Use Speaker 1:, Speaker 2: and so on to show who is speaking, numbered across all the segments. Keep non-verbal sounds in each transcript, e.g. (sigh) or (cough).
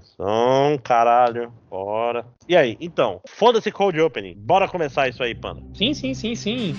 Speaker 1: Sessão, caralho. Bora. E aí, então, foda-se Cold Opening. Bora começar isso aí, Panda.
Speaker 2: Sim, sim, sim, sim.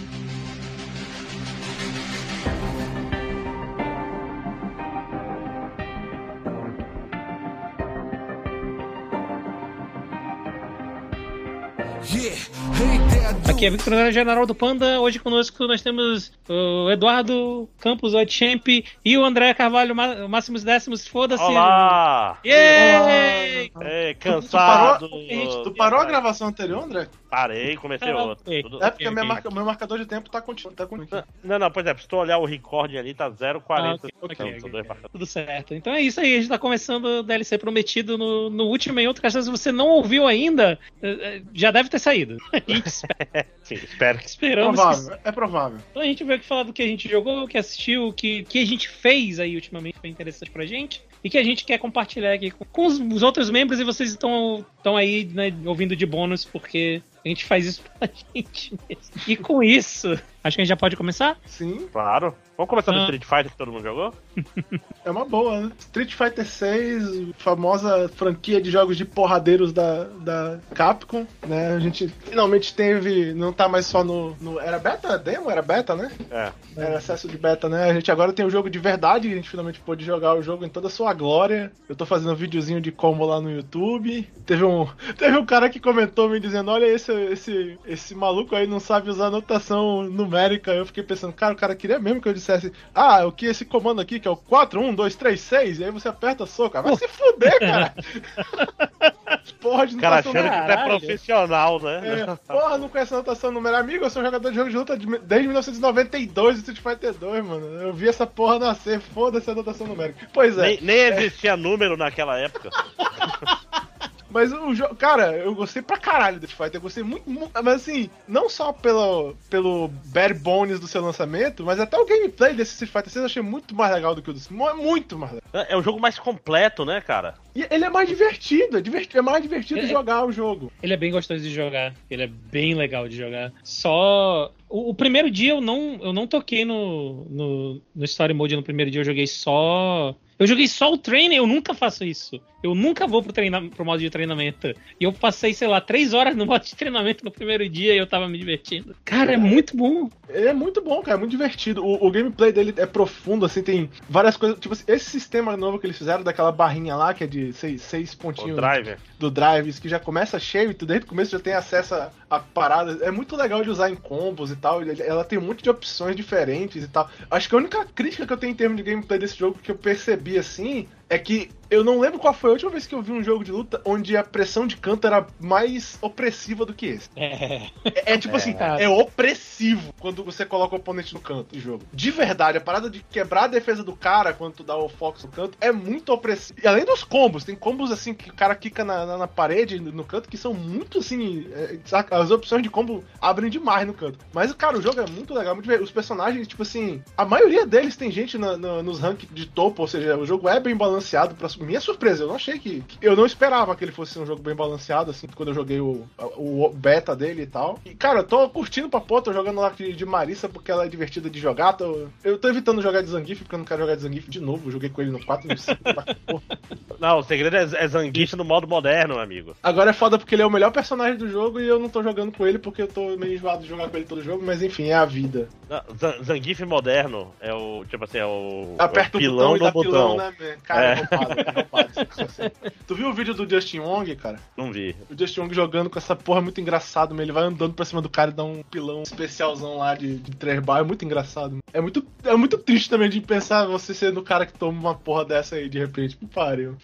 Speaker 2: Aqui é a Victor General do Panda. Hoje conosco nós temos o Eduardo Campos Champ e o André Carvalho, máximos décimos. Foda-se.
Speaker 1: Olá!
Speaker 2: Yay!
Speaker 1: Ei, cansado.
Speaker 3: Tu parou, tu parou a gravação anterior, André?
Speaker 1: Parei, comecei
Speaker 2: Ah,
Speaker 1: outra.
Speaker 2: ok.
Speaker 1: Tudo-
Speaker 3: É porque
Speaker 2: ok,
Speaker 3: meu,
Speaker 2: ok.
Speaker 3: marca- meu marcador de tempo tá contigo. Tá contigo.
Speaker 1: Não, não, por exemplo, se tu olhar o recording ali, tá 0,40.
Speaker 2: Ah, ok,
Speaker 1: Então, marcadores.
Speaker 2: Tudo certo. Então é isso aí, a gente tá começando o DLC prometido no, no último em outro castelo. Se você não ouviu ainda, eh, eh, já deve ter saído. (laughs) (laughs)
Speaker 1: Sim, espero que
Speaker 2: esperamos que
Speaker 3: provável, é provável.
Speaker 2: Então a gente veio aqui falar do que a gente jogou, o que assistiu, o que, que a gente fez aí ultimamente foi interessante pra gente. E que a gente quer compartilhar aqui com, os outros membros e vocês estão estão aí né, ouvindo de bônus, porque a gente faz isso pra (laughs) gente mesmo. E com isso, acho que a gente já pode começar?
Speaker 3: Sim,
Speaker 1: Claro. Vamos começar do
Speaker 2: Ah.
Speaker 1: Street Fighter que todo mundo jogou? (laughs)
Speaker 3: é uma boa, né? Street Fighter 6, famosa franquia de jogos de porradeiros da, da Capcom, né? A gente finalmente teve. Não tá mais só no. no- era beta? Demo? Era beta, né?
Speaker 1: É.
Speaker 3: Era acesso de beta, né? A gente agora tem o jogo de verdade, a gente finalmente pôde jogar o jogo em toda a sua glória. Eu tô fazendo um videozinho de combo lá no YouTube. Teve um, (laughs) teve um cara que comentou me dizendo: Olha, esse, esse, esse maluco aí não sabe usar notação numérica. Eu fiquei pensando, cara, o cara queria mesmo que eu dissesse: Ah, o que esse comando aqui, que é o 4, 1, 2, 3, 6, e aí você aperta soco. Ah, Vai se fuder, cara! (laughs) Porra de
Speaker 1: O cara achando que tu é profissional, né?
Speaker 3: é, porra, não conhece a notação numérica. Amigo, eu sou jogador de jogo de luta de- desde 1992 Street Fighter 2, mano. Eu vi essa porra nascer, foda-se a notação numérica. Pois é,
Speaker 1: Nem, nem existia número naquela época. (laughs)
Speaker 3: mas o jogo. Cara, eu gostei pra caralho do Fighter. Eu gostei muito, mu- Mas assim, não só pelo, pelo bare bones do seu lançamento, mas até o gameplay desse Street Fighter 6 eu achei muito mais legal do que o do. mu- Muito mais legal.
Speaker 1: É o jogo mais completo, né, cara?
Speaker 3: E ele é mais divertido, é, divertido, é mais divertido
Speaker 2: É.
Speaker 3: jogar o jogo.
Speaker 2: Ele é bem gostoso de jogar, ele é bem legal de jogar. Só. O, o primeiro dia eu não, eu não toquei no, no, no Story Mode no primeiro dia, eu joguei só. Eu joguei só o treino, eu nunca faço isso. Eu nunca vou pro, treina, pro modo de treinamento. E eu passei, sei lá, três horas no (laughs) modo de treinamento no primeiro dia e eu tava me divertindo. Cara, é muito bom.
Speaker 3: Ele é muito bom, cara, é muito divertido. O, o gameplay dele é profundo, assim, tem várias coisas. Tipo, assim, esse sistema novo que eles fizeram, daquela barrinha lá, que é de seis, seis pontinhos
Speaker 1: driver.
Speaker 3: do drive, que já começa cheio e tu desde o começo já tem acesso a, a paradas. É muito legal de usar em combos e tal. Ela tem um monte de opções diferentes e tal. Acho que a única crítica que eu tenho em termos de gameplay desse jogo que eu percebi assim é que eu não lembro qual foi a última vez que eu vi um jogo de luta onde a pressão de canto era mais opressiva do que esse.
Speaker 2: É.
Speaker 3: É, é tipo assim,
Speaker 2: cara.
Speaker 3: é opressivo quando você coloca o oponente no canto do jogo. De verdade, a parada de quebrar a defesa do cara quando tu dá o fox no canto é muito opressivo. E além dos combos, tem combos assim que o cara quica na, na, na parede, no canto, que são muito assim. é? As opções de combo abrem demais no canto. Mas, cara, o jogo é muito legal, muito. Os personagens, tipo assim, a maioria deles tem gente na- na- nos rankings de topo, ou seja, o jogo é bem balanceado. Pra minha surpresa, eu não achei que. Eu não esperava que ele fosse um jogo bem balanceado, assim, quando eu joguei o, o, beta dele e tal. E, cara, eu tô curtindo pra pô, tô jogando lá de, de Marissa porque ela é divertida de jogar. Tô, eu tô evitando jogar de Zangief porque eu não quero jogar de Zangief de novo. Eu joguei com ele no 4 e no 5. tá, porra.
Speaker 1: Não, o segredo é, é Zangief no modo moderno, amigo.
Speaker 3: Agora é foda porque ele é o melhor personagem do jogo e eu não tô jogando com ele porque eu tô meio enjoado de jogar com ele todo jogo, mas enfim, é a vida.
Speaker 1: Não, Zangief moderno é o, tipo assim, é o,
Speaker 3: Aperta
Speaker 1: é
Speaker 3: o,
Speaker 1: o pilão
Speaker 3: botão
Speaker 1: do botão.
Speaker 3: pilão, né? Cara, é,
Speaker 1: É.
Speaker 3: roubado, é assim. (laughs) Tu viu o vídeo do Justin Wong, cara?
Speaker 1: Não vi.
Speaker 3: O Justin Wong jogando com essa porra é muito engraçado, man. Ele vai andando pra cima do cara e dá um pilão especialzão lá de, de três bar. É muito engraçado. man. É muito, é muito triste também de pensar você sendo o cara que toma uma porra dessa aí de repente. Que pariu.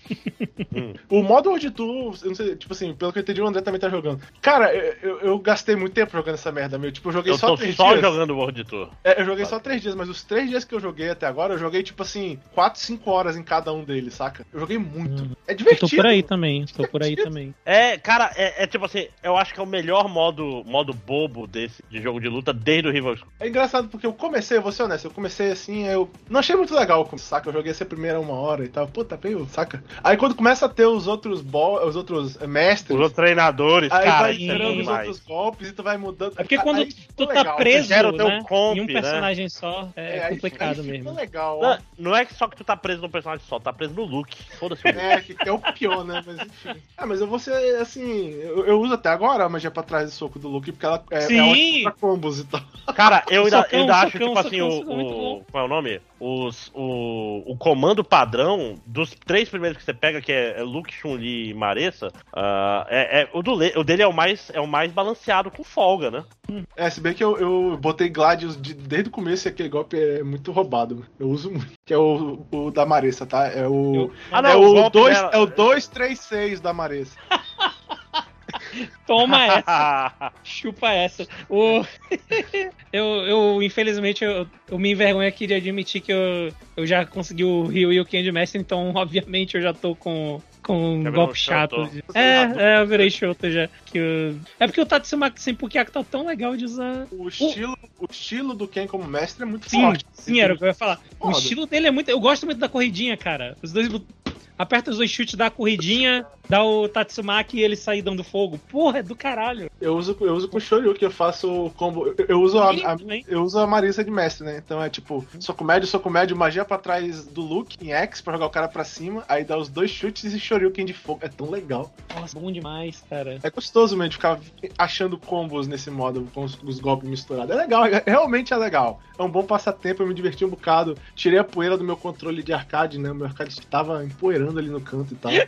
Speaker 1: Hum. (laughs)
Speaker 3: O modo World Tour, eu não sei, tipo assim, pelo que eu entendi, o André também tá jogando. Cara, eu, eu, eu gastei muito tempo jogando essa merda, meu. Tipo, eu joguei
Speaker 1: Eu
Speaker 3: só três
Speaker 1: só
Speaker 3: dias.
Speaker 1: jogando World Tour.
Speaker 3: É, eu joguei só três dias, mas os três dias que eu joguei até agora, eu joguei, tipo assim, 4, 5 horas em cada um deles, saca? Eu joguei muito.
Speaker 2: Hum.
Speaker 3: É
Speaker 2: Eu
Speaker 3: divertido.
Speaker 2: tô por aí também, tô por aí também.
Speaker 1: É, cara, é, é tipo assim, eu acho que é o melhor modo, modo bobo desse de jogo de luta desde o Rival Schools.
Speaker 3: É engraçado porque eu comecei, eu vou ser honesto, eu comecei assim, eu não achei muito legal, saca? Eu joguei essa primeira uma hora e tal, puta, veio, saca? Aí quando começa a ter os outros bo os outros eh, mestres,
Speaker 1: Os outros treinadores,
Speaker 3: aí
Speaker 1: cara,
Speaker 3: vai
Speaker 1: isso é
Speaker 3: entrando os outros golpes e tu vai mudando.
Speaker 2: É porque quando
Speaker 3: Aí
Speaker 2: tu tá
Speaker 3: legal.
Speaker 2: preso
Speaker 1: teu
Speaker 2: né,
Speaker 1: comp,
Speaker 2: em um
Speaker 1: né?
Speaker 2: personagem só, é,
Speaker 3: aí-
Speaker 2: complicado
Speaker 3: aí
Speaker 2: mesmo.
Speaker 3: Ficou legal.
Speaker 1: Não, não é que só que tu tá preso no personagem só, tá preso no look. Foda-se look. (laughs)
Speaker 3: É, que que é o pior né? Mas enfim. Ah, mas eu vou ser assim. Eu, eu uso até agora a magia pra trás do soco do Luke, porque ela é,
Speaker 2: Sim.
Speaker 3: é ótima pra combos e tal.
Speaker 1: Cara, eu ainda,
Speaker 2: Socão,
Speaker 1: eu ainda acho,
Speaker 2: socão,
Speaker 1: tipo assim,
Speaker 2: socão,
Speaker 1: o,
Speaker 2: socão, muito
Speaker 1: o. Qual é o nome? Os, o, o comando padrão dos três primeiros que você pega, que é, é Luke, Chun-Li e Maressa, ah, é, é- o, do, o dele é o, mais, é o mais balanceado com folga, né?
Speaker 3: É, se bem que eu, eu botei Gladius de- desde o começo e aquele golpe é muito roubado. Eu uso muito. Que é o, o da Maressa, tá? É o.
Speaker 2: Eu-
Speaker 1: Ah,
Speaker 3: é
Speaker 1: não,
Speaker 3: o
Speaker 1: o golpe
Speaker 3: 2
Speaker 1: dela-
Speaker 3: é o 236 da Maressa. (laughs)
Speaker 2: Toma (laughs) essa. Chupa essa. O... (laughs) eu, eu, infelizmente, eu, eu me envergonho aqui de admitir que eu, eu já consegui o Rio e o Candy Master, então, (laughs) obviamente, eu já tô com, com um
Speaker 1: virou
Speaker 2: golpe chato. De- É, é, eu virei Shoto já. Que eu... É porque o Tatsumaki Senpukiaku tá tão legal de usar.
Speaker 3: O estilo, o estilo do Ken como mestre é muito
Speaker 2: Sim,
Speaker 3: forte.
Speaker 2: sim, era o que eu ia falar. O
Speaker 3: Foda.
Speaker 2: estilo dele é muito. Eu gosto muito da corridinha, cara. Os dois. Aperta os dois chutes, dá a corridinha, dá o Tatsumaki e ele sair dando fogo. Porra, é do caralho.
Speaker 3: Eu uso, eu uso com o Shoryuken, eu faço o combo. Eu, eu uso a, a- eu uso a Marisa de mestre, né? Então é tipo, soco médio, soco médio, magia pra trás do Luke em X pra jogar o cara pra cima, aí dá os dois chutes e Shoryuken de fogo. É tão legal.
Speaker 2: Nossa, bom demais, cara.
Speaker 3: É gostoso mesmo ficar achando combos nesse modo, com os, os golpes misturados. É legal, é- realmente é legal. É um bom passatempo, eu me diverti um bocado. Tirei a poeira do meu controle de arcade, né? O meu arcade tava empoeirando ali no canto e tal. (laughs)
Speaker 2: Eu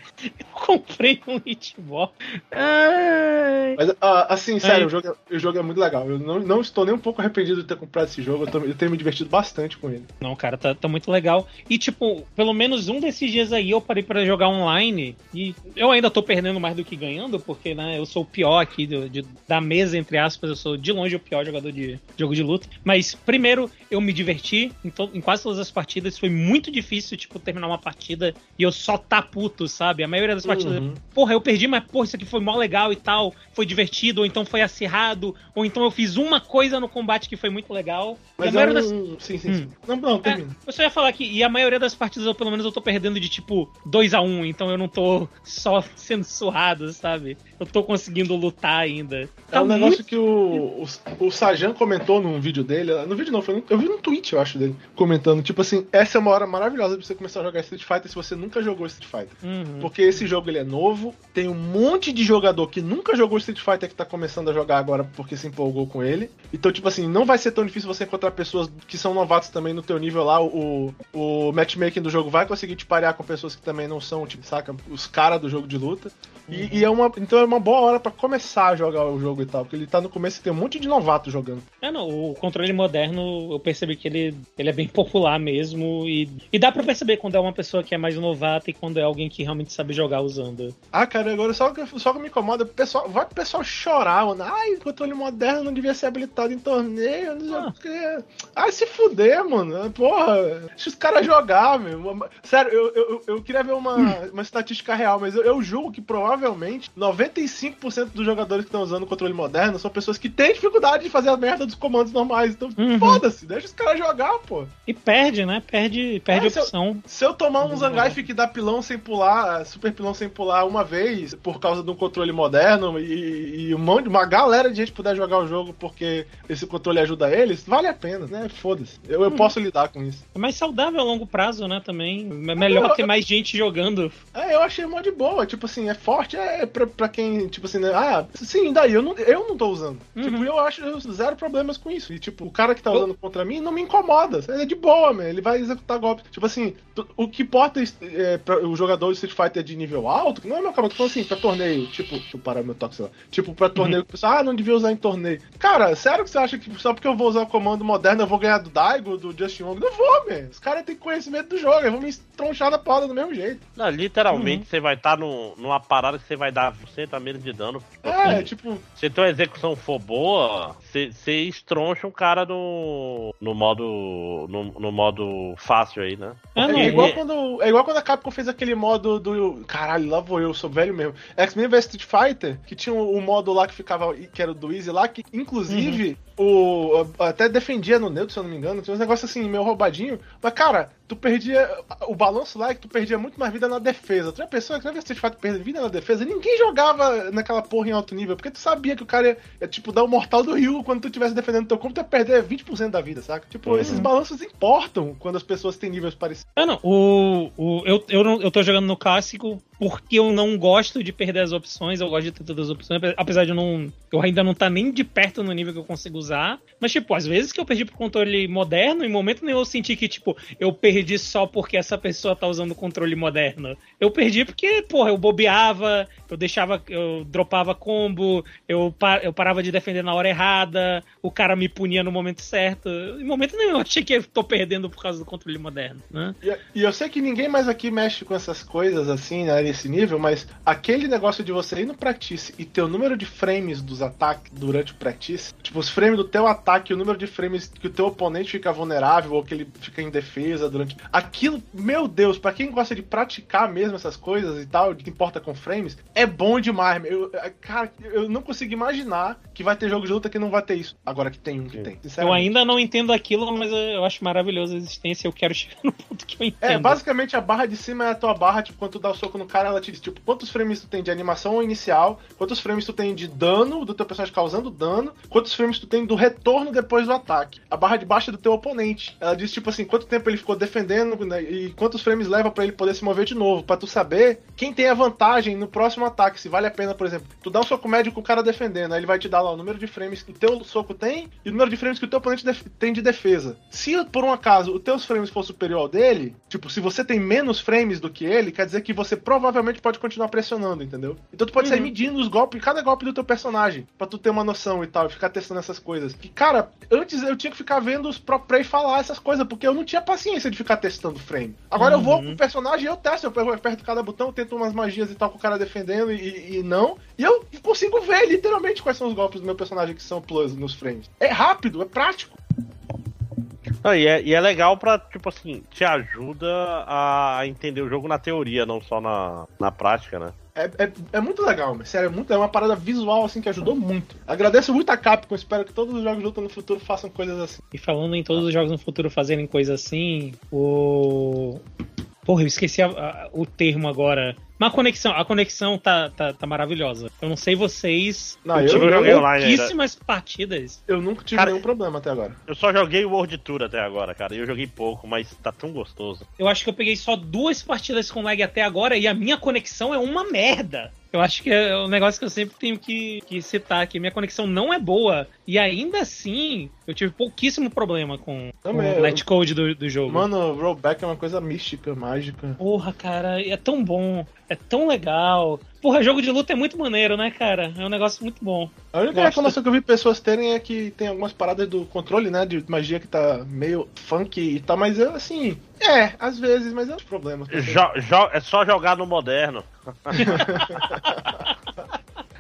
Speaker 2: comprei um hitball. Ai.
Speaker 3: Mas, ah, assim, sério,
Speaker 2: Aí.
Speaker 3: o jogo, é- o jogo é muito legal. Eu não, não estou nem um pouco arrependido de ter comprado esse jogo. Eu, tô- eu tenho me divertido bastante com ele.
Speaker 2: Não, cara, tá, tá muito legal. E, tipo, pelo menos um desses dias aí eu parei pra jogar online. E eu ainda tô perdendo mais do que ganhando, porque, né, eu sou o pior aqui do- de- da mesa, entre aspas. Eu sou de longe o pior jogador de jogo de luta. Mas, primeiro, eu me diverti em, to- em quase todas as partidas. Foi muito difícil, tipo, terminar uma partida e eu só tá puto, sabe? A maioria das partidas
Speaker 3: Uhum.
Speaker 2: porra, eu perdi, mas porra, isso aqui foi mó legal e tal, foi divertido, ou então foi acirrado, ou então eu fiz uma coisa no combate que foi muito legal.
Speaker 3: Mas
Speaker 2: e a
Speaker 3: é
Speaker 2: maioria
Speaker 3: um...
Speaker 2: das...
Speaker 3: Sim, sim,
Speaker 2: Hum.
Speaker 3: sim. Não, não, termina.
Speaker 2: Eu só ia falar que, e a maioria das partidas, eu, pelo menos, eu tô perdendo de tipo 2 a 1 então eu não tô só (laughs) sendo surrado, sabe? Eu tô conseguindo lutar ainda.
Speaker 3: É
Speaker 2: Tá
Speaker 3: um negócio
Speaker 2: muito-
Speaker 3: que o, o, o Sajan comentou num vídeo dele. No vídeo não, foi no- eu vi no tweet, eu acho, dele, comentando, tipo assim, essa é uma hora maravilhosa pra você começar a jogar Street Fighter se você nunca jogou Street Fighter.
Speaker 2: Uhum.
Speaker 3: Porque esse jogo ele é novo, tem um monte de jogador que nunca jogou Street Fighter que tá começando a jogar agora porque se empolgou com ele. Então, tipo assim, não vai ser tão difícil você encontrar pessoas que são novatos também no teu nível lá. O, o matchmaking do jogo vai conseguir te parear com pessoas que também não são, tipo, saca, os caras do jogo de luta. E, e é uma, então é uma boa hora pra começar a jogar o jogo e tal, porque ele tá no começo e tem um monte de novato jogando.
Speaker 2: É, não, o controle moderno, eu percebi que ele, ele é bem (laughs) popular mesmo, e, e dá pra perceber quando é uma pessoa que é mais novata e quando é alguém que realmente sabe jogar usando.
Speaker 3: Ah, cara, agora só que, só que me incomoda, o pessoal, vai pro pessoal chorar, mano. Ai, controle moderno não devia ser habilitado em torneio, não sei
Speaker 2: Ah.
Speaker 3: o quê. Ai, se fuder, mano. Porra, deixa os caras jogar, meu. Sério, eu, eu, eu queria ver uma, (laughs) uma estatística real, mas eu, eu julgo que provavelmente 95% dos jogadores que estão usando o controle moderno são pessoas que têm dificuldade de fazer a merda dos comandos normais. Então,
Speaker 2: Uhum.
Speaker 3: foda-se, deixa os caras jogar, pô.
Speaker 2: E perde, né? Perde, perde
Speaker 3: É, se eu-
Speaker 2: opção.
Speaker 3: Se eu tomar um Zangief que dá pilão sem pular, super pilão sem pular uma vez, por causa de um controle moderno, e, e um monte, uma galera de gente puder jogar o jogo porque esse controle ajuda eles, vale a pena, né? Foda-se. Eu, eu posso lidar com isso.
Speaker 2: É mais saudável a longo prazo, né? Também. É melhor
Speaker 3: eu-
Speaker 2: ter mais gente jogando.
Speaker 3: É, eu achei mó de boa. Tipo assim, é forte, é pra, pra quem, tipo assim, né? Ah, sim, daí eu não, eu não tô usando.
Speaker 2: Uhum.
Speaker 3: Tipo, eu acho zero problemas com isso. E, tipo, o cara que tá usando contra mim não me incomoda. Ele é de boa, man. Ele vai executar golpe. Tipo assim, o que importa é, pra o jogador de Street Fighter de nível alto, que não é meu caso, tô falando assim, pra torneio, tipo, deixa eu parar meu toque, sei lá. Tipo, pra torneio que o pessoal, ah, não devia usar em torneio. Cara, sério que você acha que só porque eu vou usar o comando moderno eu vou ganhar do Daigo, do Justin Wong? Não vou, man. Os caras têm conhecimento do jogo, eu vou me tronchar na porta do mesmo jeito.
Speaker 1: Não, literalmente você vai estar no numa parada que você vai dar 100 menos de dano.
Speaker 3: É, tipo,
Speaker 1: Se tua execução for boa, você você estroncha um cara no, no modo. No, no modo fácil aí, né?
Speaker 2: Não,
Speaker 3: é, igual quando, é igual quando a Capcom fez aquele modo do. Caralho, lá vou eu, sou velho mesmo. X-Men vs Street Fighter, que tinha o, o modo lá que ficava. que era do Easy lá, que inclusive. O, até defendia no neutro, se eu não me engano, tinha uns negócios assim, meio roubadinho. Mas, cara, tu perdia. O balanço lá é que tu perdia muito mais vida na defesa. Tu já pensou que vez que Street Fighter perder vida na defesa, ninguém jogava naquela porra em alto nível, porque tu sabia que o cara ia, ia tipo, dar o mortal do Rio quando tu estivesse defendendo teu corpo, tu ia perder 20% da vida, saca? Tipo,
Speaker 1: Uhum.
Speaker 3: esses balanços importam quando as pessoas têm níveis parecidos.
Speaker 2: Ah, não. O, o, eu, eu, não, eu tô jogando no clássico porque eu não gosto de perder as opções, eu gosto de ter todas as opções, ape- apesar de eu não. Eu ainda não tá nem de perto no nível que eu consigo usar. Mas, tipo, às vezes que eu perdi pro controle moderno, em momento nenhum eu senti que, tipo, eu perdi só porque essa pessoa tá usando o controle moderno. Eu perdi porque, porra, eu bobeava, eu deixava, eu dropava combo, eu, pa- eu parava de defender na hora errada, o cara me punia no momento certo. Em momento nenhum eu achei que eu tô perdendo por causa do controle moderno, né?
Speaker 3: E, e eu sei que ninguém mais aqui mexe com essas coisas assim, né, nesse nível, mas aquele negócio de você ir no practice e ter o número de frames dos ataques durante o practice, tipo, os frames do teu ataque, o número de frames que o teu oponente fica vulnerável ou que ele fica em defesa durante. Aquilo, meu Deus, pra quem gosta de praticar mesmo essas coisas e tal, que importa com frames, é bom demais. Eu, cara, eu não consigo imaginar que vai ter jogo de luta que não vai ter isso. Agora que tem um que tem.
Speaker 2: Eu ainda não entendo aquilo, mas eu acho maravilhosa a existência. Eu quero (laughs) chegar no ponto que eu entendo.
Speaker 3: É, basicamente a barra de cima é a tua barra, tipo, quando tu dá o soco no cara, ela te diz, tipo, quantos frames tu tem de animação inicial, quantos frames tu tem de dano do teu personagem causando dano, quantos frames tu tem do retorno depois do ataque. A barra de baixo é do teu oponente. Ela diz, tipo assim, quanto tempo ele ficou defendendo né, e quantos frames leva pra ele poder se mover de novo, pra tu saber quem tem a vantagem no próximo ataque, se vale a pena, por exemplo, tu dá um soco médio com o cara defendendo, aí ele vai te dar lá o número de frames que o teu soco tem e o número de frames que o teu oponente tem de defesa. Se por um acaso os teus frames for superior ao dele, tipo, se você tem menos frames do que ele, quer dizer que você provavelmente pode continuar pressionando, entendeu? Então tu pode sair medindo os golpes, cada golpe do teu personagem, pra tu ter uma noção e tal, e ficar testando essas coisas. E cara, antes eu tinha que ficar vendo os pro play falar essas coisas, porque eu não tinha paciência de ficar testando frame. Agora eu vou pro personagem e eu testo, eu aperto cada botão, tento umas magias e tal com o cara defendendo e, e não. E eu consigo ver literalmente quais são os golpes do meu personagem que são plus nos frames. É rápido, é prático.
Speaker 1: Não, e, é, e é legal pra, tipo assim, te ajuda a entender o jogo na teoria, não só na, na prática, né?
Speaker 3: É, é, é muito legal, mas sério, é, muito, é uma parada visual assim que ajudou muito. Agradeço muito a Capcom, espero que todos os jogos de luta no futuro façam coisas assim.
Speaker 2: E falando em todos os jogos no futuro fazerem coisa assim, o. Porra, eu esqueci a- a- o termo agora. Mas a conexão, a conexão tá, tá, tá maravilhosa. Eu não sei vocês.
Speaker 3: Não,
Speaker 2: eu tive
Speaker 1: eu joguei online ainda.
Speaker 2: pouquíssimas partidas.
Speaker 3: Eu nunca tive
Speaker 1: Cara,
Speaker 3: nenhum problema até agora.
Speaker 1: Eu só joguei o World Tour até agora, cara. E eu joguei pouco, mas tá tão gostoso.
Speaker 2: Eu acho que eu peguei só duas partidas com lag até agora e a minha conexão é uma merda. Eu acho que é um negócio que eu sempre tenho que, que citar aqui. Minha conexão não é boa. E ainda assim, eu tive pouquíssimo problema com, com
Speaker 3: Também,
Speaker 2: o
Speaker 3: eu-
Speaker 2: netcode do, do jogo.
Speaker 3: Mano, rollback é uma coisa mística, mágica.
Speaker 2: Porra, cara, é tão bom, é tão legal. Porra, jogo de luta é muito maneiro, né, cara? É um negócio muito bom.
Speaker 3: A única
Speaker 2: Gosto.
Speaker 3: reclamação que eu vi pessoas terem é que tem algumas paradas do controle, né? De magia que tá meio funk e tal, mas eu, assim. É, às vezes, mas é um problema.
Speaker 1: Jo- jo- é só jogar no moderno. (laughs)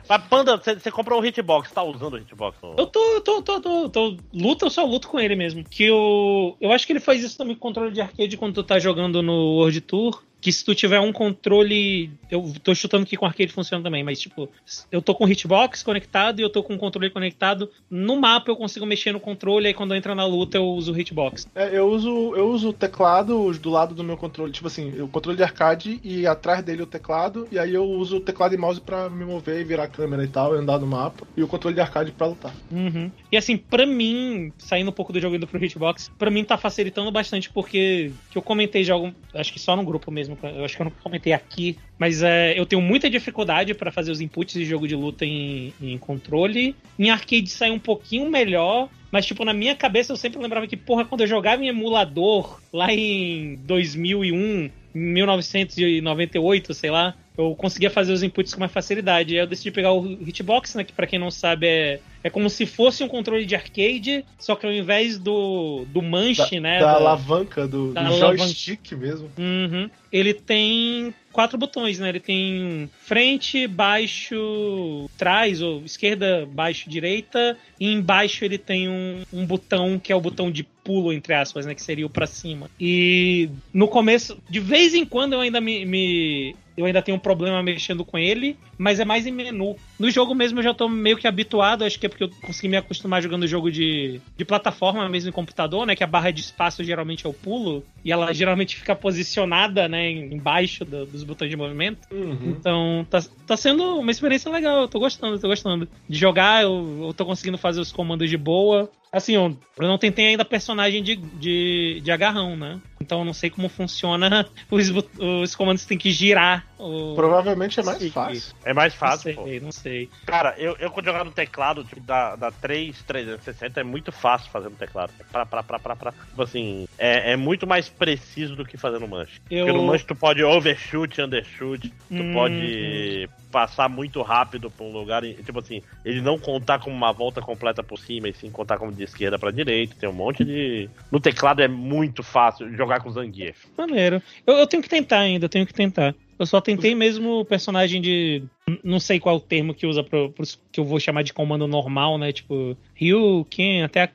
Speaker 1: Mas, Panda, você comprou um hitbox, tá usando o hitbox?
Speaker 2: Eu tô, tô, tô, tô, tô- Luta, eu só luto com ele mesmo. Que eu. Eu acho que ele faz isso também com controle de arcade quando tu tá jogando no World Tour. Que se tu tiver um controle. Eu tô chutando que com arcade funciona também, mas tipo, eu tô com o hitbox conectado e eu tô com o controle conectado. No mapa eu consigo mexer no controle, aí quando eu entro na luta eu uso o hitbox.
Speaker 3: É, eu uso eu uso o teclado do lado do meu controle, tipo assim, o controle de arcade e atrás dele o teclado, e aí eu uso o teclado e mouse pra me mover e virar a câmera e tal, e andar no mapa, e o controle de arcade pra lutar.
Speaker 2: Uhum. E assim, pra mim, saindo um pouco do jogo indo pro hitbox, pra mim tá facilitando bastante porque que eu comentei já algum, acho que só no grupo mesmo, eu acho que eu não comentei aqui, mas é, eu tenho muita dificuldade pra fazer os inputs de jogo de luta em, em controle. Em arcade sai um pouquinho melhor, mas tipo na minha cabeça eu sempre lembrava que porra, quando eu jogava em emulador lá em 2001, em 1998, sei lá, eu conseguia fazer os inputs com mais facilidade. Aí eu decidi pegar o Hitbox, né, que pra quem não sabe é, é como se fosse um controle de arcade, só que ao invés do, do manche, né,
Speaker 3: da
Speaker 2: da-
Speaker 3: alavanca, do,
Speaker 2: da
Speaker 3: do joystick mesmo.
Speaker 2: Uhum. Ele tem quatro botões, né? Ele tem frente, baixo, trás, ou esquerda, baixo, direita. E embaixo ele tem um, um botão que é o botão de pulo, entre aspas, né? Que seria o pra cima. E no começo, de vez em quando eu ainda me. me- eu ainda tenho um problema mexendo com ele, mas é mais em menu. No jogo mesmo eu já tô meio que habituado, acho que é porque eu consegui me acostumar jogando jogo de, de plataforma mesmo em computador, né? Que a barra de espaço geralmente é o pulo, e ela geralmente fica posicionada, né, embaixo do, dos botões de movimento.
Speaker 3: Uhum.
Speaker 2: Então, tá, tá sendo uma experiência legal, eu tô gostando, tô gostando. De jogar, eu, eu tô conseguindo fazer os comandos de boa. Assim, eu, eu não tentei ainda personagem de, de, de agarrão, né? Então eu não sei como funciona (laughs) os, os comandos que tem que girar. O...
Speaker 3: Provavelmente é mais
Speaker 2: Sim.
Speaker 3: fácil.
Speaker 1: É mais
Speaker 2: Não
Speaker 1: fácil, pô.
Speaker 2: sei, não sei.
Speaker 1: Cara, eu, eu quando jogar no teclado, tipo, da, da 3, 360, é muito fácil fazer no teclado. É pra, pra, pra, pra, pra. Tipo assim, é, é muito mais preciso do que fazer no manche.
Speaker 2: Eu...
Speaker 1: Porque no manche tu pode overshoot, undershoot, tu
Speaker 2: Hum,
Speaker 1: pode passar muito rápido pra um lugar, e, tipo assim, ele não contar como uma volta completa por cima, e sim contar como de esquerda pra direita, tem um monte de... No teclado é muito fácil jogar com Zangief.
Speaker 2: Maneiro. Eu, eu tenho que tentar ainda, eu tenho que tentar. Eu só tentei mesmo o personagem de. Não sei qual é o termo que usa pro, pros- que eu vou chamar de comando normal, né? Tipo, Ryu, Ken, até a,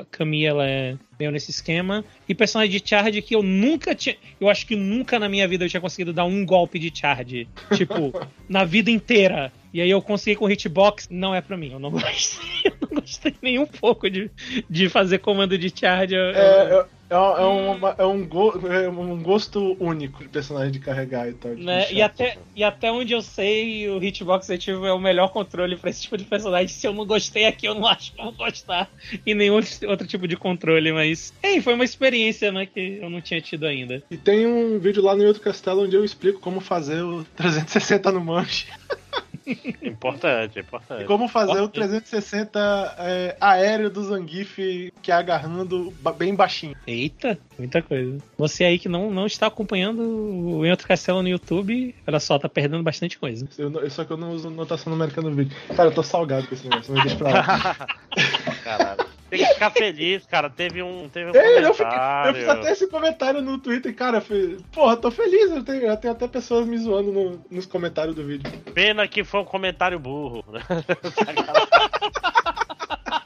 Speaker 2: a Kami, ela é meio nesse esquema. E personagem de charge que eu nunca tinha. Eu acho que nunca na minha vida eu tinha conseguido dar um golpe de charge. Tipo, (laughs) na vida inteira. E aí eu consegui com hitbox. Não é pra mim, eu não (laughs) gostei. Eu não gostei nem um pouco de, de fazer comando de charge. Eu- eu-
Speaker 3: É, é, é, um- é uma- é um, go- é um gosto único de personagem de carregar e tal.
Speaker 2: Né? E, até, e até onde eu sei, o Hitbox Ativo é o melhor controle pra esse tipo de personagem. Se eu não gostei aqui, eu não acho que eu vou gostar em nenhum (laughs) outro tipo de controle. Mas, ei, foi uma experiência né, que eu não tinha tido ainda.
Speaker 3: E tem um vídeo lá no outro castelo onde eu explico como fazer o (laughs) 360 no manche. (laughs) (laughs)
Speaker 1: Importante,
Speaker 3: E
Speaker 1: importante.
Speaker 3: como fazer o
Speaker 2: Ok.
Speaker 3: 360 é, aéreo do Zangief que é agarrando bem baixinho.
Speaker 2: Eita, muita coisa. Você aí que não, não está acompanhando o Em Outro Castelo no YouTube, olha só, tá perdendo bastante coisa.
Speaker 3: Eu não- só que eu não uso notação numérica no vídeo. Cara, eu tô salgado com esse negócio, mas deixa pra lá. (laughs) (laughs)
Speaker 1: Caralho. Tem que ficar feliz, cara. Teve um, teve um
Speaker 3: É, eu, fiquei- eu fiz até esse comentário no Twitter, cara. Foi, porra, tô feliz. Eu tenho, eu tenho até pessoas me zoando no- nos comentários do vídeo.
Speaker 1: Pena que foi um comentário burro. (laughs)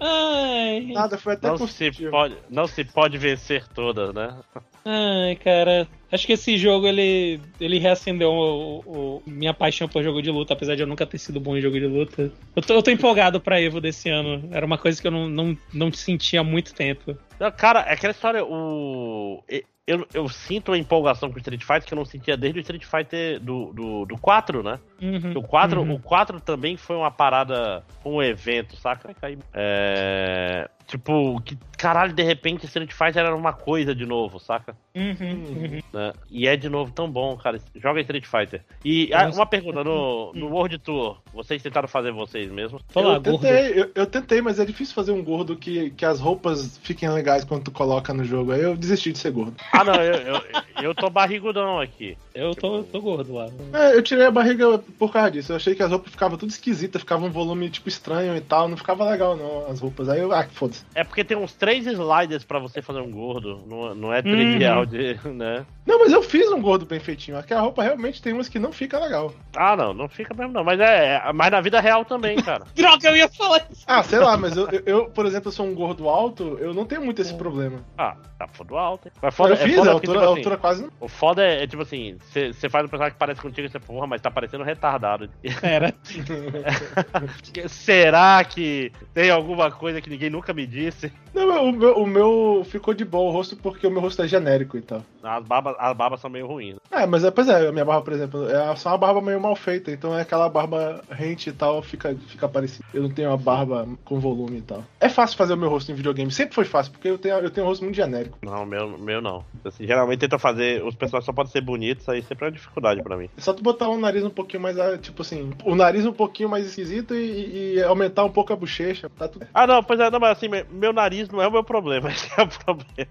Speaker 2: Ai,
Speaker 3: Nada, foi até
Speaker 1: Não se, pode, não se pode vencer todas, né?
Speaker 2: ai, cara. Acho que esse jogo ele, ele reacendeu o, o- minha paixão por jogo de luta, apesar de eu nunca ter sido bom em jogo de luta. Eu tô, eu tô empolgado pra Evo desse ano. Era uma coisa que eu não, não, não sentia há muito tempo.
Speaker 1: Não, cara, é aquela história, o. Eu, eu sinto uma empolgação com o Street Fighter que eu não sentia desde o Street Fighter do, do, do 4, né?
Speaker 2: Uhum,
Speaker 1: O 4,
Speaker 2: uhum.
Speaker 1: o 4 também foi uma parada, um evento, saca? É. Tipo, que caralho, de repente Street Fighter era uma coisa de novo, saca?
Speaker 2: Uhum, uhum.
Speaker 1: né? E é de novo tão bom, cara. Joga Street Fighter. E ah, uma pergunta, no, no World Tour, vocês tentaram fazer vocês mesmos?
Speaker 2: Tô lá,
Speaker 3: eu,
Speaker 2: gordo.
Speaker 3: tentei, eu, eu tentei, mas é difícil fazer um gordo que, que as roupas fiquem legais quando tu coloca no jogo. Aí eu desisti de ser gordo.
Speaker 1: Ah, não, eu, eu, eu tô barrigudão aqui.
Speaker 2: Eu tô, tô gordo lá.
Speaker 3: É, eu tirei a barriga por causa disso. Eu achei que as roupas ficavam tudo esquisitas, ficava um volume tipo estranho e tal. Não ficava legal, não, as roupas. Aí eu, ah, foda-se.
Speaker 1: É porque tem uns três sliders pra você fazer um gordo. Não, não é trivial de. né?
Speaker 3: Não, mas eu fiz um gordo bem feitinho. Aqui a roupa realmente tem umas que não fica legal.
Speaker 1: Ah, não, não fica mesmo, não. Mas é. é- Mas na vida real também, cara. (laughs)
Speaker 2: Droga, eu ia falar isso.
Speaker 3: Ah, sei lá, mas eu, eu- eu, por exemplo, eu sou um gordo alto, eu não tenho muito esse problema.
Speaker 1: Ah, tá foda alto, hein? Mas
Speaker 3: eu
Speaker 1: foda,
Speaker 3: fiz,
Speaker 1: é foda
Speaker 3: a
Speaker 1: porque,
Speaker 3: altura,
Speaker 1: tipo
Speaker 3: a
Speaker 1: assim,
Speaker 3: altura quase não.
Speaker 1: O foda é, é, tipo assim, você faz um personagem que parece contigo e você, porra, mas tá parecendo retardado.
Speaker 2: Era. (laughs)
Speaker 1: Será que tem alguma coisa que ninguém nunca me disse?
Speaker 3: Não, o meu, o meu ficou de boa o rosto porque o meu rosto é genérico e tal.
Speaker 1: As barbas, as barbas são meio ruins.
Speaker 3: É, mas é, pois é, a minha barba, por exemplo, é só uma barba meio mal feita, então é aquela barba rente e tal, fica, fica parecido. Eu não tenho uma barba com volume e tal. É fácil fazer o meu rosto em videogame, sempre foi fácil, porque eu tenho, eu tenho um rosto muito genérico.
Speaker 1: Não, meu, meu não. Assim, geralmente tenta fazer. Os personagens só podem ser bonitos, aí sempre é uma dificuldade pra mim.
Speaker 3: É só tu botar um nariz um pouquinho mais, ah, tipo assim, o nariz um pouquinho mais esquisito e, e aumentar um pouco a bochecha, tá tudo.
Speaker 1: Ah, não, pois é, não, mas assim, meu nariz não é o meu problema, (laughs) esse é o problema.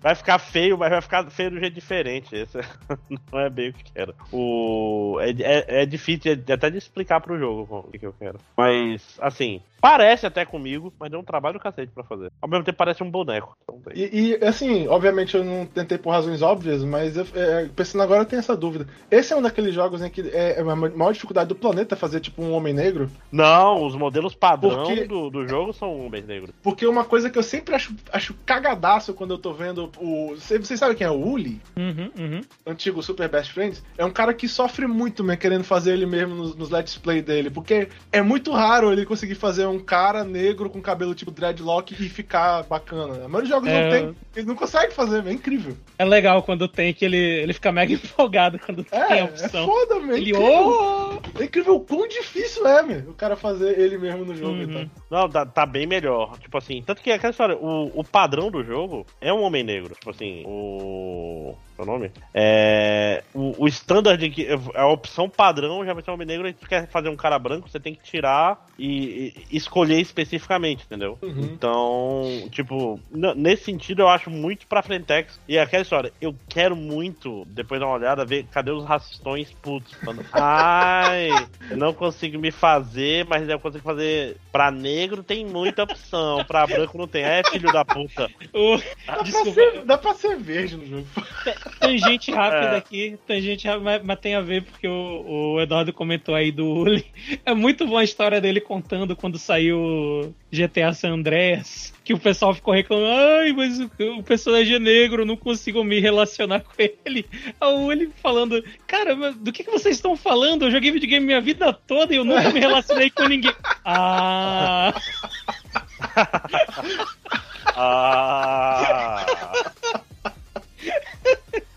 Speaker 1: Vai ficar feio, mas vai ficar feio de um jeito diferente. Esse (laughs) não é bem o que quero. O, é, é, é difícil até de explicar pro jogo o que eu quero. Mas, assim, Parece até comigo, mas deu um trabalho do cacete pra fazer. Ao mesmo tempo parece um boneco. Então,
Speaker 3: E, e, assim, obviamente eu não tentei por razões óbvias, mas eu, é, pensando agora eu tenho essa dúvida. Esse é um daqueles jogos em que é, é a maior dificuldade do planeta fazer tipo um homem negro?
Speaker 1: Não, os modelos padrão
Speaker 3: Porque-
Speaker 1: do, do jogo são homens negros.
Speaker 3: Porque uma coisa que eu sempre acho, acho cagadaço quando eu tô vendo o. Vocês vocês sabem quem é o Uli?
Speaker 2: Uhum, uhum.
Speaker 3: antigo Super Best Friends, é um cara que sofre muito, né, querendo fazer ele mesmo nos, nos let's play dele, porque é muito raro ele conseguir fazer um cara negro com cabelo tipo dreadlock e ficar bacana. A maioria dos jogos
Speaker 2: É.
Speaker 3: não tem, ele não consegue fazer, é incrível.
Speaker 2: É legal quando tem que ele, ele fica mega (laughs) empolgado quando
Speaker 3: É,
Speaker 2: tem a
Speaker 3: é
Speaker 2: opção.
Speaker 3: foda, meu. É
Speaker 2: ele,
Speaker 3: incrível.
Speaker 2: oh!
Speaker 3: É incrível o quão difícil é, meu, o cara fazer ele mesmo no jogo
Speaker 2: Uhum.
Speaker 3: e tal.
Speaker 1: Não, tá, tá bem melhor. Tipo assim, tanto que aquela história, o, o padrão do jogo é um homem negro. Tipo assim, o. É o nome? É. O, o standard, que, a opção padrão já vai ser um homem negro. E tu quer fazer um cara branco, você tem que tirar e, e escolher especificamente, entendeu?
Speaker 3: Uhum.
Speaker 1: Então, tipo, nesse sentido eu acho muito pra Frentex. E é aquela história, eu quero muito, depois dar uma olhada, ver cadê os racistões putos. Falando, (laughs) Ai, eu não consigo me fazer, mas eu consigo fazer. Pra negro tem muita opção, pra branco não tem. É, filho da puta. (laughs)
Speaker 2: O-
Speaker 3: Dá, pra ser, dá pra ser verde no jogo.
Speaker 2: Tangente rápida
Speaker 1: É.
Speaker 2: aqui, tangente rápida, mas, tem a ver porque o, o Eduardo comentou aí do Uli. É muito boa a história dele contando quando saiu GTA San Andreas, que o pessoal ficou reclamando, ai, mas o, o personagem é negro, não consigo me relacionar com ele. A Uli falando, cara, do que, que vocês estão falando? Eu joguei videogame minha vida toda e eu nunca me relacionei com ninguém. (laughs) Ah,
Speaker 1: Ah, (laughs)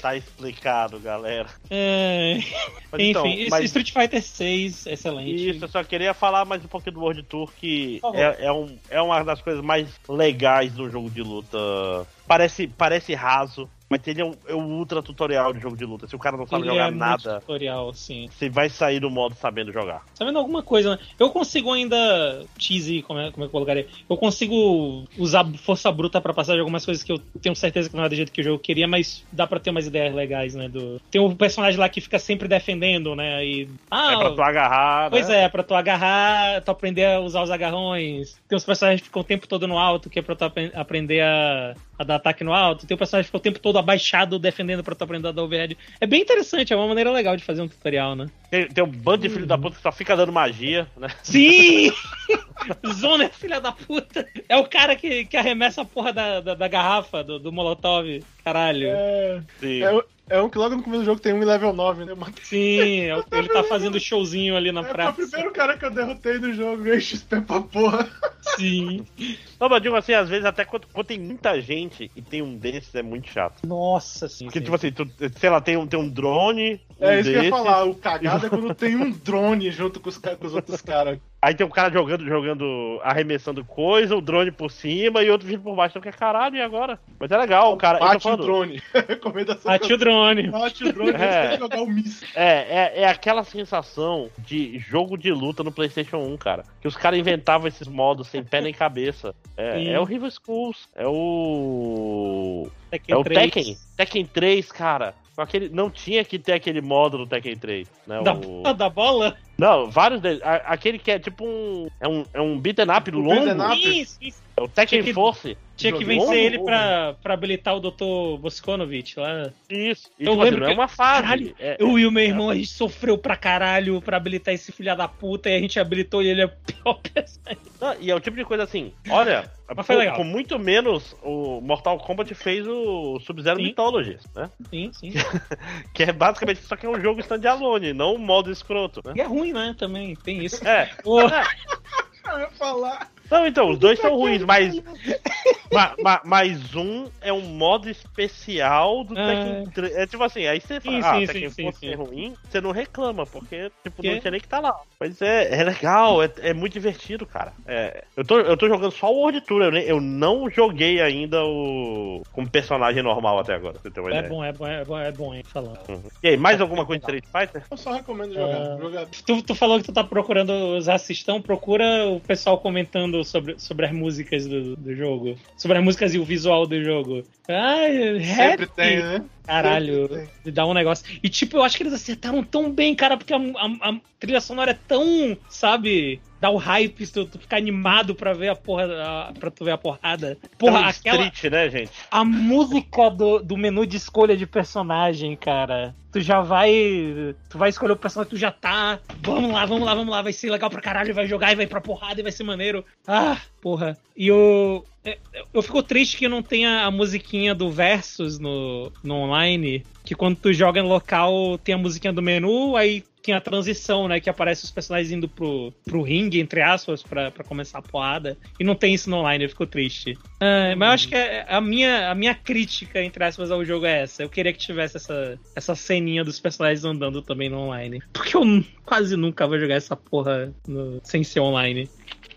Speaker 1: tá explicado, galera.
Speaker 2: ai.
Speaker 1: Mas
Speaker 2: Enfim,
Speaker 1: então, mas-
Speaker 2: Street Fighter 6, excelente.
Speaker 1: Isso, eu só queria falar mais um pouquinho do World Tour, que é, é, um, é uma das coisas mais legais do jogo de luta. Parece, parece raso, mas ele é, um, é ultra tutorial de jogo de luta. Se o cara não sabe
Speaker 2: Ele
Speaker 1: jogar
Speaker 2: é
Speaker 1: nada,
Speaker 2: tutorial, sim.
Speaker 1: você vai sair do modo sabendo jogar.
Speaker 2: Sabendo alguma coisa, né? Eu consigo ainda. Cheesy, como é, como é que eu colocaria? Eu consigo usar força bruta pra passar de algumas coisas que eu tenho certeza que não é do jeito que o jogo queria, mas dá pra ter umas ideias legais, né? Do... Tem um personagem lá que fica sempre defendendo, né? E. Ah,
Speaker 1: é pra tu agarrar.
Speaker 2: Pois
Speaker 1: né?
Speaker 2: é, pra tu agarrar, tu aprender a usar os agarrões. Tem uns personagens que ficam o tempo todo no alto, que é pra tu apre- aprender a, a dar ataque no alto. Tem um personagem que fica o tempo todo abaixado, defendendo pra tu aprender a dar overhead. É bem interessante, é uma maneira legal de fazer um tutorial, né?
Speaker 1: Tem, tem um bando de filho da puta que só fica dando magia, né?
Speaker 2: Sim! (laughs) Zoner, filha da puta. É o cara que, que arremessa a porra da, da, da garrafa do, do Molotov. Caralho.
Speaker 3: É,
Speaker 1: Sim.
Speaker 3: é, o- é um que logo no começo do jogo tem um em level 9, né?
Speaker 2: Sim, é o- ele tá (laughs) fazendo showzinho ali na
Speaker 3: É, foi o
Speaker 2: praça.
Speaker 3: primeiro cara que eu derrotei no jogo, ganhei XP pra porra.
Speaker 2: Sim. (laughs)
Speaker 1: Não, mas digo assim, às vezes até quando, quando tem muita gente e tem um desses é muito chato.
Speaker 2: Nossa, sim.
Speaker 1: Porque,
Speaker 2: sim.
Speaker 1: tipo assim, tu, sei lá, tem um, tem um drone. um
Speaker 3: É isso que eu ia
Speaker 1: desses,
Speaker 3: falar, o cagado é quando tem um drone junto com os, com os outros caras.
Speaker 1: Aí tem um cara jogando, jogando, arremessando coisa, o drone por cima e outro vindo por baixo. Então, que é caralho, e agora? Mas é legal, o cara. tô
Speaker 3: Bate o
Speaker 1: falando,
Speaker 3: drone. (laughs) Recomendação.
Speaker 2: Bate o drone. (laughs)
Speaker 3: Bate o drone
Speaker 1: É.
Speaker 3: jogar o míssil.
Speaker 1: É, é, é aquela sensação de jogo de luta no PlayStation 1, cara. Que os caras inventavam esses modos sem pé nem cabeça. É,
Speaker 2: Sim.
Speaker 1: é o Rival Schools, é o.
Speaker 2: Tekken
Speaker 1: É o
Speaker 2: 3.
Speaker 1: Tekken. Tekken 3, cara. Aquele, não tinha que ter aquele modo no Tekken 3. Né?
Speaker 2: Da,
Speaker 1: O-
Speaker 2: da bola?
Speaker 1: Não, vários deles. Aquele que é tipo um. É um, é um beat'em up
Speaker 3: O
Speaker 1: longo.
Speaker 3: up.
Speaker 2: Sim, sim.
Speaker 1: É o Tekken
Speaker 2: Tinha que-
Speaker 1: Force.
Speaker 2: Tinha que vencer
Speaker 3: Longo,
Speaker 2: ele
Speaker 3: longo.
Speaker 2: pra, pra habilitar o Dr. Boskonovich lá.
Speaker 1: Isso. E,
Speaker 2: Eu
Speaker 1: tipo assim,
Speaker 2: lembro
Speaker 1: é
Speaker 2: que-
Speaker 1: uma fase.
Speaker 2: Caralho,
Speaker 1: É-
Speaker 2: Eu e o meu irmão, a gente sofreu pra caralho pra habilitar esse filho da puta e a gente habilitou e ele é a pior (laughs) pessoa.
Speaker 1: Não, e é o tipo de coisa assim, olha, (laughs)
Speaker 2: Mas foi
Speaker 1: com,
Speaker 2: legal.
Speaker 1: com muito menos o Mortal Kombat fez o Sub-Zero. Mythology, né?
Speaker 2: Sim, sim. (laughs)
Speaker 1: Que é basicamente só que é um jogo standalone, não um modo escroto, né?
Speaker 2: E é ruim, né? Também tem isso.
Speaker 1: É.
Speaker 2: Ô, (laughs)
Speaker 3: Eu ia falar.
Speaker 1: Não, então, os dois são ruins, mas, (laughs) ma- ma- mas um é um modo especial do
Speaker 2: Ah.
Speaker 1: Tekken 3. É tipo assim, aí você
Speaker 2: Sim,
Speaker 1: fala, ah,
Speaker 2: sim,
Speaker 1: Tekken
Speaker 2: sim,
Speaker 1: Force
Speaker 2: sim,
Speaker 1: é ruim, você não reclama, porque tipo,
Speaker 2: Que?
Speaker 1: não tinha nem que tá lá. Mas é, é legal, é, é muito divertido, cara. É, eu, tô, eu tô jogando só o World Tour, eu, eu não joguei ainda o como personagem normal até agora, você ter uma
Speaker 2: é
Speaker 1: ideia.
Speaker 2: bom, é bom, é bom, é bom, hein, falando.
Speaker 1: Uhum. E aí, mais alguma coisa de Street Fighter?
Speaker 3: Eu só recomendo jogar.
Speaker 2: É.
Speaker 3: jogar.
Speaker 2: Tu, tu falou que tu tá procurando os assistão, procura o pessoal comentando sobre, sobre as músicas do, do jogo. Sobre as músicas e o visual do jogo. Ai,
Speaker 3: Sempre
Speaker 2: rap.
Speaker 3: tem, né?
Speaker 2: Caralho, me dá um negócio. E tipo, eu acho que eles acertaram tão bem, cara, porque a, a- a trilha sonora é tão, sabe, dá o hype, tu, tu fica animado pra ver a porra, a, pra tu ver a porrada. Porra,
Speaker 1: Tão
Speaker 2: aquela.
Speaker 1: street, né, gente?
Speaker 2: A música do, do menu de escolha de personagem, cara. Tu já vai. Tu vai escolher o personagem, tu já tá. Vamos lá, vamos lá, vamos lá. Vai ser legal pra caralho, vai jogar e vai pra porrada e vai ser maneiro. Ah, porra. E o. é, Eu fico triste que não tenha a musiquinha do Versus no, no online. Que quando tu joga no local tem a musiquinha do menu, aí a transição, né? Que aparece os personagens indo pro, pro ringue, entre aspas, pra, pra começar a porrada. E não tem isso no online, eu fico triste. Ah, mas eu acho que é- a minha, a minha crítica, entre aspas, ao jogo é essa. Eu queria que tivesse essa, essa ceninha dos personagens andando também no online. Porque eu quase nunca vou jogar essa porra no- sem ser online.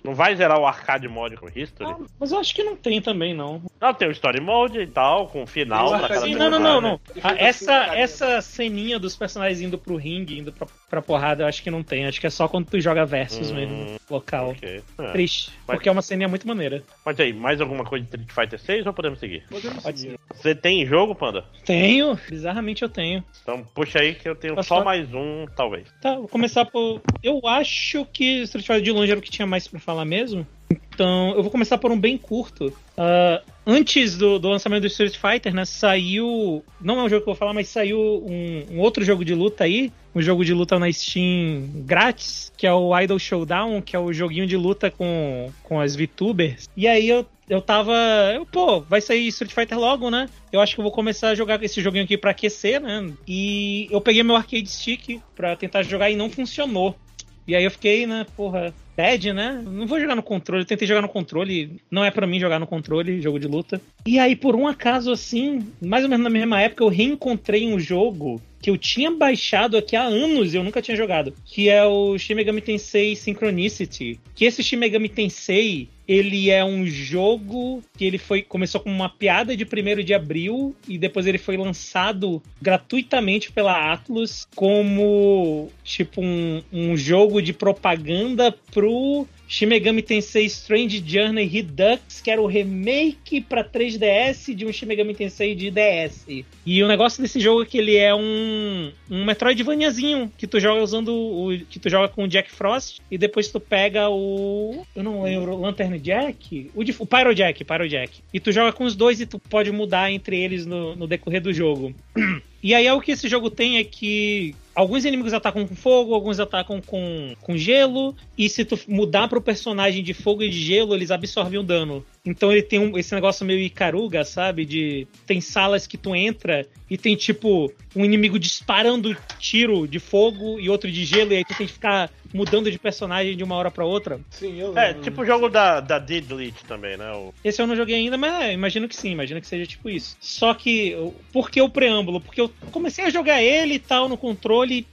Speaker 1: Não vai zerar o arcade mode com history?
Speaker 2: Ah, mas eu acho que não tem também, não.
Speaker 1: Não, tem o story mode e tal, com final
Speaker 3: Tem o arcade
Speaker 2: Sim, não, não, não, não. Ah, essa, essa ceninha dos personagens indo pro ringue, indo pra, pra porrada, eu acho que não tem. Acho que é só quando tu joga versus
Speaker 1: Hum,
Speaker 2: mesmo, local.
Speaker 1: Ok. É.
Speaker 2: Triste.
Speaker 1: Mas-
Speaker 2: Porque é uma ceninha muito maneira.
Speaker 1: Mas aí, mais alguma coisa de Street Fighter 6 ou podemos seguir?
Speaker 3: Podemos
Speaker 2: Pode
Speaker 3: seguir.
Speaker 1: Você tem jogo, Panda?
Speaker 2: Tenho, bizarramente eu tenho.
Speaker 1: Então puxa aí que eu tenho
Speaker 2: Posso
Speaker 1: só
Speaker 2: falar?
Speaker 1: mais um, talvez.
Speaker 2: Tá, vou começar por. Eu acho que Street Fighter de longe era o que tinha mais pra falar mesmo. Então, eu vou começar por um bem curto. Ah, antes do, do lançamento do Street Fighter, né, saiu. Não é um jogo que eu vou falar, mas saiu um, um outro jogo de luta aí. Um jogo de luta na Steam grátis, que é o Idol Showdown, que é o joguinho de luta com, com as VTubers. E aí eu, eu tava. Eu, pô, vai sair Street Fighter logo, né? Eu acho que eu vou começar a jogar esse joguinho aqui pra aquecer, né? E eu peguei meu arcade stick pra tentar jogar e não funcionou. E aí eu fiquei, né, porra, bad, né? Não vou jogar no controle, eu tentei jogar no controle, não é pra mim jogar no controle, jogo de luta. E aí, por um acaso assim, mais ou menos na mesma época, eu reencontrei um jogo que eu tinha baixado aqui há anos e eu nunca tinha jogado, que é o Shin Megami Tensei Synchronicity. Que esse Shin Megami Tensei, ele é um jogo que ele foi começou com uma piada de 1 de abril e depois ele foi lançado gratuitamente pela Atlus como tipo um, um jogo de propaganda pro Shin Megami Tensei Strange Journey Redux, que era o remake pra 3DS de um Shin Megami Tensei de DS. E o negócio desse jogo é que ele é um, um Metroidvaniazinho que tu joga usando o que tu joga com o Jack Frost e depois tu pega o eu não lembro, Lantern Jack, o, o Pyro Jack, Pyro Jack. E tu joga com os dois e tu pode mudar entre eles no, no decorrer do jogo. (clears throat) E aí é o que esse jogo tem é que alguns inimigos atacam com fogo, alguns atacam com, com gelo, e se tu mudar pro personagem de fogo e de gelo, eles absorvem o dano. Então ele tem um- esse negócio meio Icaruga, sabe? De tem salas que tu entra e tem tipo um inimigo disparando tiro de fogo e outro de gelo, e aí tu tem que ficar mudando de personagem de uma hora pra outra.
Speaker 3: Sim, eu
Speaker 1: É, tipo o jogo da, da Didlit também, né? O...
Speaker 2: Esse eu não joguei ainda, mas é, imagino que sim, imagino que seja tipo isso. Só que, por que o preâmbulo? Porque eu comecei a jogar ele e tal no controle,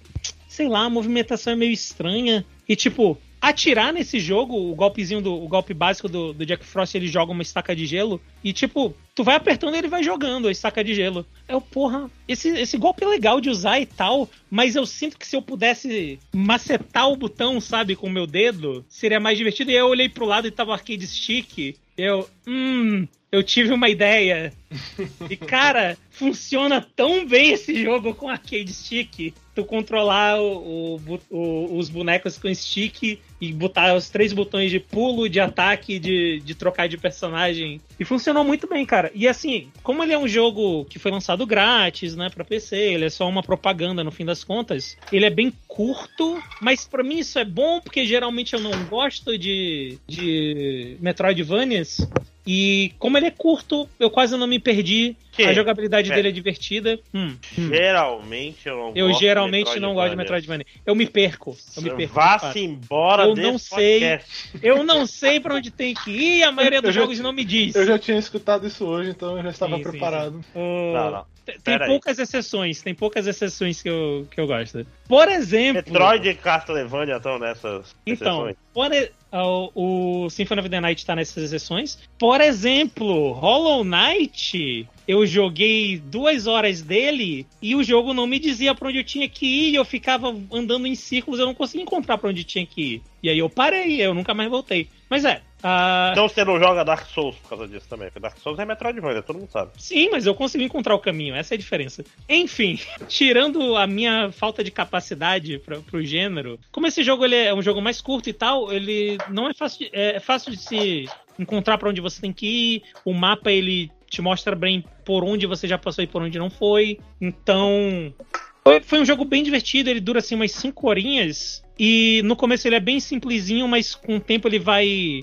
Speaker 2: sei lá, a movimentação é meio estranha. E tipo, atirar nesse jogo, o golpezinho do o golpe básico do, do Jack Frost, ele joga uma estaca de gelo e tipo, tu vai apertando e ele vai jogando a estaca de gelo. É o porra, esse, esse golpe é legal de usar e tal, mas eu sinto que se eu pudesse macetar o botão, sabe, com o meu dedo, seria mais divertido. E eu olhei pro lado e tava o arcade stick. Eu, hum, eu tive uma ideia. E cara, (laughs) funciona tão bem esse jogo com arcade stick. Tu controlar o, o o- os bonecos com stick e botar os três botões de pulo, de ataque, de, de trocar de personagem. E funcionou muito bem, cara. E assim, como ele é um jogo que foi lançado grátis, né, pra PC, ele é só uma propaganda no fim das contas, ele é bem curto, mas pra mim isso é bom porque geralmente eu não gosto de, de Metroidvanias. E como ele é curto, eu quase não me perdi.
Speaker 1: Que?
Speaker 2: A jogabilidade
Speaker 1: É.
Speaker 2: dele é divertida. Hum.
Speaker 1: Geralmente eu não
Speaker 2: Eu
Speaker 1: gosto
Speaker 2: geralmente
Speaker 1: de
Speaker 2: não gosto de Metroidvania. Eu me perco. Eu me perco.
Speaker 1: Vá-se embora
Speaker 2: Eu
Speaker 1: desse
Speaker 2: não sei.
Speaker 1: podcast.
Speaker 2: Eu não sei pra onde tem que ir, a maioria dos
Speaker 3: Eu já-
Speaker 2: jogos não me diz.
Speaker 3: Eu já tinha escutado isso hoje, então eu já estava
Speaker 2: Sim, sim,
Speaker 3: preparado.
Speaker 2: O-
Speaker 1: Não, não.
Speaker 2: Tem-
Speaker 1: Pera aí.
Speaker 2: poucas exceções, tem poucas exceções que eu, que eu gosto. Por exemplo.
Speaker 1: Metroid e Castlevania estão nessas
Speaker 2: Então,
Speaker 1: exceções.
Speaker 2: por e- o, Symphony of the Night tá nessas exceções. Por exemplo, Hollow Knight, eu joguei duas horas dele e o jogo não me dizia pra onde eu tinha que ir. Eu ficava andando em círculos, eu não conseguia encontrar pra onde tinha que ir. E aí eu parei, eu nunca mais voltei. Mas é, Ah,
Speaker 1: Então você não joga Dark Souls por causa disso também. Porque Dark Souls é Metroidvania, todo mundo sabe.
Speaker 2: Sim, mas eu consegui encontrar o caminho, essa é a diferença. Enfim, (laughs) tirando a minha falta de capacidade pra, pro gênero, como esse jogo ele é um jogo mais curto e tal, ele não é fácil de, é fácil de se encontrar pra onde você tem que ir. O mapa ele te mostra bem por onde você já passou e por onde não foi. Então, foi, foi um jogo bem divertido, ele dura assim umas 5 horinhas. E no começo ele é bem simplesinho, mas com o tempo ele vai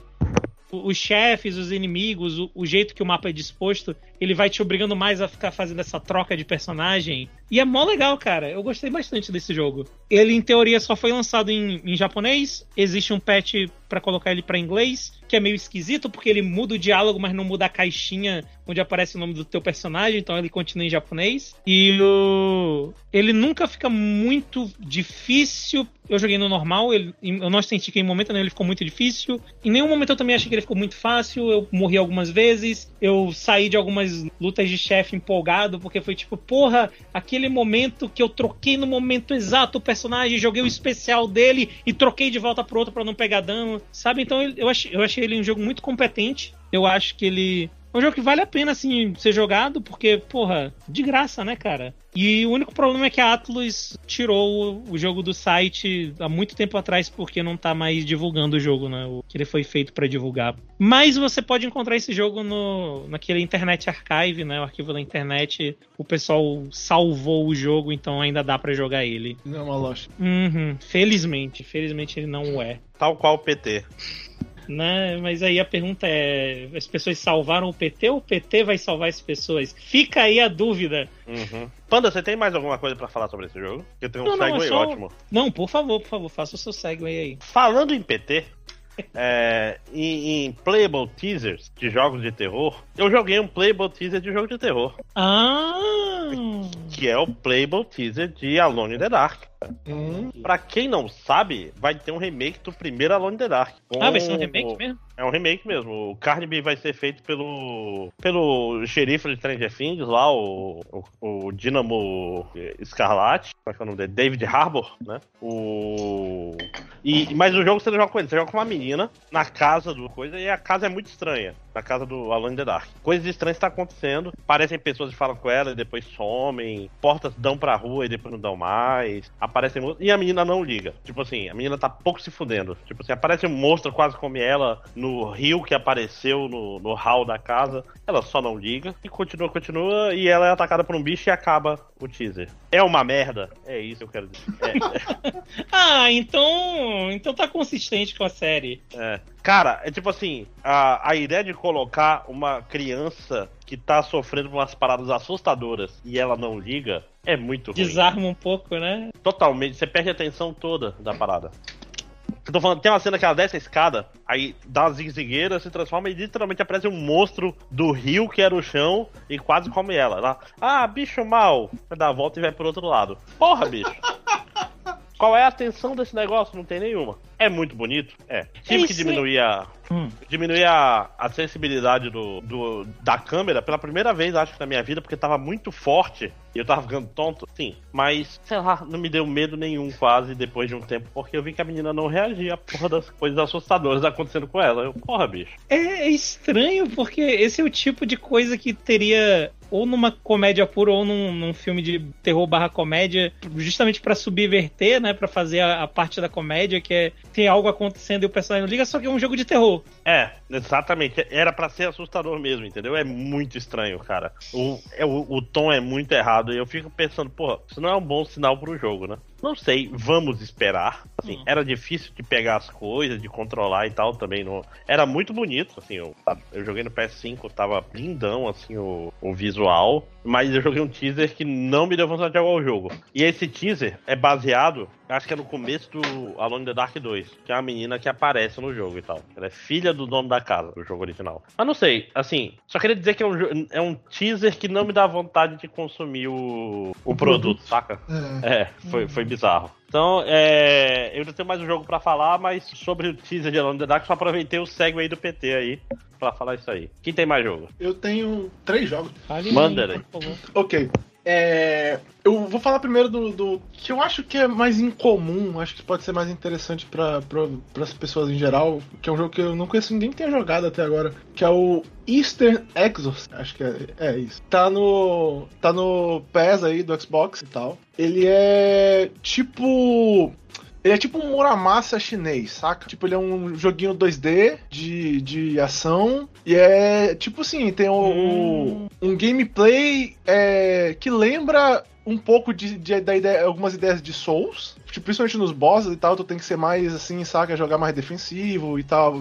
Speaker 2: os chefes, os inimigos, o, o, jeito que o mapa é disposto, ele vai te obrigando mais a ficar fazendo essa troca de personagem. E é mó legal, cara. Eu gostei bastante desse jogo. Ele, em teoria, só foi lançado em, em japonês. Existe um patch para colocar ele para inglês, que é meio esquisito, porque ele muda o diálogo, mas não muda a caixinha onde aparece o nome do teu personagem, então ele continua em japonês. E o... ele nunca fica muito difícil. Eu joguei no normal, ele... eu não senti que em momento nenhum ele ficou muito difícil. Em nenhum momento eu também achei que ele ficou muito fácil. Eu morri algumas vezes, eu saí de algumas lutas de chefe empolgado, porque foi tipo, porra, aquele momento que eu troquei no momento exato o personagem, joguei o especial dele e troquei de volta pro outro para não pegar dano, sabe? Então eu achei, eu achei ele um jogo muito competente. Eu acho que ele é um jogo que vale a pena, assim, ser jogado, porque, porra, de graça, né, cara? E o único problema é que a Atlus tirou o jogo do site há muito tempo atrás, porque não tá mais divulgando o jogo, né? O que ele foi feito para divulgar. Mas você pode encontrar esse jogo no, naquele Internet Archive, né? O arquivo da internet. O pessoal salvou o jogo, então ainda dá para jogar ele.
Speaker 3: Não é uma loja.
Speaker 2: Uhum. Felizmente, felizmente ele não é.
Speaker 1: Tal qual o PT.
Speaker 2: Né? Mas aí a pergunta é: as pessoas salvaram o PT ou o PT vai salvar as pessoas? Fica aí a dúvida.
Speaker 1: Uhum. Panda, você tem mais alguma coisa para falar sobre esse jogo? Porque tem um
Speaker 2: não,
Speaker 1: segue
Speaker 2: não, é só...
Speaker 1: ótimo.
Speaker 2: Não, por favor, por favor, faça o seu segue aí.
Speaker 1: Falando em PT, é, em, em, playable teasers de jogos de terror, eu joguei um playable teaser de jogo de terror.
Speaker 2: Ah!
Speaker 1: Que é o playable teaser de Alone in the Dark.
Speaker 3: Hum.
Speaker 1: Pra quem não sabe, vai ter um remake do primeiro Alone in the Dark.
Speaker 2: Ah, vai ser um remake mesmo?
Speaker 1: É um remake mesmo. O Carnaby vai ser feito pelo pelo xerife de Stranger Things lá, o, o, o Dynamo Escarlate. É que é o nome dele? David Harbour, né? O... E, mas o jogo você não joga com ele, você joga com uma menina na casa do coisa e a casa é muito estranha. Na casa do in the Dark. Coisas estranhas estão acontecendo. Parecem pessoas que falam com ela e depois somem. Portas dão pra rua e depois não dão mais. Aparecem E a menina não liga. Tipo assim, a menina tá pouco se fudendo. Tipo assim, aparece um monstro quase come ela no rio que apareceu no, no hall da casa. Ela só não liga. E continua, continua. E ela é atacada por um bicho e acaba o teaser. É uma merda. É isso que eu quero dizer. É, (laughs)
Speaker 2: ah, então. Então tá consistente com a série.
Speaker 1: É. Cara, é tipo assim, a, a ideia de colocar uma criança que tá sofrendo umas paradas assustadoras e ela não liga é muito ruim.
Speaker 2: Desarma um pouco, né?
Speaker 1: Totalmente, você perde a atenção toda da parada. Eu tô falando, tem uma cena que ela desce a escada, aí dá uma zigueira, se transforma e literalmente aparece um monstro do rio que era o chão e quase come ela. ela ah, bicho mal! Dar a volta e vai pro outro lado. Porra, bicho! Qual é a atenção desse negócio? Não tem nenhuma. É muito bonito? É. Tive que diminuir a. Hum. Diminuir a, a sensibilidade do, do, da câmera pela primeira vez, acho que na minha vida, porque tava muito forte e eu tava ficando tonto, sim. Mas, sei lá, não me deu medo nenhum quase depois de um tempo, porque eu vi que a menina não reagia a porra das coisas assustadoras acontecendo com ela. Eu, porra, bicho.
Speaker 2: É, é estranho, porque esse é o tipo de coisa que teria ou numa comédia pura ou num, num filme de terror barra comédia, justamente para subverter, né, para fazer a, a, parte da comédia que é tem algo acontecendo e o personagem não liga, só que é um jogo de terror.
Speaker 1: É, exatamente. Era para ser assustador mesmo, entendeu? É muito estranho, cara. O, é, o, o tom é muito errado e eu fico pensando, porra, isso não é um bom sinal pro jogo, né? Não sei, vamos esperar. Assim, hum. era difícil de pegar as coisas, de controlar e tal também. Não... Era muito bonito, assim, eu, eu joguei no PS5, tava lindão, assim, o, o visual. Mas eu joguei um teaser que não me deu vontade de jogar o jogo. E esse teaser é baseado, acho que é no começo do Alone in the Dark 2, que é uma menina que aparece no jogo e tal. Ela é filha do dono da casa, do jogo original. Mas não sei, assim, só queria dizer que é um, é um teaser que não me dá vontade de consumir o, o produto, saca? É, é foi, foi bizarro. Então, é, eu não tenho mais um jogo para falar, mas sobre o teaser de Alone in the Dark, só aproveitei o segue aí do PT aí pra falar isso aí. Quem tem mais jogo?
Speaker 3: Eu tenho três jogos.
Speaker 1: Manda aí.
Speaker 3: Ok. É, eu vou falar primeiro do, do, que eu acho que é mais incomum, acho que pode ser mais interessante para as pessoas em geral, que é um jogo que eu não conheço ninguém que tenha jogado até agora, que é o Eastern Exorcist, acho que é, é isso. Tá no tá no PES aí do Xbox e tal. Ele é tipo ele é tipo um Muramasa chinês, saca? Tipo, ele é um joguinho 2D de, de ação. E é tipo assim, tem o, hum. um gameplay é, que lembra um pouco de, de, da ideia, algumas ideias de Souls, tipo, principalmente nos bosses e tal, tu tem que ser mais assim, saca, jogar mais defensivo e tal,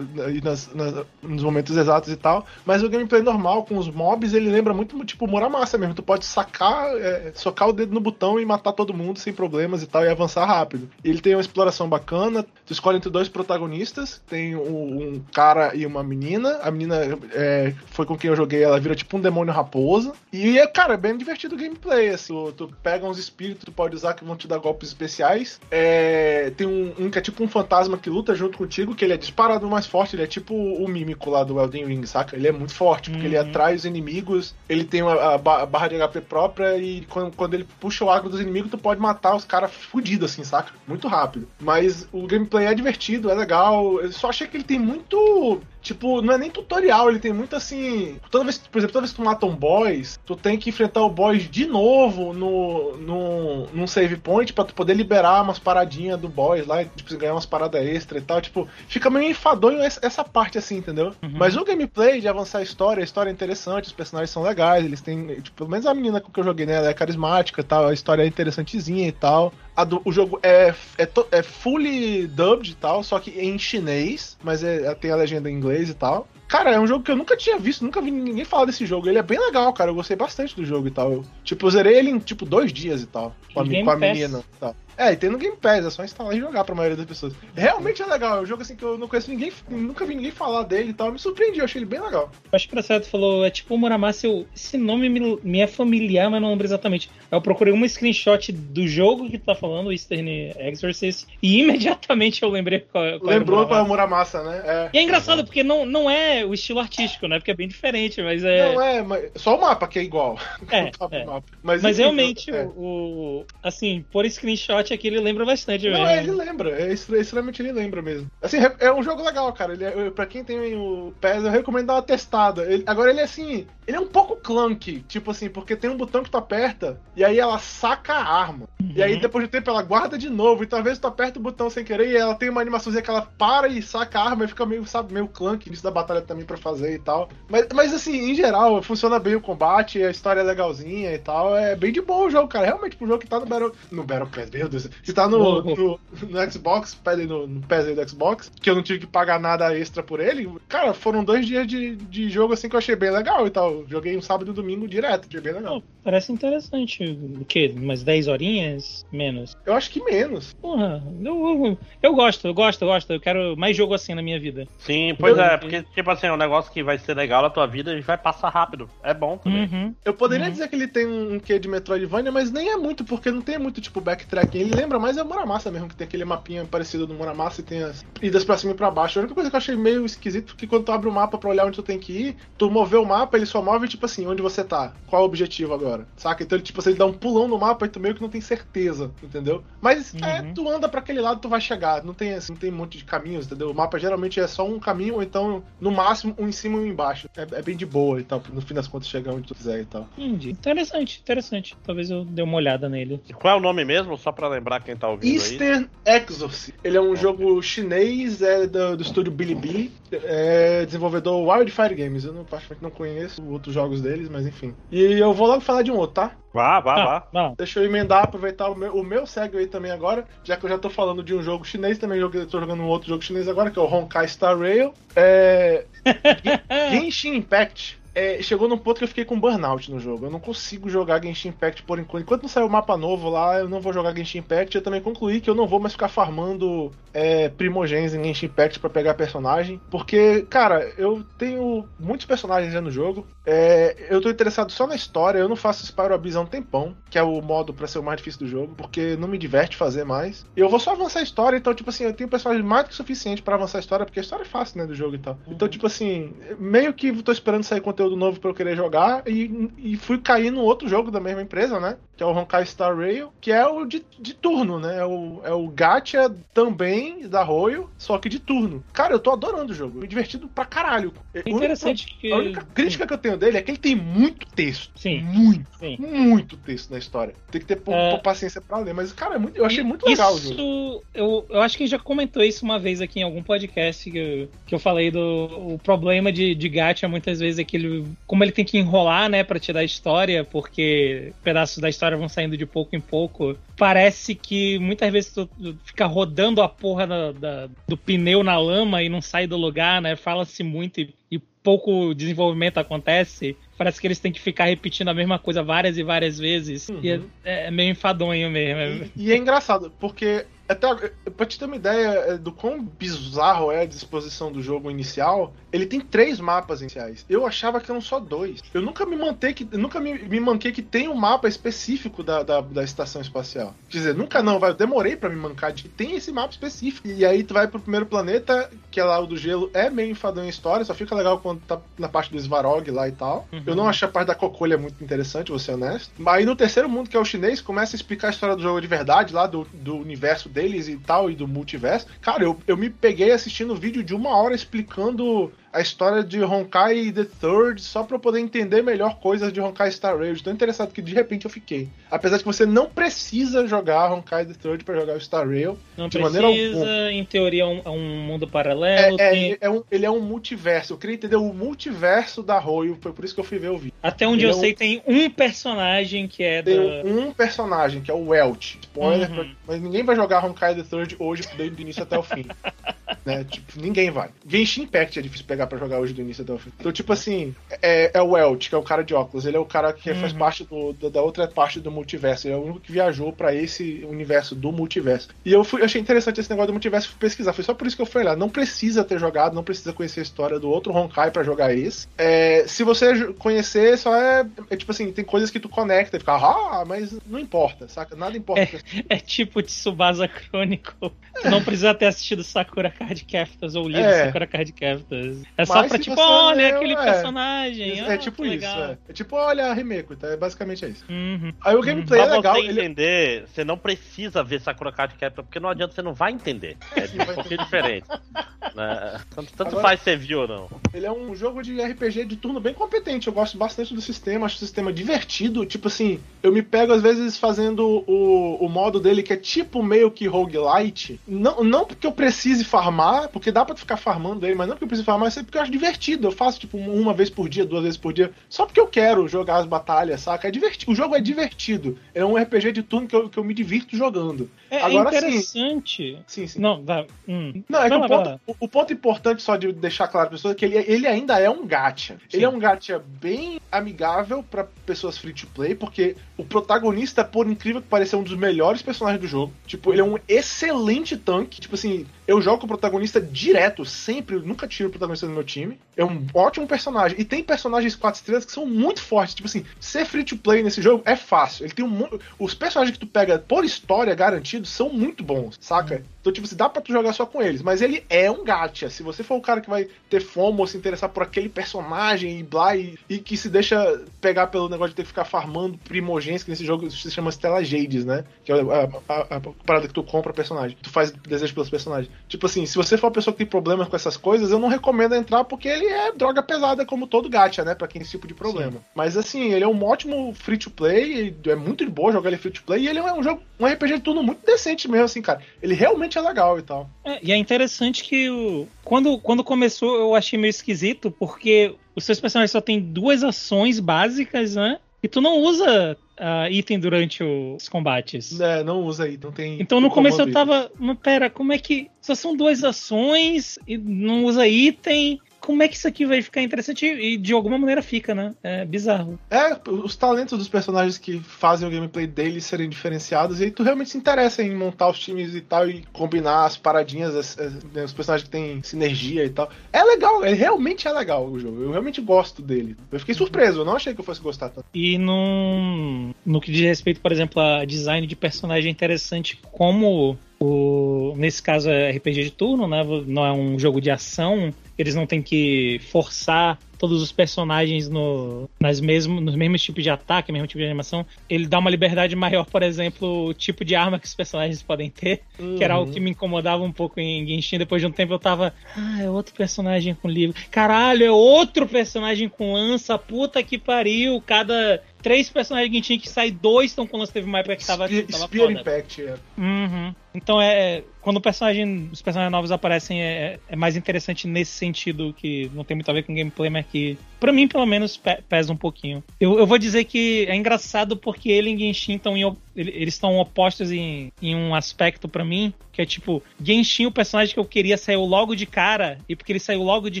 Speaker 3: e nas, nas, nos momentos exatos e tal. Mas o gameplay normal com os mobs, ele lembra muito tipo Muramasa mesmo. Tu pode sacar, é, socar o dedo no botão e matar todo mundo sem problemas e tal, e avançar rápido. Ele tem uma exploração bacana, tu escolhe entre dois protagonistas, tem um, um cara e uma menina. A menina é, foi com quem eu joguei, ela vira tipo um demônio raposa. E, é, cara, é bem divertido o gameplay, assim tu pega uns espíritos, tu pode usar que vão te dar golpes especiais. É, tem um, um, que é tipo um fantasma que luta junto contigo, que ele é disparado mais forte, ele é tipo o mímico lá do Elden Ring, saca? Ele é muito forte, porque uhum. ele atrai os inimigos, ele tem uma, a, a, barra de HP própria e quando, quando ele puxa o agro dos inimigos, tu pode matar os caras fudidos, assim, saca? Muito rápido. Mas o gameplay é divertido, é legal. Eu só achei que ele tem muito Tipo, não é nem tutorial, ele tem muito assim. Toda vez, por exemplo, toda vez que tu mata um boss, tu tem que enfrentar o boss de novo no, no, num save point pra tu poder liberar umas paradinhas do boss lá, tipo, ganhar umas paradas extra e tal. Tipo, fica meio enfadonho essa parte assim, entendeu? Uhum. Mas o gameplay de avançar a história, a história é interessante, os personagens são legais, eles têm. Tipo, pelo menos a menina com que eu joguei, né? Ela é carismática e tal, a história é interessantezinha e tal. Do, o jogo é, é, to, é fully dubbed e tal, só que em chinês, mas é, tem a legenda em inglês e tal. Cara, é um jogo que eu nunca tinha visto, nunca vi ninguém falar desse jogo. Ele é bem legal, cara. Eu gostei bastante do jogo e tal. Eu, tipo, eu zerei ele em tipo dois dias e tal. Com a, com a menina e tal. É, e tem no Game Pass, é só instalar e jogar pra maioria das pessoas. Realmente é legal, é um jogo assim que eu não conheço ninguém, nunca vi ninguém falar dele e tal, me surpreendi, eu achei ele bem legal.
Speaker 2: Acho engraçado, tu falou, é tipo o Muramasa, eu, esse nome me, me, é familiar, mas não lembro exatamente. Eu procurei um screenshot do jogo que tu tá falando, o Eastern Exorcist, e (laughs) imediatamente eu lembrei qual,
Speaker 3: qual Lembrou qual é o Muramasa, né?
Speaker 2: É. E é engraçado, porque não, não é o estilo artístico, né? Porque é bem diferente, mas é.
Speaker 3: Não é, mas só o mapa que é igual. (laughs)
Speaker 2: É, é. Mas, mas realmente, é. o, o, assim, por screenshot aqui ele lembra bastante bastante
Speaker 3: Não, é, ele lembra. É extremamente ele lembra mesmo. Assim, é um jogo legal, cara. Ele é, pra quem tem o PES, eu recomendo dar uma testada. Ele, agora ele é assim. Ele é um pouco clunky, tipo assim, porque tem um botão que tu aperta e aí ela saca a arma. Uhum. E aí uhum. depois de tempo ela guarda de novo. E talvez tu aperta o botão sem querer e ela tem uma animaçãozinha que ela para e saca a arma e fica meio, sabe, meio clunky início da batalha também para fazer e tal. Mas, mas assim, em geral, funciona bem o combate, a história é legalzinha e tal. É bem de boa o jogo, cara. Realmente, pro jogo que tá no Battle. No Battle Pass, meu Deus. Que tá no, no, no Xbox, no, no PES do Xbox, que eu não tive que pagar nada extra por ele. Cara, foram dois dias de, de jogo assim que eu achei bem legal e tal. Joguei um sábado e um domingo direto, achei bem legal. Oh,
Speaker 2: parece interessante. O quê? Umas 10 horinhas? Menos?
Speaker 3: Eu acho que menos.
Speaker 2: Porra, eu, eu, eu gosto, eu gosto, eu gosto. Eu quero mais jogo assim na minha vida.
Speaker 1: Sim, pois eu, é, porque, tipo assim, é um negócio que vai ser legal na tua vida e vai passar rápido. É bom também. Uhum,
Speaker 3: eu poderia uhum. dizer que ele tem um quê de Metroidvania, mas nem é muito, porque não tem muito, tipo, backtracking. Ele lembra mais é Muramasa mesmo, que tem aquele mapinha parecido no Muramasa e tem as idas pra cima e pra baixo. A única coisa que eu achei meio esquisito é que quando tu abre o mapa pra olhar onde tu tem que ir, tu mover o mapa, ele só move, tipo assim, onde você tá. Qual é o objetivo agora? Saca? Então ele, tipo, assim, ele dá um pulão no mapa e tu meio que não tem certeza, entendeu? Mas é, uhum. é, tu anda para aquele lado, tu vai chegar. Não tem assim, não tem um monte de caminhos, entendeu? O mapa geralmente é só um caminho, ou então, no máximo, um em cima e um embaixo. É, é bem de boa e tal, no fim das contas chegar onde tu quiser e tal.
Speaker 2: Entendi. Interessante, interessante. Talvez eu dê uma olhada nele.
Speaker 1: E qual é o nome mesmo, só para lembrar quem tá ouvindo
Speaker 3: Eastern aí? Exorcist. Ele é um jogo chinês, é do, do estúdio Bilibili. É desenvolvedor Wildfire Games. Eu não, praticamente não conheço outros jogos deles, mas enfim. E eu vou logo falar de um outro, tá?
Speaker 1: Vá, vá, ah,
Speaker 3: vá. Deixa eu emendar, aproveitar o meu, o meu segue aí também agora, já que eu já tô falando de um jogo chinês, também joguei, tô jogando um outro jogo chinês agora, que é o Honkai Star Rail. É. (laughs) Genshin Impact é, chegou num ponto que eu fiquei com burnout no jogo. Eu não consigo jogar Genshin Impact por enquanto. Enquanto não sair o mapa novo lá, eu não vou jogar Genshin Impact. Eu também concluí que eu não vou mais ficar farmando é, em Genshin Impact para pegar personagem. Porque, cara, eu tenho muitos personagens já no jogo. É, eu tô interessado só na história. Eu não faço Spyro Abyss há um tempão, que é o modo para ser o mais difícil do jogo, porque não me diverte fazer mais. Eu vou só avançar a história, então, tipo assim, eu tenho personagem mais que suficiente para avançar a história, porque a história é fácil, né, do jogo e tal. Então, tipo assim, meio que tô esperando sair conteúdo conteúdo novo pra eu querer jogar e, e fui cair no outro jogo da mesma empresa, né? Que é o Honkai Star Rail, que é o de, de turno, né? É o, é o gacha também da Royo, só que de turno. Cara, eu tô adorando o jogo. Me divertido pra caralho.
Speaker 2: É interessante
Speaker 3: a única,
Speaker 2: que.
Speaker 3: A única crítica que eu tenho dele é que ele tem muito texto.
Speaker 2: Sim.
Speaker 3: Muito,
Speaker 2: Sim.
Speaker 3: muito texto na história. Tem que ter
Speaker 2: É.
Speaker 3: paciência pra ler. Mas, cara, é muito, eu achei muito legal o
Speaker 2: isso,
Speaker 3: jogo.
Speaker 2: Eu, eu acho que a gente já comentou isso uma vez aqui em algum podcast que eu, que eu falei do o problema de, de gacha muitas vezes é que ele, como ele tem que enrolar, né, pra te dar a história, porque pedaços da história vão saindo de pouco em pouco, parece que muitas vezes tu, fica rodando a porra da- da- do pneu na lama e não sai do lugar, né, fala-se muito e, e pouco desenvolvimento acontece. Parece que eles têm que ficar repetindo a mesma coisa várias e várias vezes. E é,
Speaker 3: Uhum.
Speaker 2: é meio enfadonho mesmo.
Speaker 3: E, e é engraçado, porque até pra te ter uma ideia é, do quão bizarro é a disposição do jogo inicial, ele tem três mapas iniciais. Eu achava que eram só dois. Eu nunca me mantei que nunca me, me manquei que tem um mapa específico da, da, da estação espacial. Quer dizer, nunca não, vai, eu demorei pra me mancar de que tem esse mapa específico. E aí tu vai pro primeiro planeta, que é lá o do gelo, é meio enfadonho a história, só fica legal quando tá na parte do Svarog lá e tal.
Speaker 2: Uhum.
Speaker 3: Eu não achei a parte da cocolha muito interessante, vou ser honesto. Mas aí no terceiro mundo, que é o chinês, começa a explicar a história do jogo de verdade, lá do, do universo deles e tal, e do multiverso. Cara, eu, eu me peguei assistindo vídeo de uma hora explicando a história de Honkai The Third só pra eu poder entender melhor coisas de Honkai Star Rail. Tão interessado que de repente eu fiquei. Apesar de que você não precisa jogar Honkai The Third pra jogar o Star Rail.
Speaker 2: Não
Speaker 3: de maneira
Speaker 2: precisa, em teoria é um, é um mundo paralelo.
Speaker 3: É,
Speaker 2: tem-
Speaker 3: é, é um, ele é um multiverso. Eu queria entender o multiverso da Royo, foi por isso que eu fui ver o vídeo.
Speaker 2: Até onde
Speaker 3: ele
Speaker 2: eu
Speaker 3: é um-
Speaker 2: sei, tem um personagem que é
Speaker 3: Tem
Speaker 2: da.
Speaker 3: um personagem, que é o Welch. Spoiler,
Speaker 2: Uhum.
Speaker 3: pra- mas ninguém vai jogar Honkai The Third hoje desde o início até o fim. (laughs) né? Tipo, ninguém vai. Genshin Impact é difícil pegar pra jogar hoje do início até o fim. Então, tipo assim, é, é o Welch, que é o cara de óculos. Ele é o cara que faz
Speaker 2: Uhum.
Speaker 3: parte do- da, da outra parte do multiverso. Ele é o único que viajou pra esse universo do multiverso. E eu fui, eu achei interessante esse negócio do multiverso, fui pesquisar. Foi só por isso que eu fui lá. Não precisa ter jogado, não precisa conhecer a história do outro Honkai pra jogar esse. É, se você conhecer, só é, é tipo assim, tem coisas que tu conecta e fica, ah, mas não importa, saca? Nada importa.
Speaker 2: É tipo Tsubasa Chronicle. Não precisa ter assistido Sakura Card Captors ou lido
Speaker 3: É.
Speaker 2: Sakura Card Captors. É só
Speaker 3: Mas
Speaker 2: pra tipo,
Speaker 3: você
Speaker 2: olha
Speaker 3: leu,
Speaker 2: aquele
Speaker 3: é.
Speaker 2: personagem.
Speaker 3: É
Speaker 2: ah,
Speaker 3: tipo isso,
Speaker 2: legal.
Speaker 3: é. É tipo, olha a Remake, tá? É basicamente é isso.
Speaker 2: Uhum.
Speaker 3: Aí o gameplay é
Speaker 1: Pra
Speaker 3: legal,
Speaker 1: você
Speaker 3: ele,
Speaker 1: entender, você não precisa ver Sakura Card Captor, porque não adianta, você não vai entender. (laughs) É um pouquinho diferente. (laughs) Né? Tanto, tanto
Speaker 3: Agora-
Speaker 1: faz você viu ou não.
Speaker 3: Ele é um jogo de RPG de turno bem competente. Eu gosto bastante do sistema, acho o sistema divertido. Tipo assim, eu me pego às vezes fazendo o, o modo dele que é tipo meio que roguelite. Não, não porque eu precise farmar, porque dá pra ficar farmando ele, mas não porque eu preciso farmar, é porque eu acho divertido. Eu faço tipo uma vez por dia, duas vezes por dia, só porque eu quero jogar as batalhas, saca? É divertido. O jogo é divertido. É um RPG de turno que eu, que eu me divirto jogando.
Speaker 2: É, é
Speaker 3: Agora sim.
Speaker 2: interessante.
Speaker 3: Sim, sim.
Speaker 2: Não, vai. Hum.
Speaker 3: Não, é que
Speaker 2: Vai
Speaker 3: o ponto, o, o ponto importante só de deixar claro para pessoas é que ele, ele ainda é um gacha. Ele é um gacha bem amigável para pessoas free to play, porque o protagonista, por incrível que pareça, é um dos melhores personagens do jogo. Tipo, ele é um excelente tanque. Tipo assim, eu jogo com o protagonista direto, sempre, eu nunca tiro o protagonista do meu time. É um ótimo personagem. E tem personagens 4 estrelas que são muito fortes. Tipo assim, ser free to play nesse jogo é fácil. Ele tem um Os personagens que tu pega por história garantido são muito bons, saca? Então, tipo, se dá pra tu jogar só com eles. Mas ele é um gacha. Se você for o cara que vai ter fome ou se interessar por aquele personagem e blá, e, e que se deixa pegar pelo negócio de ter que ficar farmando primogênios, que nesse jogo se chama Stella Jades, né? Que é a, a- a parada que tu compra personagem. Tu faz desejo pelos personagens. Tipo assim, se você for uma pessoa que tem problemas com essas coisas, eu não recomendo entrar porque ele é droga pesada, como todo gacha, né? Pra quem tem esse tipo de problema. Mas assim, ele é um ótimo free to play, é muito de boa jogar ele free to play, e ele é um jogo, um RPG de turno muito decente mesmo, assim, cara. Ele realmente é legal e tal.
Speaker 2: É, e é interessante que o... quando, quando começou eu achei meio esquisito, porque os seus personagens só tem duas ações básicas, né? E tu não usa ah, item durante os combates.
Speaker 3: É, não usa não tem.
Speaker 2: Então no começo eu tava. Mas pera, como é que. Só são duas ações e não usa item. Como é que isso aqui vai ficar interessante? E de alguma maneira fica, né? É bizarro.
Speaker 3: É, os talentos dos personagens que fazem o gameplay deles serem diferenciados, e aí tu realmente se interessa em montar os times e tal, e combinar as paradinhas, as- as- né, os personagens que têm sinergia e tal. É legal, ele realmente é legal o jogo. Eu realmente gosto dele. Eu fiquei surpreso, eu não achei que eu fosse gostar tanto.
Speaker 2: E no, no que diz respeito, por exemplo, a design de personagem é interessante, como o, nesse caso é RPG de turno, né? Não é um jogo de ação. Eles não têm que forçar todos os personagens no, nas mesmo, nos mesmos tipos de ataque, mesmo tipo de animação. Ele dá uma liberdade maior, por exemplo, o tipo de arma que os personagens (laughs) podem ter, uhum. que era algo que me incomodava um pouco em Genshin. Depois de um tempo eu tava, ah, é outro personagem com livro. Caralho, é outro personagem com lança, puta que pariu. Cada três personagens que tinha que sair, dois estão com lança. Teve uma época que tava,
Speaker 3: Spear, tava Spear. Impact, é.
Speaker 2: Uhum. Então é. Quando o personagem, os personagens novos aparecem, é, é, mais interessante nesse sentido, que não tem muito a ver com gameplay, mas que, pra mim, pelo menos, pesa um pouquinho. Eu, eu vou dizer que é engraçado porque ele e Genshin estão eles estão opostos em, em um aspecto para mim, que é tipo, Genshin, o personagem que eu queria saiu logo de cara, e porque ele saiu logo de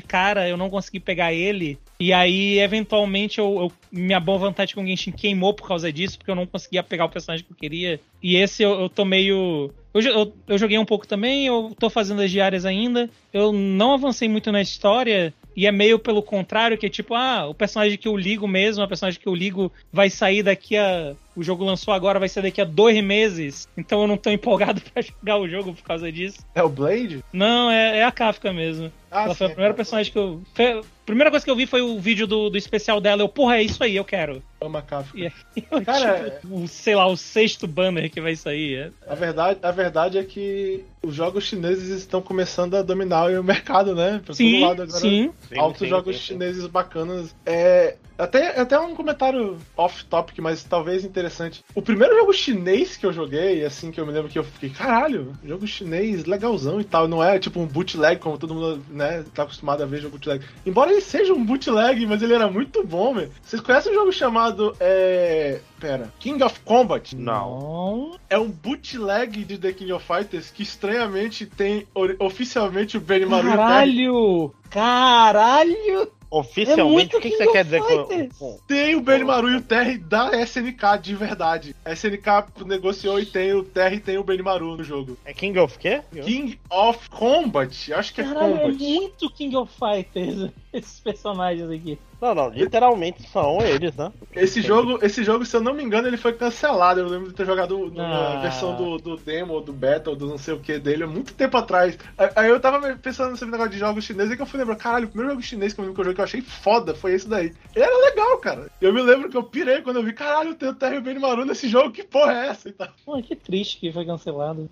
Speaker 2: cara, eu não consegui pegar ele. E aí, eventualmente, eu, eu, minha boa vontade com o Genshin queimou por causa disso, porque eu não conseguia pegar o personagem que eu queria. E esse eu, eu tô meio eu, eu, eu, joguei um pouco também, eu tô fazendo as diárias ainda. Eu não avancei muito na história. E é meio pelo contrário, que é tipo, ah, o personagem que eu ligo mesmo, a personagem que eu ligo vai sair daqui a. O jogo lançou agora, vai sair daqui a dois meses. Então eu não tô (laughs) empolgado para jogar o jogo por causa disso.
Speaker 3: É o Blade?
Speaker 2: Não, é, é a Kafka mesmo. Ah, Ela sim, foi a primeira personagem que eu. Foi, primeira coisa que eu vi foi o vídeo do, do especial dela. Eu, porra, é isso aí, eu quero.
Speaker 3: Ama Kafka.
Speaker 2: E, (laughs) eu, Cara, tipo, o, sei lá, o sexto banner que vai sair. É...
Speaker 3: A, verdade, a verdade é que os jogos chineses estão começando a dominar o mercado, né?
Speaker 2: Pra sim, todo lado agora. Sim.
Speaker 3: Altos sim, jogos sim, chineses bacanas. É, até, até um comentário off-topic, mas talvez interessante. O primeiro jogo chinês que eu joguei, assim, que eu me lembro que eu fiquei, caralho, jogo chinês legalzão e tal. Não é tipo um bootleg, como todo mundo, né, tá acostumado a ver jogo bootleg. Embora ele seja um bootleg, mas ele era muito bom, velho. Vocês conhecem um jogo chamado. É... Pera. King of Combat?
Speaker 1: Não.
Speaker 3: É um bootleg de The King of Fighters que estranhamente tem oficialmente o Benny Maru.
Speaker 2: Caralho! Caralho!
Speaker 1: Oficialmente, é o que, que você quer dizer com,
Speaker 3: Tem o Benimaru e o Terry da SNK de verdade. A SNK negociou e tem o Terry e tem o Benimaru no jogo.
Speaker 1: É King of quê?
Speaker 3: King of Combat. Acho que é Caralho, é Combat.
Speaker 2: É muito King of Fighters (laughs) esses personagens aqui.
Speaker 1: Não, não, literalmente são eles, né?
Speaker 3: Esse jogo, esse jogo, se eu não me engano, ele foi cancelado. Eu lembro de ter jogado na ah. versão do, do demo, do beta, do não sei o que dele, há muito tempo atrás. Aí eu tava pensando nesse negócio de jogos chineses e que eu fui lembrar, caralho, o primeiro jogo chinês que eu, que eu joguei que eu achei foda foi esse daí. Ele era legal, cara. Eu me lembro que eu pirei quando eu vi, caralho, tem o Terry Benimaru nesse jogo, que porra é essa? E tal.
Speaker 2: Pô, que triste que foi cancelado.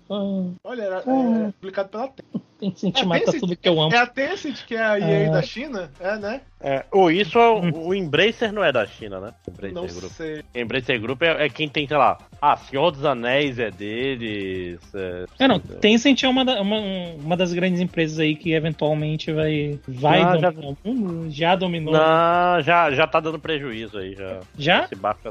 Speaker 3: Olha, era, ah. é, publicado pela
Speaker 2: Tencent é, mata tudo que eu amo.
Speaker 3: É a Tencent que é a EA é... da China? É, né?
Speaker 1: É, ou isso, é o, o Embracer não é da China, né?
Speaker 3: Embracer não Group. sei.
Speaker 1: Embracer Group é, é, quem tem, sei lá, ah, Senhor dos Anéis é deles.
Speaker 2: É, é não, Tencent é uma, da, uma, uma das grandes empresas aí que eventualmente vai, vai
Speaker 1: não,
Speaker 2: já, já dominou.
Speaker 1: Não, já, já tá dando prejuízo aí. Já?
Speaker 2: Já?
Speaker 1: Esse barco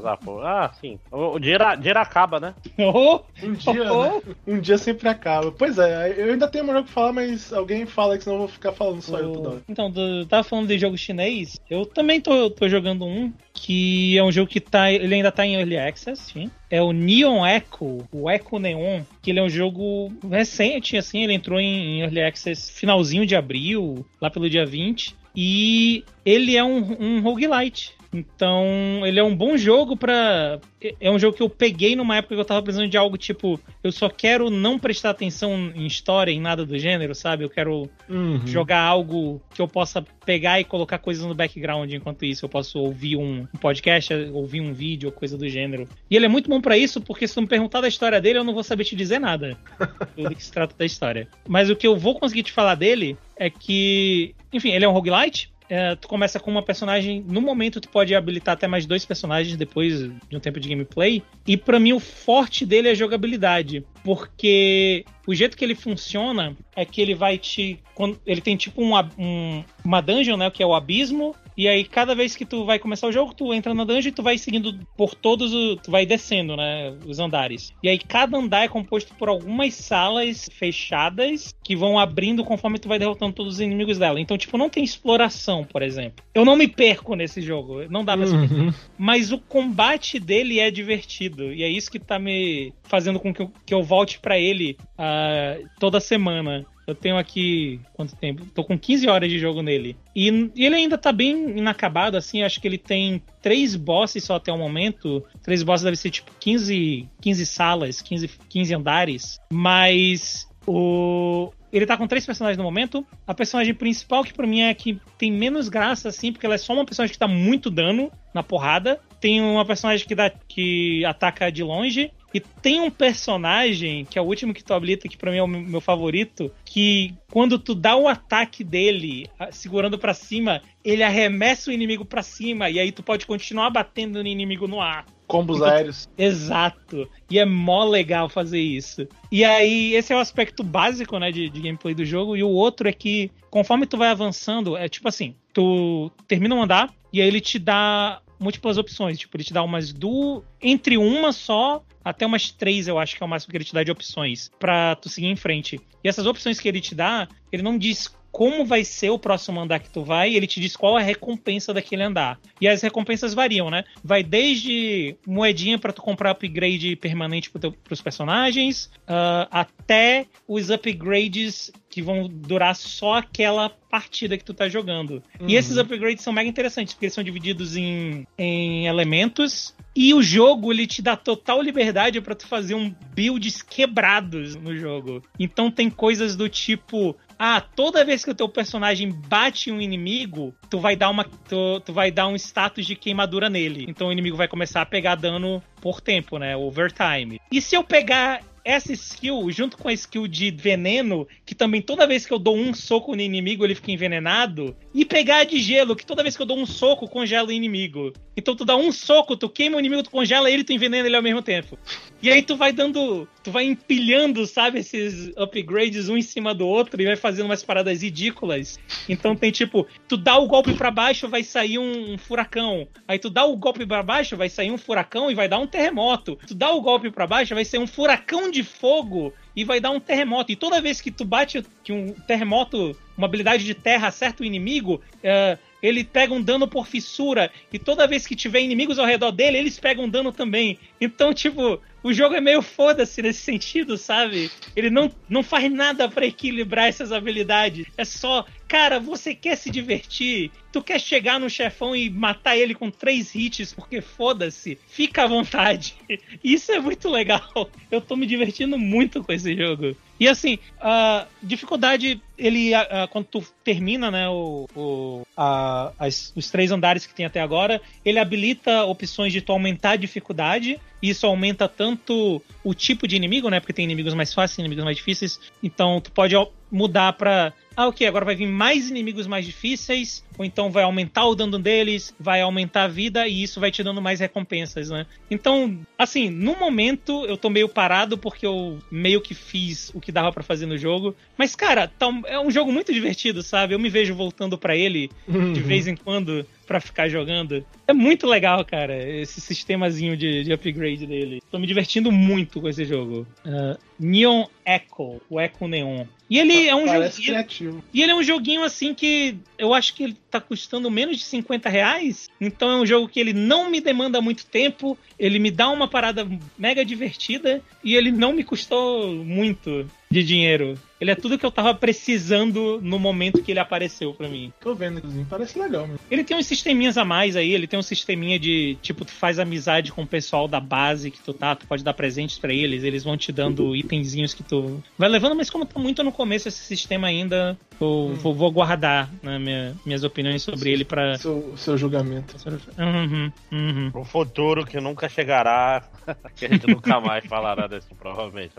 Speaker 1: Ah, sim. O, o dinheiro, dinheiro acaba, né? (laughs)
Speaker 3: Oh, um dia, oh. Né? Um dia sempre acaba. Pois é, eu ainda tenho um jogo pra falar, mas alguém fala que senão eu vou ficar falando só oh. eu toda hora.
Speaker 2: Então, tu tava falando de jogo chinês eu também tô, tô jogando um que é um jogo que tá, ele ainda tá em Early Access, sim. É o Neon Echo, o Echo Neon, que ele é um jogo recente, assim, ele entrou em, em Early Access finalzinho de abril, lá pelo dia 20. E ele é um, um roguelite. Então, ele é um bom jogo para É um jogo que eu peguei numa época que eu tava precisando de algo tipo. Eu só quero não prestar atenção em história, em nada do gênero, sabe? Eu quero uhum. jogar algo que eu possa pegar e colocar coisas no background enquanto isso. Eu posso ouvir um, podcast, ouvir um vídeo coisa do gênero. E ele é muito bom para isso, porque se tu me perguntar da história dele, eu não vou saber te dizer nada (laughs) do que se trata da história. Mas o que eu vou conseguir te falar dele é que. Enfim, ele é um roguelite é, tu começa com uma personagem. No momento, tu pode habilitar até mais dois personagens depois de um tempo de gameplay. E para mim, o forte dele é a jogabilidade. Porque o jeito que ele funciona é que ele vai te. Ele tem tipo um, um, uma dungeon, né? Que é o abismo. E aí, cada vez que tu vai começar o jogo, tu entra na dungeon e tu vai seguindo por todos os. Tu vai descendo, né? Os andares. E aí, cada andar é composto por algumas salas fechadas que vão abrindo conforme tu vai derrotando todos os inimigos dela. Então, tipo, não tem exploração, por exemplo. Eu não me perco nesse jogo. Não dá pra uhum. Mas o combate dele é divertido. E é isso que tá me fazendo com que eu, que eu volte para ele uh, toda semana. Eu tenho aqui. Quanto tempo? Tô com 15 horas de jogo nele. E, e ele ainda tá bem inacabado, assim. Acho que ele tem três bosses só até o momento. Três bosses deve ser tipo 15, 15 salas, 15, 15 andares. Mas O... Ele tá com três personagens no momento. A personagem principal, que pra mim é a que tem menos graça, assim, porque ela é só uma personagem que dá muito dano na porrada. Tem uma personagem que, dá, que ataca de longe. E tem um personagem, que é o último que tu habilita, que pra mim é o meu favorito, que quando tu dá o ataque dele, segurando para cima, ele arremessa o inimigo para cima, e aí tu pode continuar batendo no inimigo no ar.
Speaker 3: Combos então, aéreos.
Speaker 2: Exato. E é mó legal fazer isso. E aí, esse é o aspecto básico, né, de, de gameplay do jogo. E o outro é que, conforme tu vai avançando, é tipo assim, tu termina um andar, e aí ele te dá múltiplas opções. Tipo, ele te dá umas duas. Entre uma só até umas três, eu acho que é o máximo que ele te dá de opções para tu seguir em frente. E essas opções que ele te dá, ele não diz como vai ser o próximo andar que tu vai, ele te diz qual é a recompensa daquele andar. E as recompensas variam, né? Vai desde moedinha para tu comprar upgrade permanente para os personagens, uh, até os upgrades que vão durar só aquela partida que tu tá jogando. Uhum. E esses upgrades são mega interessantes, porque eles são divididos em, em elementos e o jogo ele te dá total liberdade para tu fazer um builds quebrados no jogo. Então tem coisas do tipo, ah, toda vez que o teu personagem bate um inimigo, tu vai dar uma tu, tu vai dar um status de queimadura nele. Então o inimigo vai começar a pegar dano por tempo, né? Overtime. E se eu pegar essa skill, junto com a skill de veneno, que também toda vez que eu dou um soco no inimigo ele fica envenenado, e pegar de gelo, que toda vez que eu dou um soco congela o inimigo. Então tu dá um soco, tu queima o inimigo, tu congela ele, tu envenena ele ao mesmo tempo. E aí tu vai dando, tu vai empilhando, sabe, esses upgrades um em cima do outro e vai fazendo umas paradas ridículas. Então tem tipo, tu dá o golpe para baixo, vai sair um, um furacão. Aí tu dá o golpe para baixo, vai sair um furacão e vai dar um terremoto. Tu dá o golpe para baixo, vai ser um furacão de fogo e vai dar um terremoto. E toda vez que tu bate que um terremoto, uma habilidade de terra acerta o inimigo, uh, ele pega um dano por fissura. E toda vez que tiver inimigos ao redor dele, eles pegam dano também. Então, tipo, o jogo é meio foda-se nesse sentido, sabe? Ele não, não faz nada para equilibrar essas habilidades. É só, cara, você quer se divertir? Tu quer chegar no chefão e matar ele com três hits porque foda-se? Fica à vontade. (laughs) Isso é muito legal. Eu tô me divertindo muito com esse jogo. E assim, a dificuldade, ele, a, a, quando tu termina, né, o, o a, as, os três andares que tem até agora, ele habilita opções de tu aumentar a dificuldade. E isso aumenta tanto o tipo de inimigo, né? Porque tem inimigos mais fáceis, inimigos mais difíceis. Então tu pode mudar para ah, ok, agora vai vir mais inimigos mais difíceis, ou então vai aumentar o dano deles, vai aumentar a vida e isso vai te dando mais recompensas, né? Então, assim, no momento eu tô meio parado porque eu meio que fiz o que dava para fazer no jogo, mas cara, tá, é um jogo muito divertido, sabe? Eu me vejo voltando para ele de uhum. vez em quando para ficar jogando. É muito legal, cara, esse sistemazinho de, de upgrade dele. Tô me divertindo muito com esse jogo. Uh, Neon Echo, o Echo Neon. E ele é um joguinho. E ele é um joguinho assim que eu acho que ele tá custando menos de 50 reais. Então é um jogo que ele não me demanda muito tempo. Ele me dá uma parada mega divertida. E ele não me custou muito de dinheiro. Ele é tudo que eu tava precisando no momento que ele apareceu para mim.
Speaker 3: Tô vendo, inclusive, parece legal mesmo.
Speaker 2: Ele tem uns sisteminhas a mais aí, ele tem um sisteminha de, tipo, tu faz amizade com o pessoal da base que tu tá, tu pode dar presentes para eles, eles vão te dando itenzinhos que tu vai levando, mas como tá muito no começo esse sistema ainda, eu hum. vou, vou, guardar né, minha, minhas opiniões sobre ele para
Speaker 3: seu, seu julgamento.
Speaker 2: Uhum, uhum.
Speaker 1: O futuro que nunca chegará, (laughs) que a gente nunca mais falará desse, provavelmente.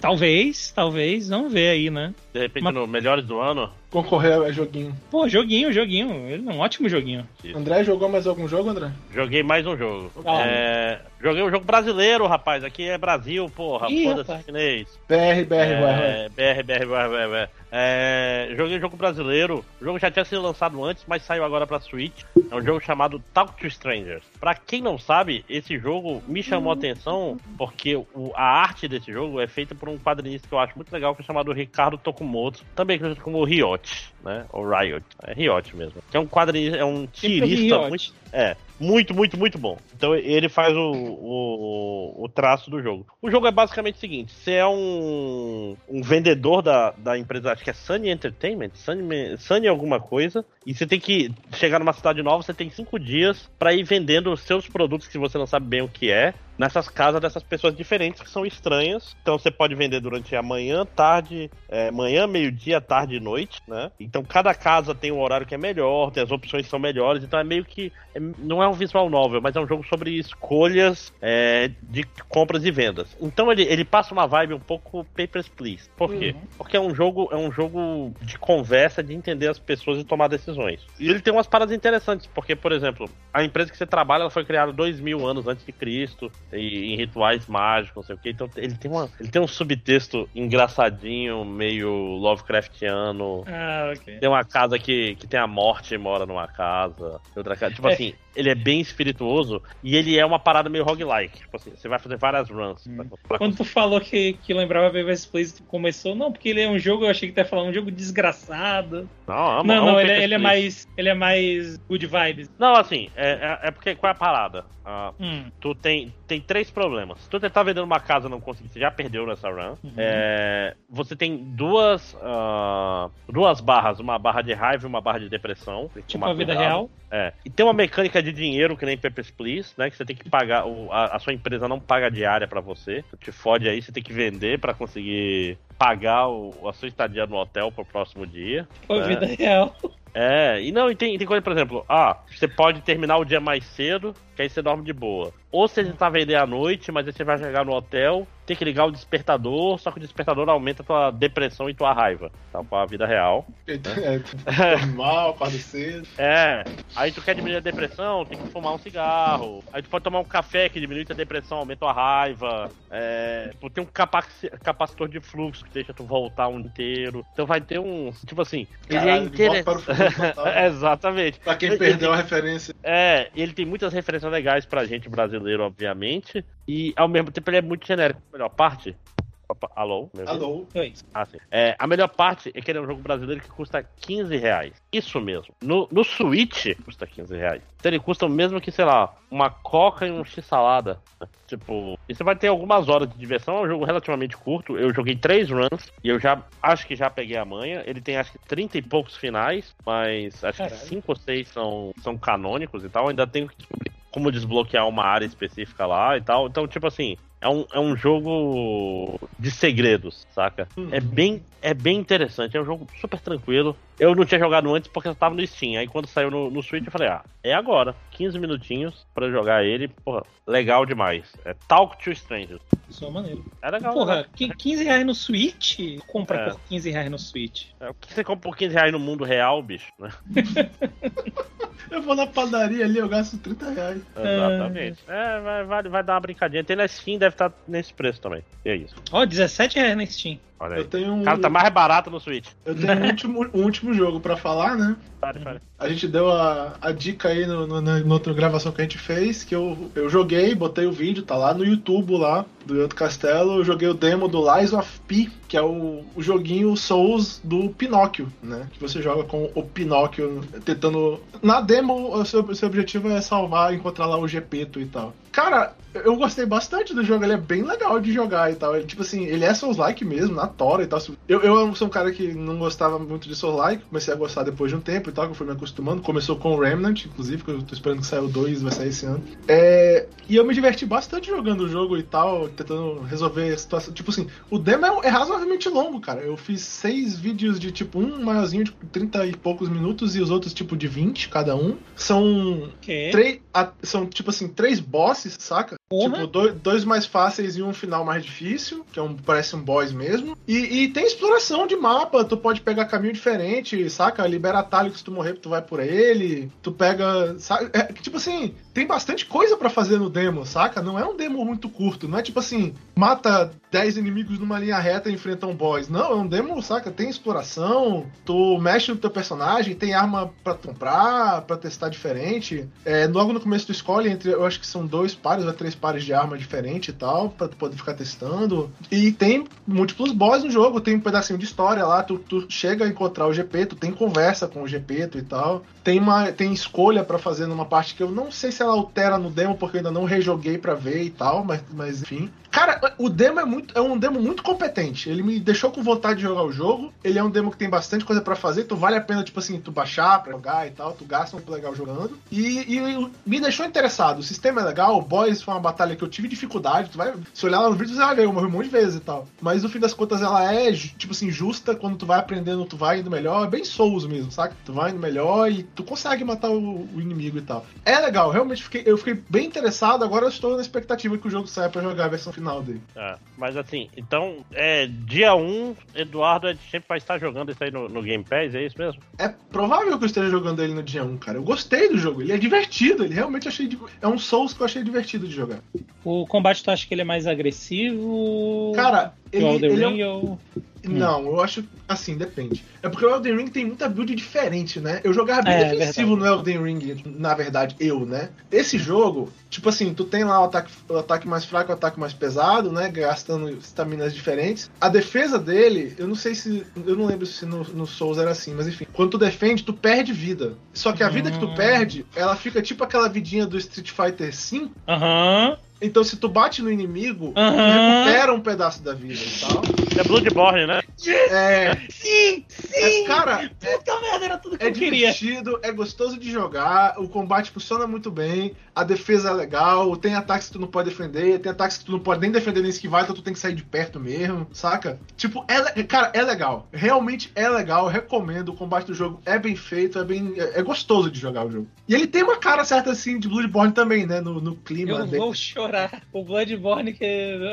Speaker 2: Talvez, talvez, vamos ver aí, né?
Speaker 1: De repente, Mas... no Melhores do Ano,
Speaker 3: concorrer a joguinho.
Speaker 2: Pô, joguinho, joguinho. Ele é um ótimo joguinho.
Speaker 3: André jogou mais algum jogo, André?
Speaker 1: Joguei mais um jogo. Ah, é... Joguei um jogo brasileiro, rapaz. Aqui é Brasil, porra. Foda-se chinês.
Speaker 3: BR, BR,
Speaker 1: é... BR, BR, BR, BR. É... Joguei um jogo brasileiro. O jogo já tinha sido lançado antes, mas saiu agora pra Switch. É um jogo chamado Talk to Strangers. Pra quem não sabe, esse jogo me chamou a atenção porque o... a arte desse jogo é feita por um quadrinista que eu acho muito legal, que é chamado Ricardo Tokumoto, também conhecido como Riot, né? Ou Riot. É Riot mesmo. Que é um quadrinista, é um tirista muito. É, muito, muito, muito bom. Então ele faz o, o, o, traço do jogo. O jogo é basicamente o seguinte: você é um, um vendedor da, da empresa, acho que é Sunny Entertainment, Sunny, Sunny alguma coisa, e você tem que chegar numa cidade nova, você tem cinco dias para ir vendendo os seus produtos que você não sabe bem o que é nessas casas dessas pessoas diferentes que são estranhas. Então você pode vender durante a manhã, tarde, é, manhã, meio-dia, tarde e noite, né? Então cada casa tem um horário que é melhor, tem as opções que são melhores, então é meio que. é- não é um visual novel, mas é um jogo sobre escolhas é, de compras e vendas. Então ele, ele passa uma vibe um pouco Papers, Please. Por quê?
Speaker 4: Uhum.
Speaker 1: Porque é um jogo, é um jogo de conversa, de entender as pessoas e tomar decisões. E ele tem umas paradas interessantes, porque, por exemplo, a empresa que você trabalha ela foi criada dois mil anos antes de Cristo, e, em rituais mágicos, não sei o quê. Então ele tem, uma, ele tem um subtexto engraçadinho, meio Lovecraftiano.
Speaker 4: Ah, ok.
Speaker 1: Tem uma casa que, que tem a morte e mora numa casa. tem Outra casa. Tipo
Speaker 4: É.
Speaker 1: assim, ele é bem espirituoso e ele é uma parada meio roguelike. Tipo assim, você vai fazer várias runs.
Speaker 4: Hum.
Speaker 1: pra- pra
Speaker 4: Quando tu falou que, que lembrava Papers, Please, tu começou, não, porque ele é um jogo, eu achei que tu ia falar um jogo desgraçado.
Speaker 1: Não, amo,
Speaker 4: não,
Speaker 1: amo
Speaker 4: não, ele,
Speaker 1: Papers,
Speaker 4: ele é mais. Ele é mais good vibes.
Speaker 1: Não, assim, é, é, é porque qual é a parada? Ah,
Speaker 4: Hum.
Speaker 1: tu tem, tem três problemas. Se tu tentar vendendo uma casa e não conseguir, você já perdeu nessa run.
Speaker 4: Uhum.
Speaker 1: É, você tem duas ah, duas barras, uma barra de raiva e uma barra de depressão.
Speaker 4: Tipo a vida real.
Speaker 1: É. E tem uma mecânica de dinheiro que nem Papers, Please, né? Que você tem que pagar, a, a sua empresa não paga diária pra você. Te fode aí, você tem que vender pra conseguir pagar o- a sua estadia no hotel pro próximo dia.
Speaker 4: Tipo a
Speaker 1: É.
Speaker 4: vida real.
Speaker 1: É, e não, e tem, tem coisa, por exemplo, ah, você pode terminar o dia mais cedo, que aí você dorme de boa. Ou você tá vender à noite, mas aí você vai chegar no hotel, tem que ligar o despertador, só que o despertador aumenta a tua depressão e tua raiva. Tá, pra vida real.
Speaker 3: É, (laughs) normal, acorda cedo.
Speaker 1: É, aí tu quer diminuir a depressão, tem que fumar um cigarro. Aí tu pode tomar um café que diminui a depressão, aumenta a raiva. É, tipo, tem um capaci- capacitor de fluxo que deixa tu voltar um inteiro. Então vai ter um. Tipo assim, ele é
Speaker 3: Caralho, para o
Speaker 1: interessante. (laughs) Exatamente.
Speaker 3: Pra quem
Speaker 1: Ele-
Speaker 3: perdeu a referência.
Speaker 1: É, ele tem muitas referências legais pra gente brasileiro, obviamente. E ao mesmo tempo ele é muito genérico. A melhor parte. Opa, alô?
Speaker 3: Alô?
Speaker 4: Oi.
Speaker 1: Ah, sim. É, a melhor parte é que ele é um jogo brasileiro que custa 15 reais. Isso mesmo. No, no Switch custa 15 reais. Então ele custa o mesmo que, sei lá, uma coca e um x-salada. Tipo, e você vai ter algumas horas de diversão. É um jogo relativamente curto. Eu joguei três runs e eu já acho que já peguei a manha. Ele tem acho que 30 e poucos finais, mas acho
Speaker 4: Caralho.
Speaker 1: que 5 ou 6 são, são canônicos e tal. Ainda tenho que descobrir como desbloquear uma área específica lá e tal. Então, tipo assim, é um, é um jogo de segredos, saca? É bem, é bem interessante, é um jogo super tranquilo. Eu não tinha jogado antes porque eu tava no Steam. Aí quando saiu no, no Switch eu falei, ah, é agora. 15 minutinhos pra jogar ele, porra, legal demais. É Talk to Strangers.
Speaker 4: Isso é maneiro.
Speaker 1: É legal.
Speaker 4: Porra,
Speaker 1: né?
Speaker 4: qui- 15 reais no Switch? Compra
Speaker 1: É.
Speaker 4: por 15 reais no Switch.
Speaker 1: É, o que você compra por 15 reais no mundo real, bicho, né? (laughs)
Speaker 3: Eu vou na padaria ali, eu gasto 30 reais.
Speaker 1: Exatamente. É, vai, vai, vai dar uma brincadinha. Tem na Steam, deve estar nesse preço também. E é isso.
Speaker 4: Ó, 17 reais na Steam.
Speaker 1: Olha
Speaker 3: Eu
Speaker 1: aí.
Speaker 3: tenho um,
Speaker 1: O cara tá mais barato no Switch.
Speaker 3: eu tenho um, último, um último jogo pra falar, né?
Speaker 1: Pare, pare.
Speaker 3: A gente deu a, a dica aí no, no- na, na outra gravação que a gente fez, que eu, eu joguei, botei o vídeo, tá lá no YouTube lá, do Outro Castelo, eu joguei o demo do Lies of P, que é o, o joguinho Souls do Pinóquio, né? Que você joga com o Pinóquio tentando. Na demo, o seu, o seu objetivo é salvar, encontrar lá o Gepeto e tal. Cara, eu gostei bastante do jogo, ele é bem legal de jogar e tal. Ele, tipo assim, ele é Souls-like mesmo, na Tora e tal. Eu, eu sou um cara que não gostava muito de Souls-like, comecei a gostar depois de um tempo e tal, que eu fui me acostumando. Começou com o Remnant, inclusive, que eu tô esperando que saia o 2, vai sair esse ano. É, e eu me diverti bastante jogando o jogo e tal, tentando resolver a situação. Tipo assim, o demo é, é razoavelmente longo, cara. Eu fiz seis vídeos de tipo um maiorzinho de 30 e poucos minutos e os outros tipo de 20 cada um. São três. a- São tipo assim, três bosses, saca?
Speaker 4: Porra.
Speaker 3: Tipo, dois, dois mais fáceis e um final mais difícil, que é um, parece um boss mesmo. E, e tem exploração de mapa, tu pode pegar caminho diferente, saca? Libera atalho que se tu morrer, tu vai por ele. Tu pega. Saca? É, tipo assim, tem bastante coisa pra fazer no demo, saca? Não é um demo muito curto, não é tipo assim, mata 10 inimigos numa linha reta e enfrenta um boss. Não, é um demo, saca? Tem exploração, tu mexe no teu personagem, tem arma tu comprar, pra testar diferente. É, logo no começo tu escolhe entre, eu acho que são dois pares ou três pares de arma diferente e tal, pra tu poder ficar testando. E tem múltiplos boss no jogo, tem um pedacinho de história lá, tu, tu chega a encontrar o GP, tu tem conversa com o GP e tal. Tem uma tem escolha pra fazer numa parte que eu não sei se ela altera no demo, porque eu ainda não rejoguei pra ver e tal, mas, mas enfim. Cara, o demo é muito é um demo muito competente. Ele me deixou com vontade de jogar o jogo. Ele é um demo que tem bastante coisa pra fazer, então vale a pena, tipo assim, tu baixar pra jogar e tal. Tu gasta um legal jogando. E, e me deixou interessado. O sistema é legal, o Boys foi uma batalha que eu tive dificuldade. Tu vai, se olhar lá no vídeo, você vai ver, eu morri um monte de vezes e tal. Mas no fim das contas, ela é, tipo assim, justa. Quando tu vai aprendendo, tu vai indo melhor. É bem Souls mesmo, saca? Tu vai indo melhor e tu consegue matar o, o inimigo e tal. É legal, realmente fiquei, eu fiquei bem interessado. Agora eu estou na expectativa que o jogo saia pra jogar a versão final dele.
Speaker 1: É, mas assim, então, é, dia 1, Eduardo é sempre vai estar jogando isso aí no, no Game Pass, é isso mesmo?
Speaker 3: É provável que eu esteja jogando ele no dia 1, cara. Eu gostei do jogo, ele é divertido, ele realmente achei. É um Souls que eu achei divertido de jogar.
Speaker 2: O combate tu acha que ele é mais agressivo?
Speaker 3: Cara, ele,
Speaker 2: o Elden
Speaker 3: é um-
Speaker 2: Ring ou...
Speaker 3: Não, eu acho assim, depende. É porque o Elden Ring tem muita build diferente, né? Eu jogava bem
Speaker 2: É,
Speaker 3: defensivo no Elden Ring, na verdade, eu, né? Esse jogo, tipo assim, tu tem lá o ataque, o ataque mais fraco e o ataque mais pesado, né? Gastando estaminas diferentes. A defesa dele, eu não sei se. Eu não lembro se no, no Souls era assim, mas enfim. Quando tu defende, tu perde vida. Só que a vida que tu
Speaker 2: Hum.
Speaker 3: perde, ela fica tipo aquela vidinha do Street Fighter V.
Speaker 2: Aham.
Speaker 3: Então se tu bate no inimigo, tu
Speaker 2: Aham.
Speaker 3: recupera um pedaço da vida e tal.
Speaker 1: É Bloodborne, né?
Speaker 3: É.
Speaker 2: Sim,
Speaker 3: é cara, é,
Speaker 2: Puta merda, era tudo que
Speaker 3: É
Speaker 2: eu queria.
Speaker 3: divertido, é gostoso de jogar, o combate funciona muito bem, a defesa é legal, tem ataques que tu não pode defender, tem ataques que tu não pode nem defender nem esquivar, então tu tem que sair de perto mesmo, saca? Tipo, é, cara, é legal. Realmente é legal, recomendo. O combate do jogo é bem feito, é bem. É, é gostoso de jogar o jogo. E ele tem uma cara certa assim de Bloodborne também, né? No, no clima
Speaker 2: Eu
Speaker 3: dele.
Speaker 2: vou chorar. O Bloodborne, que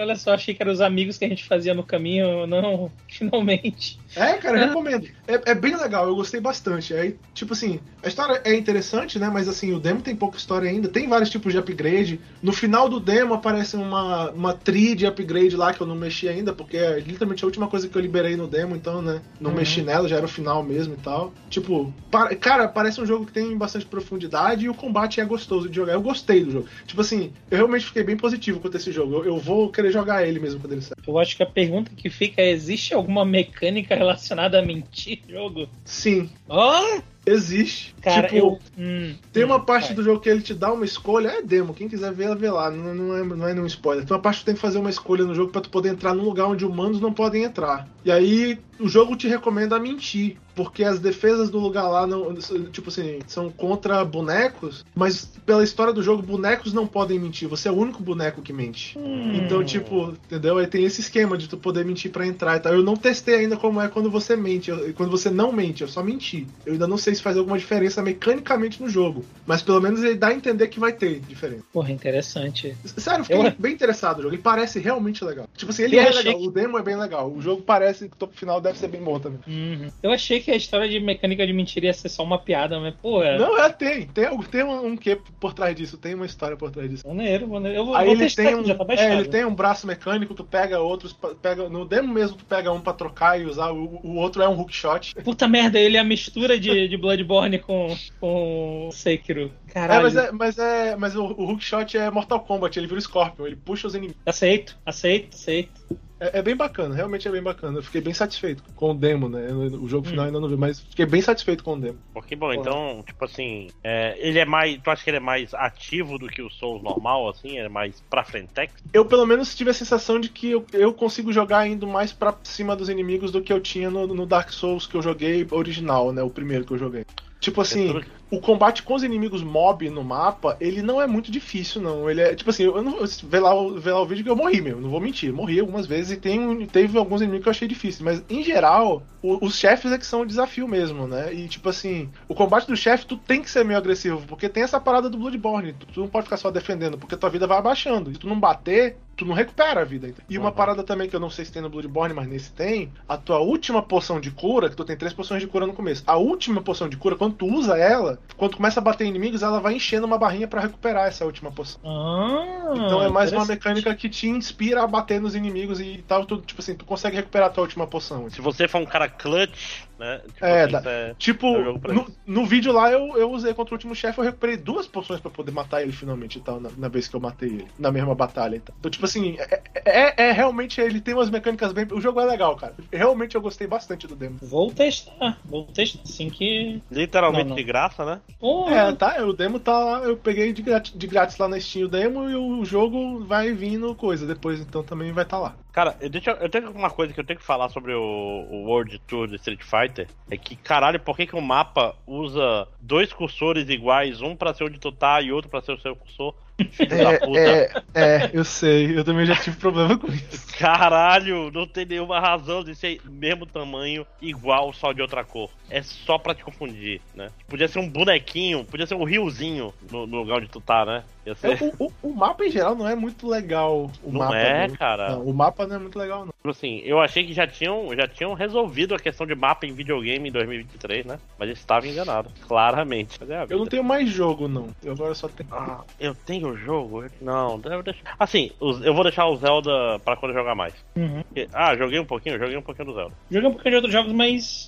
Speaker 2: olha só, achei que eram os amigos que a gente fazia no caminho. Não, (laughs) finalmente.
Speaker 3: É, cara, eu recomendo. É, é bem legal, eu gostei bastante. Aí, tipo assim, a história é interessante, né? Mas assim, o demo tem pouca história ainda. Tem vários tipos de upgrade. No final do demo aparece uma, uma tree de upgrade lá que eu não mexi ainda, porque é literalmente a última coisa que eu liberei no demo, então, né? Não
Speaker 2: Uhum.
Speaker 3: mexi nela, já era o final mesmo e tal. Tipo, pa- cara, parece um jogo que tem bastante profundidade e o combate é gostoso de jogar. Eu gostei do jogo. Tipo assim, eu realmente fiquei bem positivo quanto a esse jogo. Eu, eu vou querer jogar ele mesmo quando ele sair.
Speaker 2: Eu acho que a pergunta que fica é: existe alguma mecânica relacionada a mentir jogo?
Speaker 3: Sim,
Speaker 2: Oh,
Speaker 3: existe.
Speaker 2: cara,
Speaker 3: tipo,
Speaker 2: eu. hum,
Speaker 3: Tem uma
Speaker 2: hum,
Speaker 3: parte do jogo que ele te dá uma escolha, é demo, quem quiser ver, vê lá, não, não, é, não é nenhum spoiler. Tem uma parte que tu tem que fazer uma escolha no jogo pra tu poder entrar num lugar onde humanos não podem entrar. E aí o jogo te recomenda mentir, porque as defesas do lugar lá não, tipo assim, são contra bonecos, mas pela história do jogo, bonecos não podem mentir, você é o único boneco que mente.
Speaker 2: Hum.
Speaker 3: Então, tipo, entendeu? Aí tem esse esquema de tu poder mentir pra entrar e tal. Eu não testei ainda como é quando você mente. eu- quando você não mente, eu só menti. Eu ainda não sei se faz alguma diferença mecanicamente no jogo. Mas pelo menos ele dá a entender que vai ter diferença.
Speaker 2: Porra, interessante.
Speaker 3: Sério, fiquei
Speaker 2: Eu-
Speaker 3: bem interessado no jogo. Ele parece realmente legal. Tipo assim, ele
Speaker 2: Eu
Speaker 3: é legal.
Speaker 2: que-
Speaker 3: O demo é bem legal. O jogo parece que o topo final deve ser bem bom também.
Speaker 2: Uhum. Eu achei que a história de mecânica de mentira ia ser só uma piada, mas, porra.
Speaker 3: Não, é, tem. Tem, tem um, um quê por trás disso. Tem uma história por trás disso.
Speaker 2: Maneiro, maneiro. Eu vou,
Speaker 3: Aí
Speaker 2: vou
Speaker 3: ele tem
Speaker 2: aqui,
Speaker 3: um,
Speaker 2: já tá
Speaker 3: é, ele tem um braço mecânico, tu pega outros, pega no demo mesmo tu pega um pra trocar e usar, o, o outro é um hookshot.
Speaker 2: Puta merda, ele é a mistura de, de Bloodborne com, com Sekiro.
Speaker 3: É,
Speaker 2: Caralho.
Speaker 3: mas é, mas é, mas o, o hookshot é Mortal Kombat, ele vira o Scorpion, ele puxa os inimigos.
Speaker 2: Aceito, aceito, aceito.
Speaker 3: É, é bem bacana, realmente é bem bacana. Eu fiquei bem satisfeito com o demo, né? O jogo
Speaker 2: Hum.
Speaker 3: final ainda não vi, mas fiquei bem satisfeito com o demo.
Speaker 1: Porque, bom, então, tipo assim, é, ele é mais. Tu acha que ele é mais ativo do que o Souls normal, assim? Ele é mais pra frentex?
Speaker 3: Eu pelo menos tive a sensação de que eu, eu consigo jogar indo mais pra cima dos inimigos do que eu tinha no, no Dark Souls que eu joguei original, né? O primeiro que eu joguei. Tipo assim,
Speaker 1: tudo-
Speaker 3: o combate com os inimigos mob no mapa, ele não é muito difícil, não. Ele é, tipo assim, eu não vê lá, o- vê lá o vídeo que eu morri, meu. Não vou mentir. Morri algumas vezes e tem, teve alguns inimigos que eu achei difícil. Mas, em geral, o- os chefes é que são o desafio mesmo, né? E, tipo assim, o combate do chefe, tu tem que ser meio agressivo, porque tem essa parada do Bloodborne. Tu, tu não pode ficar só defendendo, porque tua vida vai abaixando. Se tu não bater, tu não recupera a vida. E uma
Speaker 1: Uhum.
Speaker 3: parada também que eu não sei se tem no Bloodborne, mas nesse tem, a tua última poção de cura, que tu tem três poções de cura no começo. A última poção de cura, quando tu usa ela, quando tu começa a bater em inimigos, ela vai enchendo uma barrinha pra recuperar essa última poção.
Speaker 2: Ah,
Speaker 3: Então é mais uma mecânica que te inspira a bater nos inimigos e tal. Tu, tipo assim, tu consegue recuperar a tua última poção.
Speaker 1: Se você for um cara clutch, né? Tipo,
Speaker 3: É,
Speaker 1: isso é-
Speaker 3: Tipo,
Speaker 1: É
Speaker 3: no, no vídeo lá eu, eu usei contra o último chefe, eu recuperei duas poções pra poder matar ele finalmente e tal, na, na vez que eu matei ele, na mesma batalha e tal. Então, tipo assim, é, é, é realmente, ele tem umas mecânicas bem. O jogo é legal, cara. Realmente eu gostei bastante do demo.
Speaker 4: Vou testar, vou testar, assim que.
Speaker 1: Literalmente
Speaker 4: Não, não.
Speaker 1: de graça, né?
Speaker 4: Porra,
Speaker 3: É, tá, o demo tá lá, eu peguei de grátis, de grátis lá na Steam o demo e o jogo vai vindo coisa depois, então também vai estar tá lá.
Speaker 1: Cara, eu, deixa, eu tenho uma coisa que eu tenho que falar sobre o, o World Tour do Street Fighter. É que, caralho, por que, que o mapa usa dois cursores iguais, um pra ser onde tu tá e outro pra ser o seu cursor? Filho da puta.
Speaker 3: é, é, eu sei, eu também já tive problema com isso. (laughs)
Speaker 1: Caralho, não tem nenhuma razão de ser mesmo tamanho, igual, só de outra cor. É só pra te confundir, né? Podia ser um bonequinho, podia ser um riozinho no, no lugar onde tu tá, né? Ser...
Speaker 3: O, o- o mapa em geral não é muito legal. O
Speaker 1: Não
Speaker 3: mapa
Speaker 1: é,
Speaker 3: do-
Speaker 1: cara.
Speaker 3: Não, o mapa não é muito legal, não.
Speaker 1: Tipo assim, eu achei que já tinham, já tinham resolvido a questão de mapa em videogame em 2023, né? Mas eu estava enganado, claramente. É
Speaker 3: Eu não tenho mais jogo, não. Eu agora só tenho.
Speaker 1: Ah, eu tenho o jogo? Não, eu deixo... Assim, eu vou deixar o Zelda pra quando eu jogar mais.
Speaker 4: Uhum.
Speaker 1: Ah, joguei um pouquinho, joguei um pouquinho do Zelda.
Speaker 4: Joguei um pouquinho de outros jogos, mas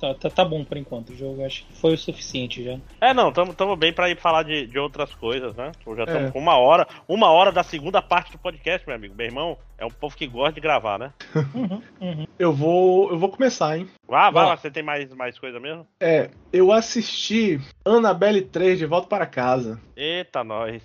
Speaker 4: tá, tá, tá bom por enquanto. O jogo acho que foi o suficiente já.
Speaker 1: É, não, tamo, tamo bem pra ir falar de, de outras coisas, né? Tipo, Já estamos
Speaker 3: É.
Speaker 1: com uma hora, uma hora da segunda parte do podcast, meu amigo. Meu irmão é um povo que gosta de gravar, né? (laughs)
Speaker 4: Uhum, uhum.
Speaker 3: Eu vou. Eu vou começar, hein?
Speaker 1: Ah, vai lá, você tem mais, mais coisa mesmo?
Speaker 3: É, eu assisti Annabelle 3 de volta para casa.
Speaker 1: Eita, nós.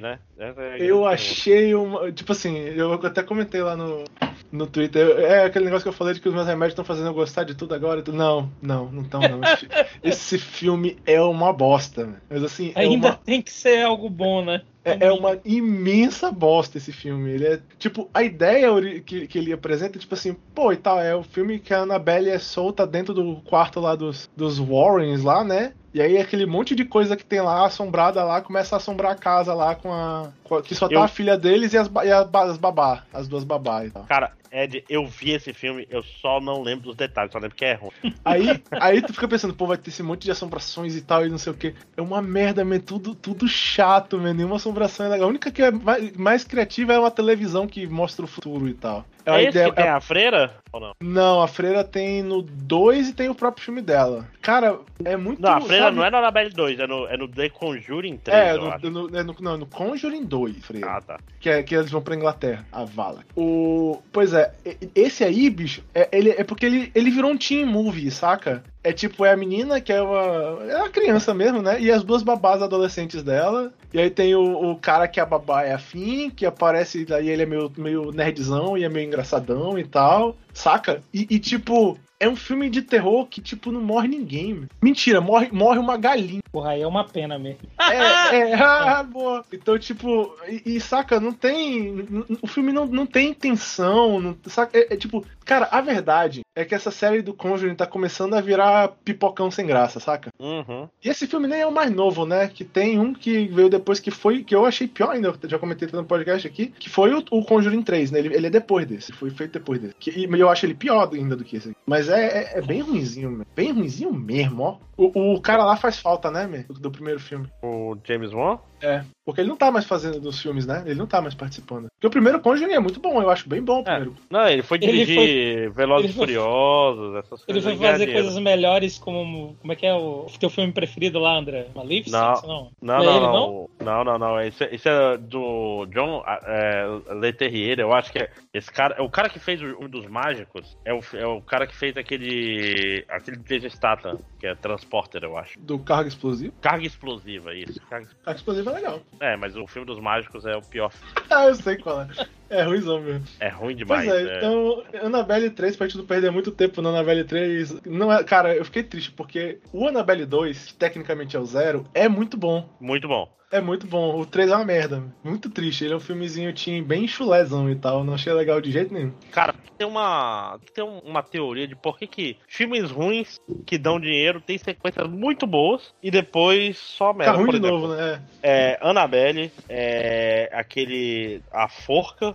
Speaker 1: Né? É
Speaker 3: Eu achei uma. Tipo assim, eu até comentei lá no, no Twitter. É aquele negócio que eu falei de que os meus remédios estão fazendo eu gostar de tudo agora. Não, não, não estão, não. Esse, (laughs) esse filme é uma bosta. Mas assim, é
Speaker 4: Ainda
Speaker 3: uma,
Speaker 4: tem que ser algo bom, né?
Speaker 3: é, é uma imensa bosta esse filme. Ele é. Tipo, a ideia que, que ele apresenta é tipo assim, pô, e tal, é o filme que a Annabelle é solta dentro do quarto lá dos, dos Warrens lá, né? E aí aquele monte de coisa que tem lá, assombrada lá, começa a assombrar a casa lá com a. com a- que só tá
Speaker 1: Eu-
Speaker 3: a filha deles e as, e as babá, as duas babá e tal.
Speaker 1: Cara, Ed, eu vi esse filme, eu só não lembro dos detalhes, só lembro que é ruim. (laughs)
Speaker 3: Aí, aí tu fica pensando, pô, vai ter esse monte de assombrações e tal, e não sei o que. É uma merda, man, tudo, tudo chato, man. Nenhuma assombração é legal. A única que é mais, mais criativa é uma televisão que mostra o futuro e tal.
Speaker 1: É,
Speaker 3: a
Speaker 1: esse
Speaker 3: ideia-
Speaker 1: que tem a freira? Ou não?
Speaker 3: Não, a freira tem no 2 e tem o próprio filme dela. Cara, é muito.
Speaker 1: Não, a freira
Speaker 3: sabe?
Speaker 1: não é no Annabelle 2, é no, é no The Conjuring 3,
Speaker 3: É, no, no, é no, não, no Conjuring 2, freira.
Speaker 1: Ah, tá.
Speaker 3: que, é, que eles vão pra Inglaterra, a Vala. O, pois é, esse aí, bicho, é, ele, é porque ele, ele virou um teen movie, saca? É tipo, é a menina que é uma. É uma criança mesmo, né? E as duas babás adolescentes dela. E aí tem o, o cara que a babá é afim, que aparece, daí ele é meio, meio nerdzão e é meio engraçadão e tal, saca? E, e, tipo. É um filme de terror que, tipo, não morre ninguém. Mentira, morre, morre uma galinha.
Speaker 4: Porra, aí é uma pena mesmo.
Speaker 3: É, (laughs) é, (laughs) ah, boa. Então, tipo, e, e, saca, não tem. O filme não, não tem intenção. Não, saca, é, é tipo, cara, a verdade é que essa série do Conjuring tá começando a virar pipocão sem graça, saca?
Speaker 1: Uhum.
Speaker 3: E esse filme nem é o mais novo, né? Que tem um que veio depois que foi, que eu achei pior ainda, eu já comentei no podcast aqui, que foi o, o Conjuring 3, né? Ele, ele é depois desse, foi feito depois desse. Que, e eu acho ele pior ainda do que esse aqui. Mas é, é, é bem ruinzinho, bem ruinzinho mesmo, ó. O, o cara lá faz falta, né, meu? Do, do primeiro filme.
Speaker 1: O James Wan?
Speaker 3: É, porque ele não tá mais fazendo dos filmes, né? Ele não tá mais participando. Porque o primeiro Conjuring é muito bom, eu acho bem bom o primeiro.
Speaker 1: Não, ele foi
Speaker 4: Ele
Speaker 1: dirigir Velozes
Speaker 4: ele
Speaker 1: e
Speaker 4: foi-
Speaker 1: Furiosos, essas
Speaker 4: Ele
Speaker 1: coisas.
Speaker 4: foi
Speaker 1: aí, ganhar
Speaker 4: fazer coisas melhores como. Como é que é o teu filme preferido lá, André? Maleficent?
Speaker 1: Não.
Speaker 4: Não.
Speaker 1: Não,
Speaker 4: é
Speaker 1: não,
Speaker 4: ele,
Speaker 1: não, não, não, não. Esse, esse é do John é, Leterrier, eu acho que é esse cara, é o cara que fez um dos mágicos, é o, é o cara que fez aquele aquele Jason Statham, que é Transporter, eu acho.
Speaker 3: Do carga explosivo.
Speaker 1: Carga explosiva, isso. Carga-
Speaker 3: Carga explosiva é legal.
Speaker 1: É, mas o filme dos mágicos é o pior.
Speaker 3: Ah, eu sei qual é. É ruimzão mesmo.
Speaker 1: É ruim demais.
Speaker 3: Pois é, então, Annabelle 3, pra gente não perder muito tempo no Annabelle 3, não é, cara, eu fiquei triste, porque o Annabelle 2, que tecnicamente é o zero, é muito bom.
Speaker 1: Muito bom.
Speaker 3: É muito bom. O 3 é uma merda. Muito triste. Ele é um filmezinho teen bem chulézão e tal. Não achei legal de jeito nenhum.
Speaker 1: Cara, tem uma tem um- uma teoria de por que, que filmes ruins que dão dinheiro têm sequências muito boas e depois só
Speaker 3: Tá
Speaker 1: merda.
Speaker 3: ruim
Speaker 1: por
Speaker 3: de
Speaker 1: exemplo.
Speaker 3: novo, né?
Speaker 1: É Annabelle, é aquele. A Forca,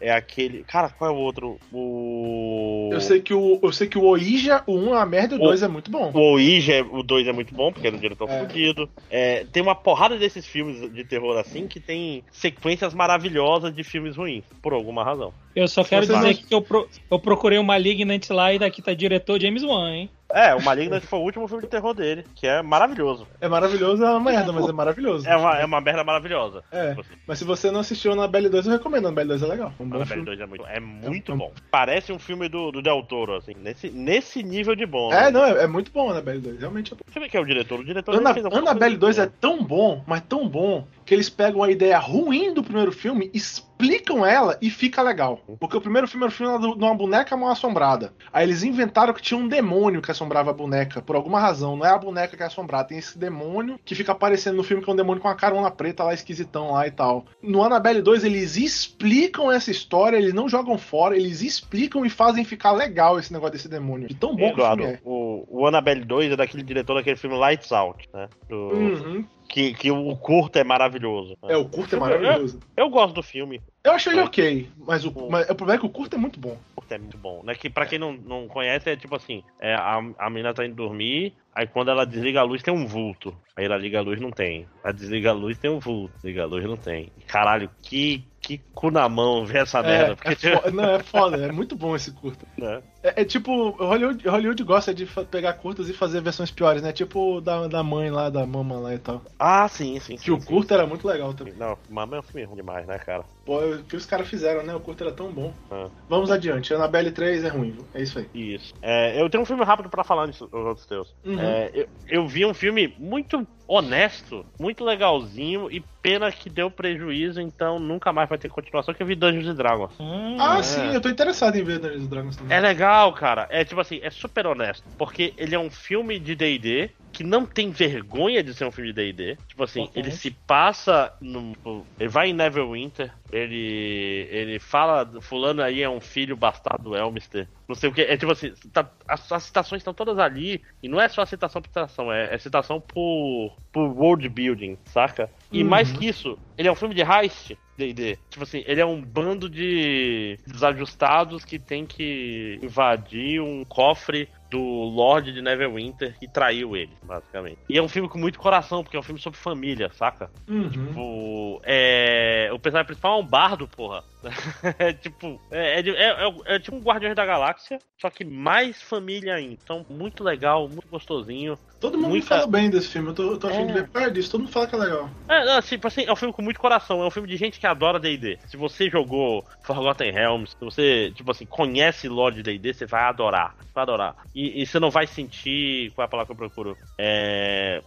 Speaker 1: é aquele. Cara, qual é o outro? O.
Speaker 3: Eu sei que o, eu sei que o Oija, o 1 é uma merda e o
Speaker 1: O-
Speaker 3: 2 é muito bom.
Speaker 1: O Ouija, é- o 2 é muito bom, porque é do diretor
Speaker 3: É.
Speaker 1: fudido. É, tem uma porrada desses filmes de terror assim que tem sequências maravilhosas de filmes ruins, por alguma razão.
Speaker 4: Eu só quero
Speaker 3: Vocês
Speaker 4: dizer que eu, pro- eu procurei o Malignant lá e daqui tá diretor James Wan, hein?
Speaker 1: É, o Malignant foi o último filme de terror dele, que é maravilhoso.
Speaker 3: É maravilhoso, é uma merda, mas é maravilhoso.
Speaker 1: É uma, é uma merda maravilhosa.
Speaker 3: É, mas se você não assistiu Annabelle 2, eu recomendo. Annabelle 2 é legal.
Speaker 1: Annabelle
Speaker 3: filme.
Speaker 1: 2 é muito, é muito
Speaker 3: É
Speaker 1: bom. Parece um filme do, do Del Toro, assim, nesse, nesse nível de bom.
Speaker 3: É,
Speaker 1: né?
Speaker 3: não, é, é muito bom Annabelle 2. Realmente é bom.
Speaker 1: Eu ver quem é o diretor. O diretor
Speaker 3: Ana, Annabelle
Speaker 1: coisa
Speaker 3: 2 é
Speaker 1: boa.
Speaker 3: tão bom, mas tão bom, que eles pegam a ideia ruim do primeiro filme, explicam ela e fica legal. Porque o primeiro filme era o filme de uma boneca mal assombrada. Aí eles inventaram que tinha um demônio que assombrava a boneca, por alguma razão. Não é a boneca que é assombrada, tem esse demônio que fica aparecendo no filme, que é um demônio com a carona preta lá, esquisitão lá e tal. No Annabelle 2, eles explicam essa história, eles não jogam fora, eles explicam e fazem ficar legal esse negócio desse demônio. De tão bom que o
Speaker 1: Eduardo,
Speaker 3: filme é.
Speaker 1: o, o Annabelle 2 é daquele diretor daquele filme Lights Out, né? Do-
Speaker 3: Uhum.
Speaker 1: Que, que o curto é maravilhoso. né?
Speaker 3: É, o curto é maravilhoso.
Speaker 1: Eu gosto do filme.
Speaker 3: Eu achei ele
Speaker 1: É.
Speaker 3: ok, mas o, mas o problema é que o curto é muito bom.
Speaker 1: O curto é muito bom. Né? Que pra quem não, não conhece, é tipo assim: é, a, a menina tá indo dormir, aí quando ela desliga a luz tem um vulto. Aí ela liga a luz, não tem. Ela desliga a luz, tem um vulto. Liga a luz, não tem. Caralho, que, que cu na mão ver essa merda.
Speaker 3: É,
Speaker 1: Porque,
Speaker 3: é (laughs) não, é foda, é muito bom esse curto.
Speaker 1: né?
Speaker 3: É, é tipo, Hollywood, Hollywood gosta de pegar curtas e fazer versões piores, né? Tipo o da, da mãe lá, da mama lá e tal.
Speaker 1: Ah, sim, sim.
Speaker 3: Que
Speaker 1: sim,
Speaker 3: o
Speaker 1: sim.
Speaker 3: curto era muito legal também.
Speaker 1: Não, Mamãe é um filme ruim demais, né, cara?
Speaker 3: Pô, o que os caras fizeram, né? O curto era tão bom.
Speaker 1: Ah.
Speaker 3: Vamos adiante. Annabelle 3 é ruim, é isso aí.
Speaker 1: Isso. É, eu tenho um filme rápido pra falar nisso, os outros teus.
Speaker 3: Uhum.
Speaker 1: É, eu, eu vi um filme muito honesto, muito legalzinho e pena que deu prejuízo, então nunca mais vai ter continuação, que eu vi Dungeons and Dragons.
Speaker 2: Hum,
Speaker 3: Ah,
Speaker 1: é.
Speaker 3: sim, eu tô interessado em ver Dungeons and Dragons também.
Speaker 1: É legal, cara. É tipo assim, é super honesto. Porque ele é um filme de DD que não tem vergonha de ser um filme de DD. Tipo assim, ele se passa no. Ele vai em Neverwinter, ele. ele fala. Fulano aí é um filho bastardo do Elmister. Não sei o que. É tipo assim, tá- as, as citações estão todas ali. E não é só citação por citação, é, é citação por, por world building, saca? E
Speaker 3: Uhum.
Speaker 1: mais que isso, ele é um filme de heist. D&D. Tipo assim, ele é um bando de desajustados que tem que invadir um cofre do Lorde de Neverwinter que traiu ele, basicamente. E é um filme com muito coração, porque é um filme sobre família, saca?
Speaker 3: Uhum.
Speaker 1: Tipo, é... o personagem principal é um bardo, porra. (laughs) é tipo, é, é, é- é- é tipo um Guardiões da Galáxia, só que mais família ainda. Então, muito legal, muito gostosinho.
Speaker 3: Todo mundo
Speaker 1: Muita-
Speaker 3: fala bem desse filme, eu tô, eu tô afim
Speaker 1: É.
Speaker 3: causa disso. Todo mundo fala que é legal.
Speaker 1: É, não, tipo assim, é um filme com muito coração, é um filme de gente que adora D&D. Se você jogou Forgotten Realms, se você, tipo assim, conhece Lord D&D, você vai adorar, vai adorar. E, e você não vai sentir, qual é a palavra que eu procuro? É...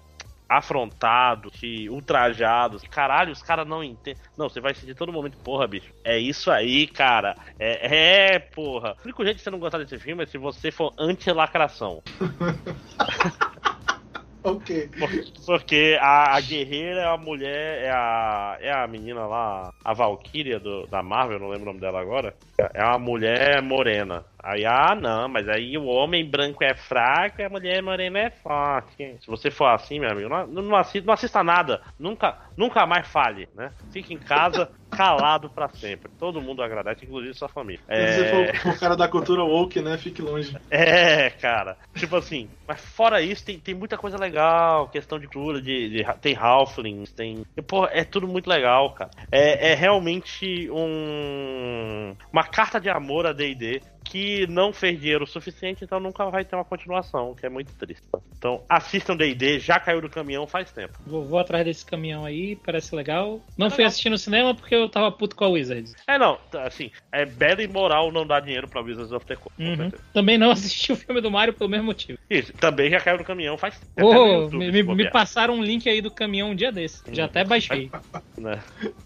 Speaker 1: Afrontado, se ultrajado. Caralho, os caras não entendem. Não, você vai sentir todo momento, porra, bicho. É isso aí, cara. É, é porra. O único jeito de você não gostar desse filme é se você for anti-lacração. (laughs)
Speaker 3: Ok.
Speaker 1: Por- Porque a, a guerreira é a mulher, é a, é a menina lá, a Valkyria do, da Marvel, não lembro o nome dela agora. É uma mulher morena. Aí, ah, não, mas aí o homem branco é fraco e a mulher morena é forte. Se você for assim, meu amigo, não, não, assista, não assista nada. Nunca, nunca mais fale, né? Fique em casa, calado pra sempre. Todo mundo agradece, inclusive sua família.
Speaker 3: Se
Speaker 1: É...
Speaker 3: você for o cara da cultura woke, né? Fique longe.
Speaker 1: É, cara. Tipo assim, mas fora isso, tem, tem muita coisa legal. Questão de cultura, de, de- tem Halflings, tem. Pô, é tudo muito legal, cara. É, é realmente um. Uma carta de amor a DD que não fez dinheiro o suficiente, então nunca vai ter uma continuação, o que é muito triste. Então, assistam DD, já caiu do caminhão faz tempo.
Speaker 2: Vou, vou atrás desse caminhão aí, parece legal. Não
Speaker 1: É
Speaker 2: fui
Speaker 1: legal.
Speaker 2: assistir no cinema porque eu tava puto com a Wizards.
Speaker 1: É, não, assim, é bela e moral não dar dinheiro pra Wizards of the Coast.
Speaker 2: Uhum. Também não assisti o filme do Mario pelo mesmo motivo.
Speaker 1: Isso, também já caiu do caminhão faz tempo. YouTube,
Speaker 2: me, me- passaram um link aí do caminhão um dia desse. Já até baixei. (laughs)
Speaker 1: né?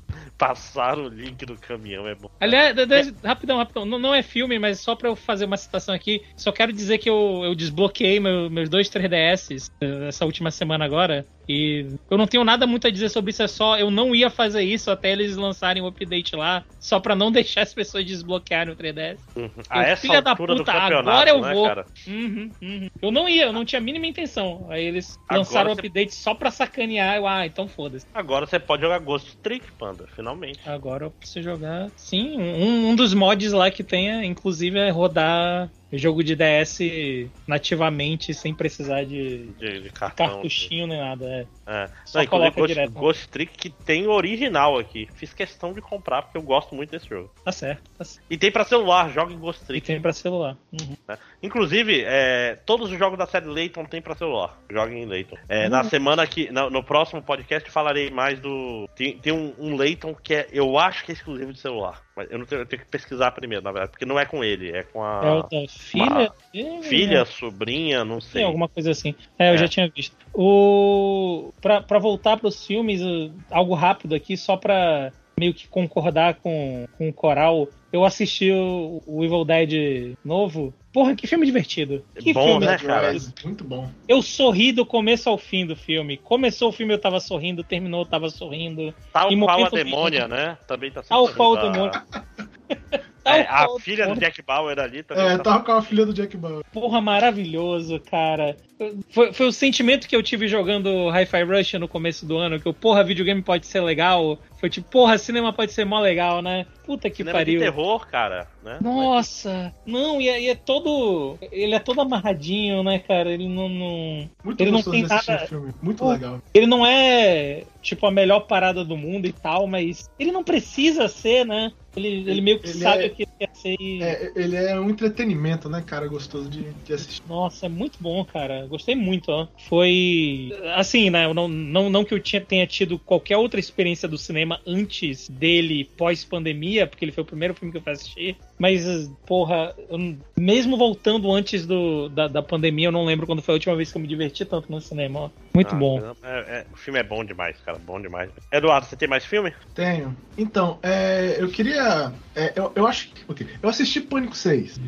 Speaker 1: (laughs) Passaram o link do caminhão, é bom.
Speaker 2: Aliás, de- rapidão, rapidão. Não, não é filme, mas só pra eu fazer uma citação aqui, só quero dizer que eu, eu desbloqueei meu- meus dois 3DS eh, essa última semana agora. E eu não tenho nada muito a dizer sobre isso, é só eu não ia fazer isso até eles lançarem o update lá, só pra não (laughs) deixar as pessoas desbloquearem o 3DS.
Speaker 1: Uhum. A essa
Speaker 2: filha da puta, agora eu
Speaker 1: né,
Speaker 2: vou. Uhum, uhum. Eu não ia, eu não tinha a mínima intenção. Aí eles
Speaker 1: Agora
Speaker 2: lançaram o
Speaker 1: você-
Speaker 2: update só pra sacanear. Eu, ah, então foda-se.
Speaker 1: Agora você pode jogar Ghost Trick, Panda, finalmente.
Speaker 2: Agora eu preciso jogar. Sim, um, um dos mods lá que tenha, inclusive, é rodar jogo de DS nativamente, sem precisar de,
Speaker 1: De, de cartão.
Speaker 2: cartuchinho nem nada. É.
Speaker 1: É.
Speaker 2: Só
Speaker 1: Não,
Speaker 2: coloca
Speaker 1: Ghost,
Speaker 2: direto.
Speaker 1: Ghost Trick que tem o original aqui. Fiz questão de comprar porque eu gosto muito desse jogo.
Speaker 2: Tá certo, tá certo.
Speaker 1: E tem pra celular, joga em Ghost
Speaker 2: E
Speaker 1: Trick.
Speaker 2: tem pra celular. Uhum.
Speaker 1: né? Inclusive, é, todos os jogos da série Layton tem pra celular. Joguem em Layton. É,
Speaker 2: Uhum.
Speaker 1: Na semana que. No, no próximo podcast falarei mais do. Tem, tem um, um Layton que é, eu acho que é exclusivo de celular. Mas eu não tenho, eu tenho que pesquisar primeiro, na verdade, porque não é com ele, é com a
Speaker 2: É o da filha? É,
Speaker 1: filha, sobrinha, não sei.
Speaker 2: Tem alguma coisa assim. É, eu
Speaker 1: É.
Speaker 2: já tinha visto. O... Pra, pra voltar pros filmes, algo rápido aqui, só pra meio que concordar com, com o Coral. Eu assisti o, o Evil Dead novo. Porra, que filme divertido. Que
Speaker 1: Bom,
Speaker 2: filme
Speaker 1: né, cara?
Speaker 3: Muito bom.
Speaker 2: Eu sorri do começo ao fim do filme. Começou o filme, eu tava sorrindo, terminou, eu tava sorrindo.
Speaker 1: Tal
Speaker 2: em
Speaker 1: qual a demônia, né? Também tá
Speaker 2: Tal qual o
Speaker 1: da-
Speaker 2: demônio. (laughs)
Speaker 1: É, a
Speaker 2: o
Speaker 1: filha do. Jack Bauer ali também.
Speaker 3: É,
Speaker 1: tá-
Speaker 3: tava com a filha do Jack Bauer.
Speaker 2: Porra, maravilhoso, cara. Foi, foi o sentimento que eu tive jogando Hi-Fi Rush no começo do ano, que eu, porra, videogame pode ser legal. Foi tipo, porra, cinema pode ser mó legal, né? Puta que
Speaker 1: Cinema de
Speaker 2: pariu.
Speaker 1: terror, cara, né?
Speaker 2: Nossa, não, e é, e é todo. Ele é todo amarradinho, né, cara? Ele não. não-
Speaker 3: Muito
Speaker 2: Ele não tem nada-
Speaker 3: o filme. Muito
Speaker 2: Pô,
Speaker 3: legal.
Speaker 2: Ele não é, tipo, a melhor parada do mundo e tal, mas ele não precisa ser, né? Ele, ele meio que
Speaker 3: Ele
Speaker 2: sabe
Speaker 3: é-
Speaker 2: o que ele quer ser e.
Speaker 3: É, ele é um entretenimento, né, cara? Gostoso de, de assistir.
Speaker 2: Nossa, é muito bom, cara. Gostei muito, ó. Foi. Assim, né? Não, não, não que eu tinha, tenha tido qualquer outra experiência do cinema antes dele, pós-pandemia, porque ele foi o primeiro filme que eu fui assistir. Mas, porra, eu- mesmo voltando antes do, da, da pandemia, eu não lembro quando foi a última vez que eu me diverti tanto no cinema, ó. Muito
Speaker 1: Ah,
Speaker 2: bom.
Speaker 1: é- é- o filme é bom demais, cara. Bom demais. Eduardo, você tem mais filme?
Speaker 3: Tenho. Então, é, eu queria. é, eu, eu acho que. ok, Eu assisti Pânico 6.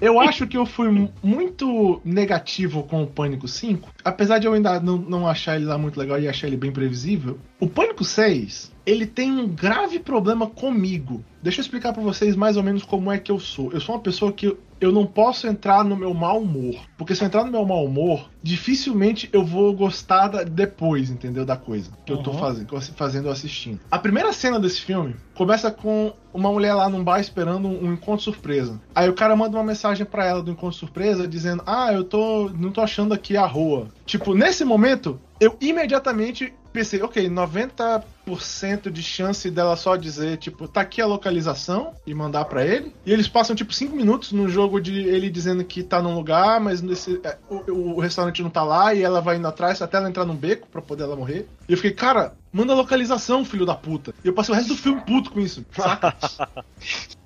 Speaker 3: Eu acho que eu fui mu- muito negativo com o Pânico 5. Apesar de eu ainda não, não achar ele lá muito legal e achar ele bem previsível. O Pânico 6, ele tem um grave problema comigo. Deixa eu explicar pra vocês mais ou menos como é que eu sou. Eu sou uma pessoa que eu não posso entrar no meu mau humor. Porque se eu entrar no meu mau humor, dificilmente eu vou gostar da- depois, entendeu? Da coisa que eu tô
Speaker 2: Uhum.
Speaker 3: fazendo, fazendo assistindo. A primeira cena desse filme começa com uma mulher lá num bar esperando um, um encontro surpresa. Aí o cara manda uma mensagem pra ela do encontro surpresa dizendo: Ah, eu tô. não tô achando aqui a rua. Tipo, nesse momento, eu imediatamente pensei, ok, 90% de chance dela só dizer, tipo, tá aqui a localização e mandar pra ele. E eles passam, tipo, 5 minutos no jogo de ele dizendo que tá num lugar, mas nesse, é, o, o restaurante não tá lá e ela vai indo atrás até ela entrar num beco pra poder ela morrer. E eu fiquei, cara, manda localização, filho da puta. E eu passei o resto do filme puto com isso, saca? (laughs)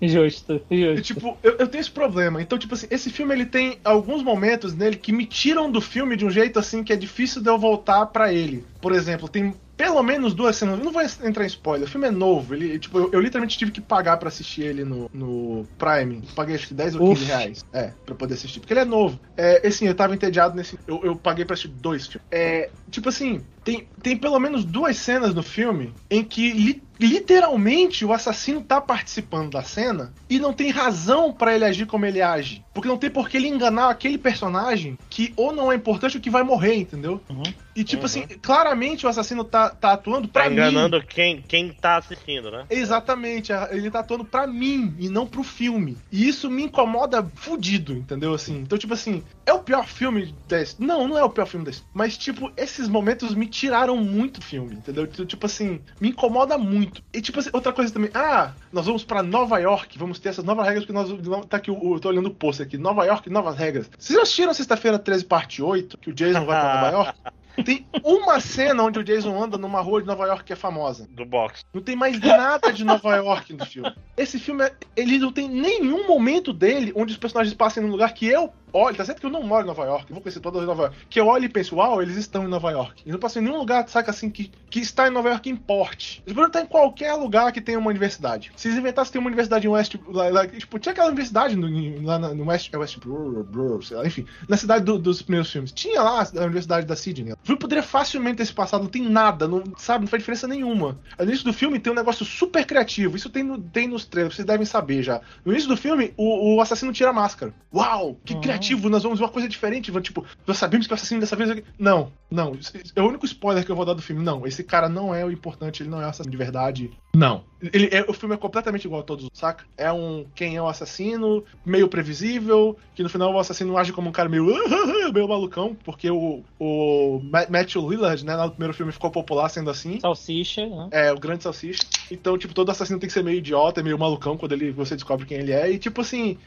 Speaker 2: Justo,
Speaker 3: E,
Speaker 2: justo.
Speaker 3: tipo, eu, eu tenho esse problema. Então, tipo assim, esse filme ele tem alguns momentos nele que me tiram do filme de um jeito assim que é difícil de eu voltar pra ele. Por exemplo, tem pelo menos duas cenas. Não vou entrar em spoiler. O filme é novo. Ele, tipo, eu, eu literalmente tive que pagar pra assistir ele no, no Prime. Paguei acho que 10 ou 15
Speaker 2: Uf.
Speaker 3: reais. É, pra poder assistir. Porque ele é novo. É, assim, eu tava entediado nesse. Eu, eu paguei pra assistir dois filmes. É, tipo assim, tem, tem pelo menos duas cenas no filme em que li- literalmente o assassino tá participando da cena e não tem razão pra ele agir como ele age. Porque não tem por que ele enganar aquele personagem que ou não é importante ou que vai morrer, entendeu?
Speaker 2: Uhum.
Speaker 3: E tipo
Speaker 1: Uhum.
Speaker 3: assim, claramente o assassino tá, tá atuando pra
Speaker 1: Tá
Speaker 3: mim.
Speaker 1: enganando quem, quem tá assistindo, né?
Speaker 3: Exatamente, ele tá atuando pra mim e não pro filme. E isso me incomoda fudido, entendeu? Assim, então, tipo assim, é o pior filme desse. Não, não é o pior filme desse. Mas, tipo, esses momentos me tiraram muito do filme, entendeu? Tipo tipo assim, me incomoda muito. E, tipo assim, outra coisa também. Ah, nós vamos pra Nova York, vamos ter essas novas regras, porque nós. Tá aqui, o- eu tô olhando o post aqui. Nova York, novas regras. Vocês assistiram Sexta-feira 13, parte 8, que o Jason vai pra Nova (laughs) York? Tem uma cena onde o Jason anda numa rua de Nova York que é famosa.
Speaker 1: Do box.
Speaker 3: Não tem mais nada de Nova York no filme. Esse filme, é- ele não tem nenhum momento dele onde os personagens passem num lugar que eu olho. Tá certo que eu não moro em Nova York, eu vou conhecer toda Nova York. Que eu olho e penso, uau, eles estão em Nova York. E não passam em nenhum lugar, saca assim, que, que está em Nova York importe. Eles poderiam estar em qualquer lugar que tenha uma universidade. Se eles inventassem ter uma universidade em West. Lá, lá, tipo, tinha aquela universidade no, lá no West. É West Brur, sei lá, enfim, na cidade do- dos primeiros filmes. Tinha lá a Universidade da Sydney. Filme poderia facilmente ter se passado, não tem nada, não, sabe, não faz diferença nenhuma. No início do filme tem um negócio super criativo, isso tem, no, tem nos trailers, vocês devem saber já. No início do filme, o, o assassino tira a máscara. Uau, que
Speaker 2: Uhum.
Speaker 3: criativo! Nós vamos ver uma coisa diferente. Tipo, nós sabemos que o assassino dessa vez. é- Não, não. É o único spoiler que eu vou dar do filme. Não, esse cara não é o importante, ele não é o assassino de verdade. Não. Ele, é- o filme é completamente igual a todos, saca? É um quem é o assassino, meio previsível, que no final o assassino age como um cara meio, (laughs) meio malucão, porque o, o Ma- Matthew Lillard, né, no primeiro filme ficou popular sendo assim.
Speaker 2: Salsicha, né?
Speaker 3: É, o grande salsicha. Então, tipo, todo assassino tem que ser meio idiota, meio malucão quando ele, você descobre quem ele é. E, tipo assim,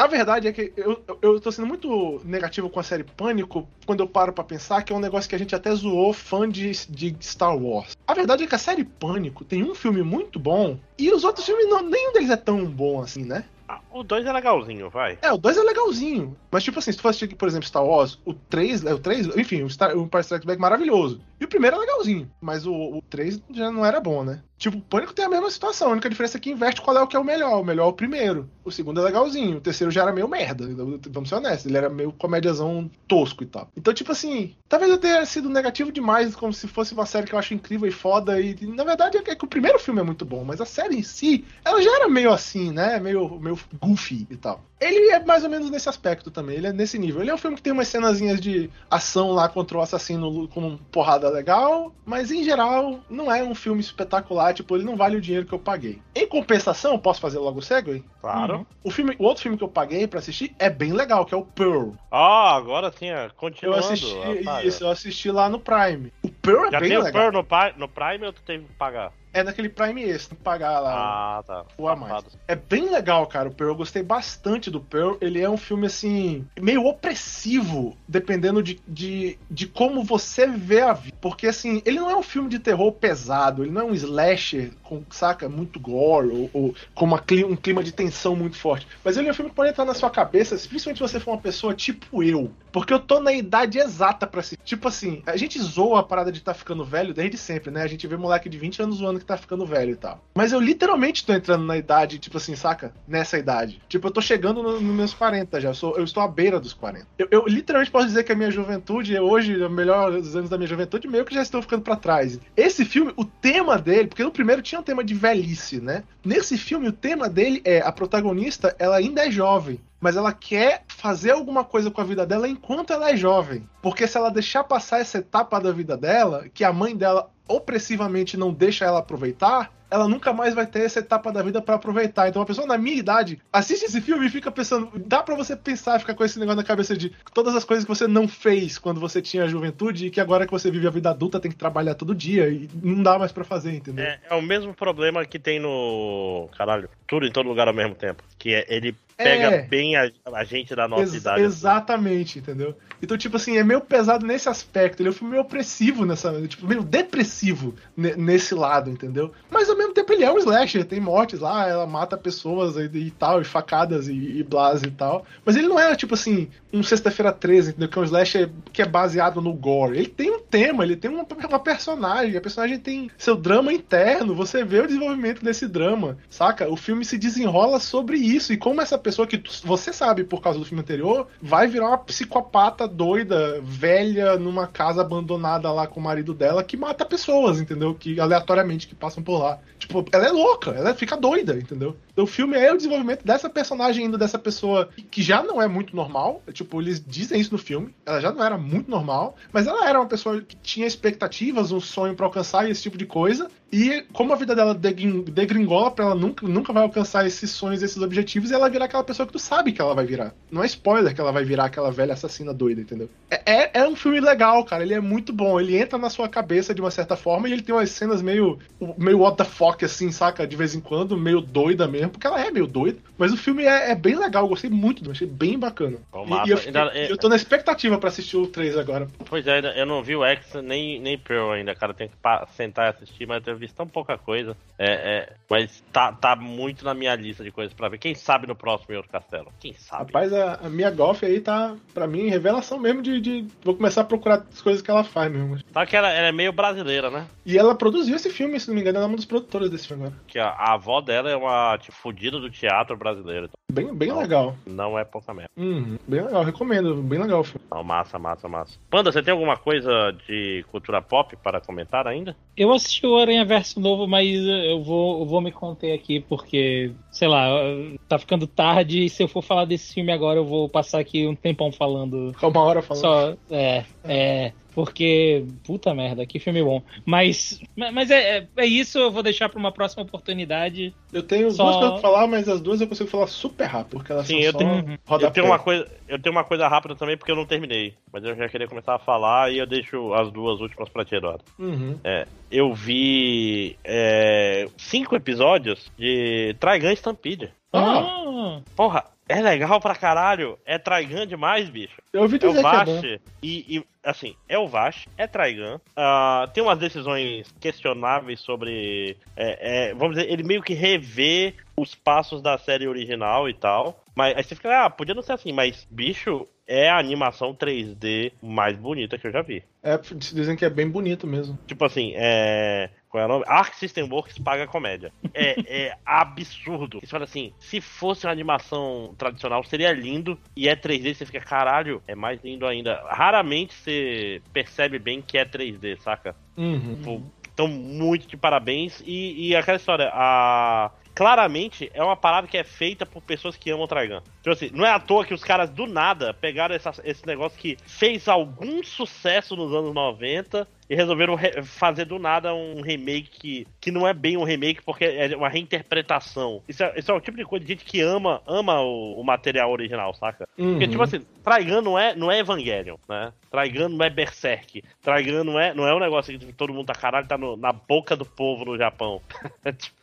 Speaker 3: a verdade é que eu, eu- tô sendo muito negativo com a série Pânico quando eu paro pra pensar que é um negócio que a gente até zoou fã de, de Star Wars. A verdade é que a série Pânico tem um filme muito bom e os outros filmes, não, nenhum deles é tão bom assim, né?
Speaker 1: O 2 é legalzinho, vai.
Speaker 3: É, o 2 é legalzinho. Mas, tipo assim, se tu for assistir, por exemplo, Star Wars, o 3, é o 3, enfim, o, Star, o Empire Strikes Back é maravilhoso. E o primeiro é legalzinho. Mas o, o 3 já não era bom, né? Tipo, o Pânico tem a mesma situação. A única diferença é que inverte qual é o que é o melhor. O melhor é o primeiro. O segundo é legalzinho. O terceiro já era meio merda. Vamos ser honestos. Ele era meio comédiazão tosco e tal. Então, tipo assim, talvez eu tenha sido negativo demais, como se fosse uma série que eu acho incrível e foda. E, na verdade, é que o primeiro filme é muito bom, mas a série em si, ela já era meio assim, né? Meio, meio goofy e tal. Ele é mais ou menos nesse aspecto também, ele é nesse nível. Ele é um filme que tem umas cenazinhas de ação lá contra o assassino com porrada legal, mas em geral não é um filme espetacular, tipo, ele não vale o dinheiro que eu paguei. Em compensação, posso fazer logo o segue?
Speaker 1: Claro.
Speaker 2: Uhum.
Speaker 3: O, filme, o outro filme que eu paguei pra assistir é bem legal, que é o Pearl.
Speaker 1: Ah, agora sim, é,
Speaker 3: Eu
Speaker 1: continuando.
Speaker 3: assisti
Speaker 1: a saga.
Speaker 3: isso, eu assisti lá no Prime. O Pearl é
Speaker 1: Já
Speaker 3: bem
Speaker 1: tem o
Speaker 3: legal.
Speaker 1: Pearl no, no Prime ou tu teve que pagar?
Speaker 3: É naquele Prime extra, pagar lá.
Speaker 1: Ah, tá.
Speaker 3: o a mais. É bem legal, cara, o Pearl. Eu gostei bastante do Pearl. Ele é um filme, assim, meio opressivo, dependendo de, de, de como você vê a vida. Porque, assim, ele não é um filme de terror pesado, ele não é um slasher com, saca, muito gore, ou, ou com uma, um clima de tensão muito forte. Mas ele é um filme que pode entrar na sua cabeça, principalmente se você for uma pessoa tipo eu. Porque eu tô na idade exata pra assistir. Tipo assim, a gente zoa a parada de estar ficando velho desde sempre, né? A gente vê moleque de 20 anos zoando que tá ficando velho e tal. Mas eu literalmente tô entrando na idade, tipo assim, saca? Nessa idade. Tipo, eu tô chegando no- nos meus 40 já. Eu, sou, eu estou à beira dos 40. Eu, eu literalmente posso dizer que a minha juventude, hoje, melhor dos anos da minha juventude, meio que já estão ficando pra trás. Esse filme, o tema dele, porque no primeiro tinha um tema de velhice, né? Nesse filme, o tema dele é a protagonista, ela ainda é jovem. Mas ela quer fazer alguma coisa com a vida dela enquanto ela é jovem. Porque se ela deixar passar essa etapa da vida dela, que a mãe dela opressivamente não deixa ela aproveitar, ela nunca mais vai ter essa etapa da vida pra aproveitar. Então, uma pessoa na minha idade assiste esse filme e fica pensando. Dá pra você pensar, ficar com esse negócio na cabeça de todas as coisas que você não fez quando você tinha a juventude e que agora que você vive a vida adulta tem que trabalhar todo dia e não dá mais pra fazer, entendeu?
Speaker 1: É, é o mesmo problema que tem no. Caralho, tudo em todo lugar ao mesmo tempo. Que é, ele pega
Speaker 3: É.
Speaker 1: bem a, a gente da nossa
Speaker 3: Ex-
Speaker 1: idade. assim.
Speaker 3: Exatamente, entendeu? Então, tipo assim, é meio pesado nesse aspecto. Ele é um filme meio opressivo nessa. Tipo, meio depressivo ne- nesse lado, entendeu? Mas ao mesmo tempo ele é um slasher, tem mortes lá, ela mata pessoas e, e tal, e facadas e, e blas e tal. Mas ele não é, tipo assim, um Sexta-feira 13, entendeu? Que é um slasher que é baseado no gore. Ele tem um tema, ele tem uma, uma personagem. A personagem tem seu drama interno. Você vê o desenvolvimento desse drama, saca? O filme se desenrola sobre isso. E como essa pessoa que tu- você sabe por causa do filme anterior vai virar uma psicopata doida, velha, numa casa abandonada lá com o marido dela que mata pessoas, entendeu? Que aleatoriamente que passam por lá. Tipo, ela é louca, ela fica doida, entendeu? Então o filme é o desenvolvimento dessa personagem indo dessa pessoa que já não é muito normal. Tipo, eles dizem isso no filme. Ela já não era muito normal, mas ela era uma pessoa que tinha expectativas, um sonho pra alcançar esse tipo de coisa. E como a vida dela degrin- degringola pra ela nunca, nunca vai alcançar esses sonhos, esses objetivos, e ela virar aquela pessoa que tu sabe que ela vai virar. Não é spoiler que ela vai virar aquela velha assassina doida, entendeu? É, é, é um filme legal, cara. Ele é muito bom. Ele entra na sua cabeça de uma certa forma e ele tem umas cenas meio, meio what the fuck, assim, saca? De vez em quando, meio doida mesmo, porque ela é meio doida. Mas o filme é, é bem legal, eu gostei muito, achei bem bacana.
Speaker 1: Bom,
Speaker 3: E- e eu, fiquei-
Speaker 1: Ainda-
Speaker 3: eu tô na expectativa pra assistir o 3 agora.
Speaker 1: Pois é, eu não vi o X nem, nem Pearl ainda, cara. Tem que sentar e assistir, mas eu visto tão pouca coisa. É, é, mas tá, tá muito na minha lista de coisas pra ver. Quem sabe no próximo em outro castelo? Quem sabe?
Speaker 3: Rapaz, a, a minha golf aí tá, pra mim, revelação mesmo de, de- Vou começar a procurar as coisas que ela faz mesmo.
Speaker 1: Só que ela, ela é meio brasileira, né?
Speaker 3: E ela produziu esse filme, se não me engano, ela é uma das produtoras desse filme agora.
Speaker 1: Que a, a avó dela é uma tipo, fudida do teatro brasileiro. Então
Speaker 3: Bem, bem
Speaker 1: Não.
Speaker 3: legal.
Speaker 1: não é pouca merda.
Speaker 3: Uhum, bem legal, recomendo. Bem legal o filme.
Speaker 1: Não, massa, massa, massa. Panda, você tem alguma coisa de cultura pop para comentar ainda?
Speaker 2: Eu assisti o Aranha universo novo, mas eu vou, eu vou me conter aqui, porque, sei lá, tá ficando tarde e se eu for falar desse filme agora, eu vou passar aqui um tempão falando.
Speaker 3: Uma hora falando.
Speaker 2: Só, é, é. Porque, puta merda, que filme bom. Mas, mas é, é, é isso, eu vou deixar pra uma próxima oportunidade.
Speaker 3: Eu tenho
Speaker 2: Só-
Speaker 3: duas coisas pra falar, mas as duas eu consigo falar super rápido, porque elas
Speaker 1: Sim,
Speaker 3: são
Speaker 1: eu
Speaker 3: só
Speaker 1: tenho-. Eu tenho, uma coisa, eu tenho uma coisa rápida também porque eu não terminei. Mas eu já queria começar a falar e eu deixo as duas últimas pra ti, Eduardo.
Speaker 3: Uhum.
Speaker 1: Eu vi é, cinco episódios de Trigun Stampede.
Speaker 2: Ah,
Speaker 1: Porra, é legal pra caralho. É Trigun demais, bicho.
Speaker 3: Eu ouvi
Speaker 1: É o
Speaker 3: dizer que é bom.
Speaker 1: Vash e, e, assim, é o Vash, é Trigun. Ah, tem umas decisões questionáveis sobre. é, é, vamos dizer, ele meio que revê os passos da série original e tal. Mas aí você fica, ah, podia não ser assim, mas bicho, é a animação 3D mais bonita que eu já vi.
Speaker 3: É, dizem que é bem bonito mesmo.
Speaker 1: Tipo assim, é. Qual é o nome? Arc System Works paga comédia. É, é absurdo. Você fala assim, se fosse uma animação tradicional, seria lindo. E é 3D, você fica, caralho, é mais lindo ainda. Raramente você percebe bem que é 3D, saca?
Speaker 3: Uhum.
Speaker 1: Tipo, então, muito de parabéns. E, e aquela história, a. Claramente é uma parada que é feita por pessoas que amam Trigun. Tipo assim, não é à toa que os caras do nada pegaram essa- esse negócio que fez algum sucesso nos anos 90 e resolveram re- fazer do nada um remake que, que não é bem um remake porque é uma reinterpretação. Isso é, isso é o tipo de coisa de gente que ama, ama o, o material original, saca? Porque,
Speaker 3: Uhum.
Speaker 1: tipo assim, Trigun não é, não é Evangelion, né? Trigun não é Berserk. Trigun não é, não é um negócio que todo mundo tá caralho, tá no- na boca do povo no Japão. É, (laughs) tipo,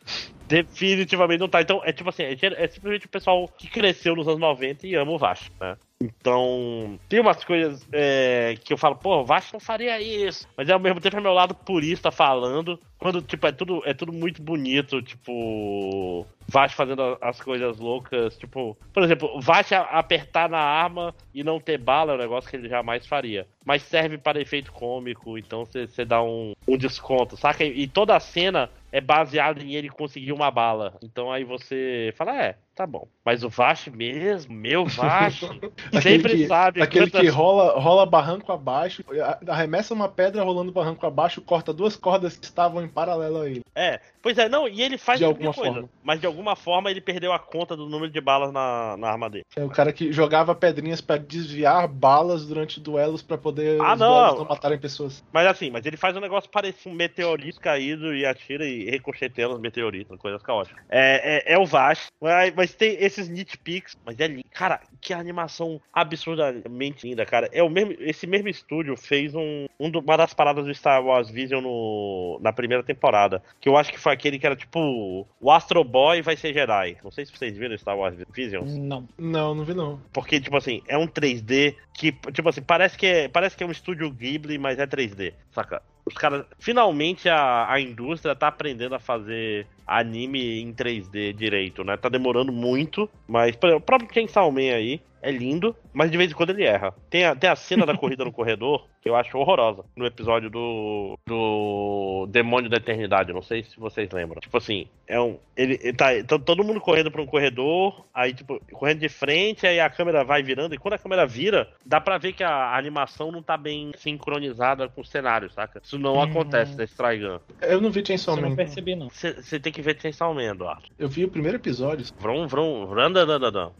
Speaker 1: Definitivamente não tá. Então, é tipo assim, é, é simplesmente o pessoal que cresceu nos anos 90 e ama o Vasco, né? Então, tem umas coisas é, que eu falo, pô, o Vasco não faria isso. Mas ao mesmo tempo é meu lado purista falando. Quando, tipo, é tudo, é tudo muito bonito, tipo. Vasco fazendo as coisas loucas, tipo. Por exemplo, Vasco apertar na arma e não ter bala é um negócio que ele jamais faria. Mas serve para efeito cômico, então você dá um, um desconto, saca? E toda a cena é baseada em ele conseguir uma bala. Então aí você fala, é, tá bom. Mas o Vash mesmo, meu Vash, (laughs) sempre
Speaker 3: que,
Speaker 1: sabe
Speaker 3: Aquele
Speaker 1: quantas-
Speaker 3: que rola, rola barranco abaixo, arremessa uma pedra rolando barranco abaixo, corta duas cordas que estavam em paralelo a ele.
Speaker 1: É, pois é, não, e ele faz
Speaker 3: De alguma
Speaker 1: coisa.
Speaker 3: forma.
Speaker 1: Mas de alguma forma ele perdeu a conta do número de balas na, na arma dele.
Speaker 3: É o cara que jogava pedrinhas pra desviar balas durante duelos pra poder
Speaker 1: Ah, não.
Speaker 3: não matarem pessoas.
Speaker 1: Mas assim, mas ele faz um negócio parecido um meteorito caído e atira e ricocheteia os meteoritos, coisas caóticas. É, é, é o Vash, mas, mas tem esses nitpicks, mas é lindo. Cara, que animação absurdamente linda, cara. É o mesmo, esse mesmo estúdio fez um, um do- uma das paradas do Star Wars Vision no, na primeira temporada, que eu acho que foi aquele que era tipo o Astro Boy vai ser Jedi. Não sei se vocês viram Star Wars Visions.
Speaker 2: não.
Speaker 3: Não, não vi não.
Speaker 1: Porque, tipo assim, é um 3D que, tipo assim, parece que é, parece que é um estúdio Ghibli, mas é 3D, saca? Os caras, finalmente a, a indústria tá aprendendo a fazer anime em 3D direito, né? Tá demorando muito, mas por exemplo, o próprio Chainsaw Man aí é lindo, mas de vez em quando ele erra. Tem a, tem a cena da (laughs) corrida no corredor que eu acho horrorosa no episódio do, do Demônio da Eternidade. Não sei se vocês lembram. Tipo assim, é um. Ele, ele tá tá todo mundo correndo pra um corredor, aí, tipo, correndo de frente, aí a câmera vai virando, e quando a câmera vira, dá pra ver que a animação não tá bem sincronizada com o cenário, saca? Isso não
Speaker 2: Hum.
Speaker 1: acontece nesse Trigun.
Speaker 3: Eu não vi Chainsaw Man.
Speaker 2: não percebi, não.
Speaker 1: Você tem que ver Chainsaw Man, Eduardo.
Speaker 3: Eu vi o primeiro episódio.
Speaker 1: Vrum, vrum, vrum, dan, dan, dan, dan.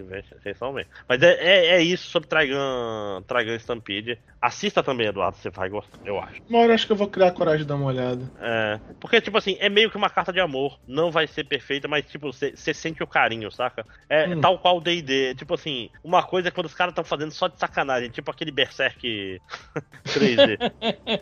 Speaker 1: Chainsaw Man. Mas é, é, é isso sobre Trigun, Trigun Stampede. Assista também, Eduardo, você vai gostar, eu acho.
Speaker 3: Uma hora eu acho que eu vou criar coragem de dar uma olhada.
Speaker 1: É, porque, tipo assim, é meio que uma carta de amor. Não vai ser perfeita, mas, tipo, você sente o carinho, saca? É
Speaker 3: Hum.
Speaker 1: tal qual o D&D. Tipo assim, uma coisa é quando os caras estão fazendo só de sacanagem. Tipo aquele Berserk (laughs) 3D.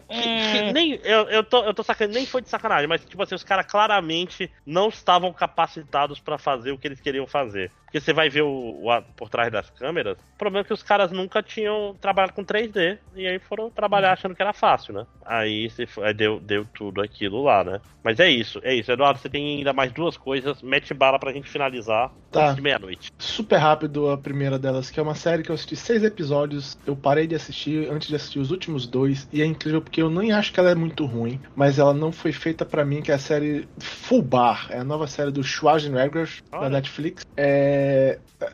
Speaker 1: que, que (laughs) nem, eu, eu, tô, eu tô sacando, nem foi de sacanagem, mas, tipo assim, os caras claramente não estavam capacitados pra fazer o que eles queriam fazer. Porque você vai ver o, o por trás das câmeras, o problema é que os caras nunca tinham trabalhado com 3D. E aí foram trabalhar achando que era fácil, né? Aí, deu, deu tudo aquilo lá, né? Mas é isso, é isso. Eduardo, você tem ainda mais duas coisas. Mete bala pra gente finalizar
Speaker 3: Tá.
Speaker 1: antes de meia-noite.
Speaker 3: Super rápido a primeira delas, que é uma série que eu assisti seis episódios. Eu parei de assistir antes de assistir os últimos dois. E é incrível porque eu nem acho que ela é muito ruim. Mas ela não foi feita pra mim, que é a série Full Bar. É a nova série do Schwarzenegger da
Speaker 1: Olha.
Speaker 3: Netflix. É...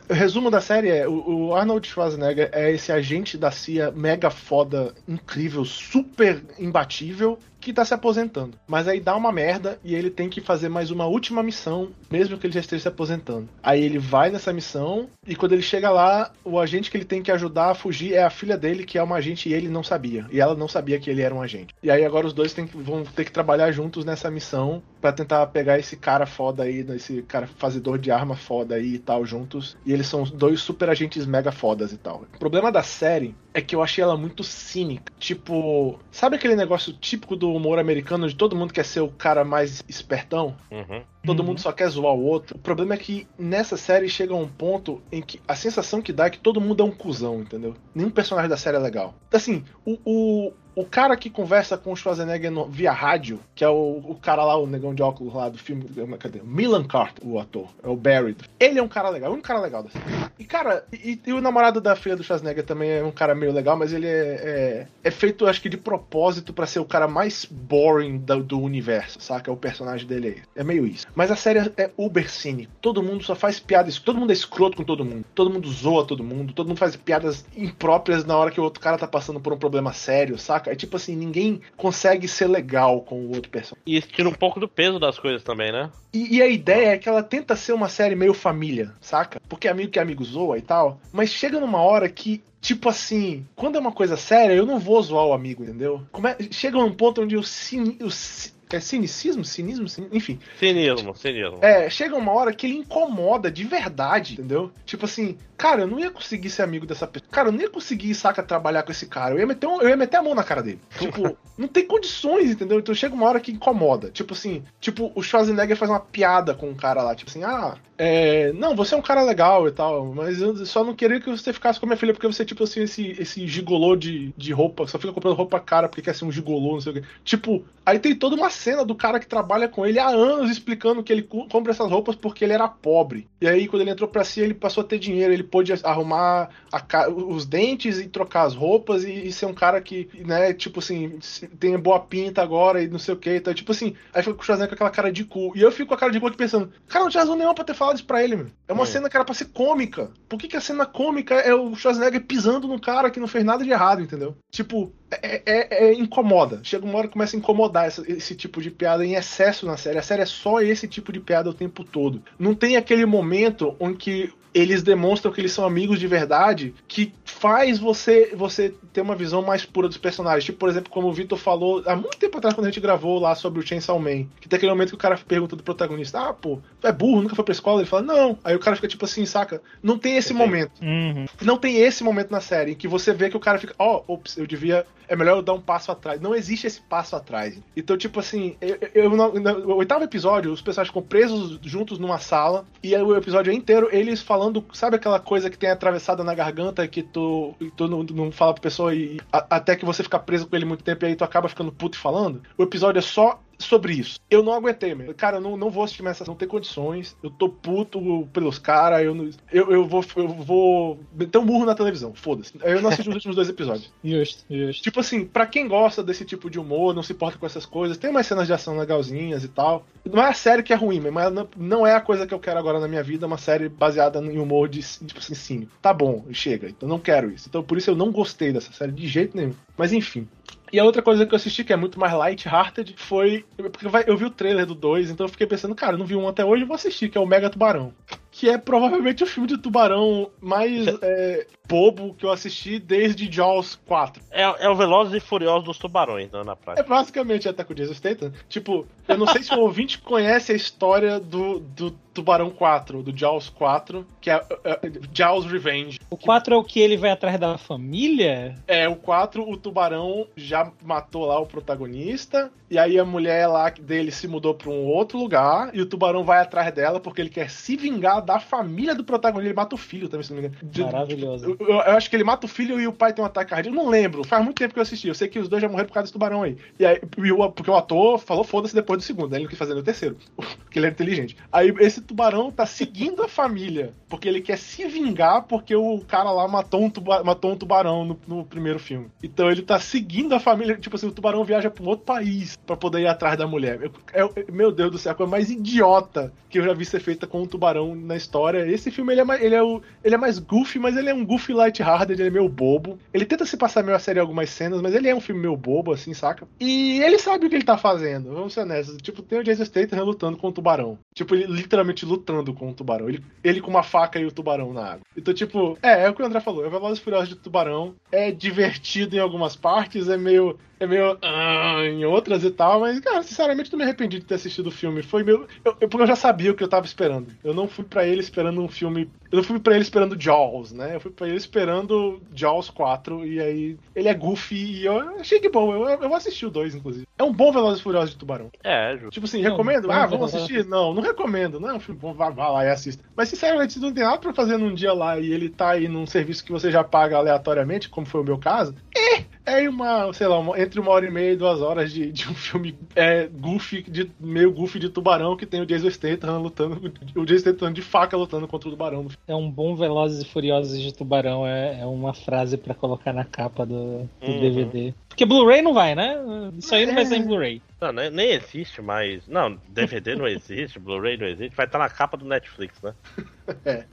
Speaker 3: O resumo da série é: o o Arnold Schwarzenegger é esse agente da CIA mega foda, incrível, super imbatível. Que tá se aposentando. Mas aí dá uma merda e ele tem que fazer mais uma última missão, mesmo que ele já esteja se aposentando. Aí ele vai nessa missão e quando ele chega lá, o agente que ele tem que ajudar a fugir é a filha dele, que é uma agente e ele não sabia. E ela não sabia que ele era um agente. E aí agora os dois tem vão ter que trabalhar juntos nessa missão para tentar pegar esse cara foda aí, esse cara fazedor de arma foda aí e tal, juntos. E eles são dois super agentes mega fodas e tal. O problema da série é que eu achei ela muito cínica. Tipo, sabe aquele negócio típico do humor americano de todo mundo quer ser o cara mais espertão?
Speaker 1: Uhum.
Speaker 3: Todo
Speaker 2: Uhum.
Speaker 3: mundo só quer zoar o outro. O problema é que nessa série chega um ponto em que a sensação que dá é que todo mundo é um cuzão, entendeu? Nenhum personagem da série é legal. Assim, o, o, o cara que conversa com o Schwarzenegger no- via rádio, que é o, o cara lá, o negão de óculos lá do filme. Cadê? Milan Carter, o ator. É o Barry. Ele é um cara legal, é um cara legal série. E, cara, e, e o namorado da filha do Schwarzenegger também é um cara meio legal, mas ele é, é, é feito, acho que, de propósito pra ser o cara mais boring do, do universo, saca? O personagem dele é esse. É meio isso. Mas a série é uber cínico. Todo mundo só faz piadas. Todo mundo é escroto com todo mundo. Todo mundo zoa todo mundo. Todo mundo faz piadas impróprias na hora que o outro cara tá passando por um problema sério, saca? É tipo assim, ninguém consegue ser legal com o outro personagem.
Speaker 1: E isso tira um pouco do peso das coisas também, né?
Speaker 3: E, e a ideia é que ela tenta ser uma série meio família, saca? Porque amigo que amigo zoa e tal. Mas chega numa hora que. Tipo assim, quando é uma coisa séria, eu não vou zoar o amigo, entendeu? Come- Chega num ponto onde cini, o ci- é cinicismo? Cinismo? Cin- Enfim.
Speaker 1: Cinismo, cinismo.
Speaker 3: É, chega uma hora que ele incomoda de verdade, entendeu? Tipo assim, cara, eu não ia conseguir ser amigo dessa pessoa. Cara, eu não ia conseguir, saca, trabalhar com esse cara. Eu ia meter, um- eu ia meter a mão na cara dele. (laughs) Tipo, não tem condições, entendeu? Então chega uma hora que incomoda. Tipo assim, tipo, o Schwarzenegger faz uma piada com um cara lá, tipo assim, ah, é, não, você é um cara legal e tal, mas eu só não queria que você ficasse com a minha filha, porque você é tipo assim, esse, esse gigolô de, de roupa, só fica comprando roupa cara porque quer ser um gigolô, não sei o quê. Tipo, aí tem toda uma cena do cara que trabalha com ele há anos explicando que ele compra essas roupas porque ele era pobre. E aí, quando ele entrou pra si, ele passou a ter dinheiro, ele pôde arrumar a os dentes e trocar as roupas e, e ser um cara que, né, tipo assim, tem boa pinta agora e não sei o que. Então, tipo assim, aí fica o Schwarzenegger com aquela cara de cu. E eu fico com a cara de cu aqui pensando, cara, não tinha razão nenhuma pra ter falado isso pra ele, meu. É uma
Speaker 1: Hum.
Speaker 3: cena que era pra ser cômica. Por que, que a cena cômica é o Schwarzenegger pisando no cara que não fez nada de errado, entendeu? Tipo, é, é- é- incomoda. Chega uma hora que começa a incomodar essa- esse tipo de piada em excesso na série. A série é só esse tipo de piada o tempo todo. Não tem aquele momento que eles demonstram que eles são amigos de verdade, que faz você você ter uma visão mais pura dos personagens. Tipo, por exemplo, como o Vitor falou há muito tempo atrás, quando a gente gravou lá sobre o Chainsaw Man, que tem aquele momento que o cara pergunta do protagonista: Ah, pô, tu é burro, nunca foi pra escola? Ele fala: Não. Aí o cara fica tipo assim, saca? Não tem esse
Speaker 1: Entendi.
Speaker 3: momento.
Speaker 2: Uhum.
Speaker 3: Não tem esse momento na série em que você vê que o cara fica, ó, ops, eu devia. É melhor eu dar um passo atrás. Não existe esse passo atrás. Então, tipo assim, eu, eu no, no oitavo episódio, os personagens ficam presos juntos numa sala, e aí o episódio é inteiro, eles falando, sabe aquela coisa que tem atravessada na garganta que tu, tu não, não fala pra pessoa e a- até que você fica preso com ele muito tempo e aí tu acaba ficando puto e falando? O episódio é só sobre isso. Eu não aguentei, meu. Cara, eu não, não vou assistir mais essa, não tem condições. Eu tô puto pelos caras, eu, não- eu, eu vou eu vou meter um burro na televisão, foda-se. Eu não assisti os (laughs) últimos dois episódios.
Speaker 2: Justo, justo.
Speaker 3: Tipo assim, pra quem gosta desse tipo de humor, não se importa com essas coisas, tem umas cenas de ação legalzinhas e tal. Não é a série que é ruim, mas não, não é a coisa que eu quero agora na minha vida, uma série baseada em humor de, tipo assim, sim. Tá bom, chega. Então não quero isso. Então por isso eu não gostei dessa série de jeito nenhum. Mas enfim. E a outra coisa que eu assisti, que é muito mais light-hearted, foi. Porque eu vi o trailer do 2, então eu fiquei pensando, cara, não vi um até hoje, eu vou assistir, que é o Mega Tubarão. Que é provavelmente o filme de tubarão mais é, bobo que eu assisti desde Jaws 4.
Speaker 1: É, é o Velozes e Furiosos dos Tubarões, né, na
Speaker 3: É
Speaker 1: prática.
Speaker 3: basicamente até com o Jason Statham. Tipo, eu não sei se o (laughs) ouvinte conhece a história do, do Tubarão 4, do Jaws 4, que é, é Jaws Revenge.
Speaker 2: O 4 é o que ele vai atrás da família?
Speaker 3: É, o 4, o tubarão já matou lá o protagonista, e aí a mulher lá dele se mudou pra um outro lugar, e o tubarão vai atrás dela porque ele quer se vingar da família do protagonista. Ele mata o filho também, se não me engano. De-
Speaker 2: Maravilhoso.
Speaker 3: Eu, eu- eu acho que ele mata o filho e o pai tem um ataque cardíaco. Eu não lembro. Faz muito tempo que eu assisti. Eu sei que os dois já morreram por causa desse tubarão aí. E aí, porque o ator falou foda-se depois do segundo, né? Ele não quis fazer no terceiro. (laughs) Porque ele era inteligente. Aí esse tubarão tá seguindo a família. Porque ele quer se vingar porque o cara lá matou um, tuba- matou um tubarão no, no primeiro filme. Então ele tá seguindo a família. Tipo assim, o tubarão viaja pra um outro país pra poder ir atrás da mulher. Eu- é- meu Deus do céu, a coisa mais idiota que eu já vi ser feita com um tubarão na história. Esse filme ele é mais, ele é o, ele é mais goofy, mas ele é um goofy goofy light-hearted, ele é meio bobo. Ele tenta se passar meio a série em algumas cenas, mas ele é um filme meio bobo, assim, saca? E ele sabe o que ele tá fazendo, vamos ser honestos. Tipo, tem o Jason Statham lutando com o tubarão. Tipo, ele literalmente lutando com o tubarão. Ele, ele com uma faca e o tubarão na água. Então, tipo, é, é o que o André falou. É Velozes Furiosos de Tubarão. É divertido em algumas partes, é meio é meio ah, em outras e tal, mas, cara, sinceramente não me arrependi de ter assistido o filme. Foi meu. Eu, eu, porque eu já sabia o que eu tava esperando. Eu não fui para ele esperando um filme. Eu não fui para ele esperando Jaws, né? Eu fui para ele esperando Jaws 4, e aí ele é goofy e eu achei que bom. Eu, eu vou assistir o 2, inclusive. É um bom Velozes e Furiosos de Tubarão.
Speaker 1: É, justo.
Speaker 3: Tipo assim, não, recomendo? Não, ah, vamos assistir? Não, não recomendo. Não é um filme bom, vá, vá lá e assista. Mas, sinceramente, se não tem nada pra fazer num dia lá e ele tá aí num serviço que você já paga aleatoriamente, como foi o meu caso, é é uma, sei lá, uma, entre uma hora e meia e duas horas de, de um filme é, goofy, de, meio goofy de tubarão que tem o Jason Statham lutando, o Jason Statham de faca lutando contra o tubarão.
Speaker 2: É um bom Velozes e Furiosos de tubarão, é, é uma frase para colocar na capa do, do uhum. DVD. Porque Blu-ray não vai, né? Isso aí é. não vai ser em Blu-ray.
Speaker 1: Não, nem existe mais. Não, DVD não existe, Blu-ray não existe, vai estar na capa do Netflix, né? (laughs) É.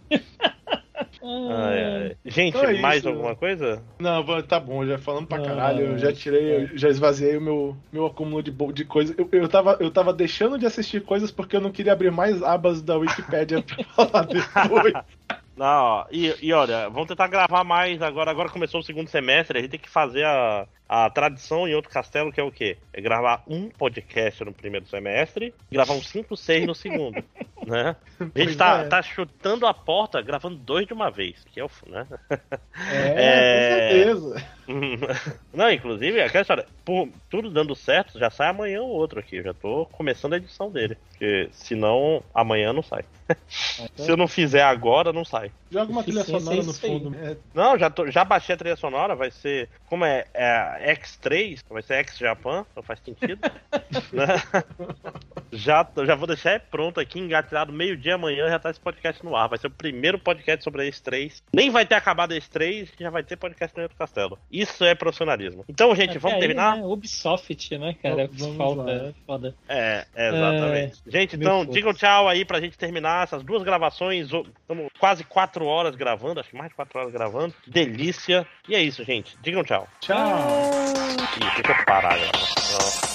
Speaker 1: Ai, ai. Gente, então é mais isso. alguma coisa?
Speaker 3: Não, tá bom, já falando pra caralho. Eu já tirei, eu já esvaziei o meu, meu acúmulo de, de coisas. Eu, eu, tava, eu tava deixando de assistir coisas porque eu não queria abrir mais abas da Wikipedia (laughs) pra falar depois. (laughs)
Speaker 1: Não, ó, e, e olha, vamos tentar gravar mais agora. Agora começou o segundo semestre, a gente tem que fazer a, a tradição em outro castelo, que é o quê? É gravar um podcast no primeiro semestre e gravar uns 5, 6 no segundo. (laughs) né? A gente tá, é. tá, chutando a porta, gravando dois de uma vez, que é o. Né?
Speaker 3: É, é... (laughs) com certeza.
Speaker 1: Não, inclusive, aquela história, por tudo dando certo, já sai amanhã o outro aqui. Eu já tô começando a edição dele. Porque senão amanhã não sai. Se eu não fizer agora, não sai.
Speaker 3: Joga uma trilha sonora no fundo.
Speaker 1: Não, já, tô, já baixei a trilha sonora, vai ser. Como é, é X3, vai ser X Japan, não faz sentido. (laughs) né? já, já vou deixar pronto aqui, engatilhado meio-dia amanhã, já tá esse podcast no ar. Vai ser o primeiro podcast sobre a X3. Nem vai ter acabado a X3, já vai ter podcast no outro castelo. Isso é profissionalismo. Então, gente, vamos aí, terminar.
Speaker 2: Né? Ubisoft, né, cara?
Speaker 3: Vamos falta.
Speaker 1: É foda. É, exatamente. É, gente, então, digam tchau aí pra gente terminar essas duas gravações. Estamos quase quatro horas gravando, acho que mais de quatro horas gravando. Delícia. E é isso, gente. Digam tchau.
Speaker 3: Tchau.
Speaker 1: Ih, deixa eu parar agora.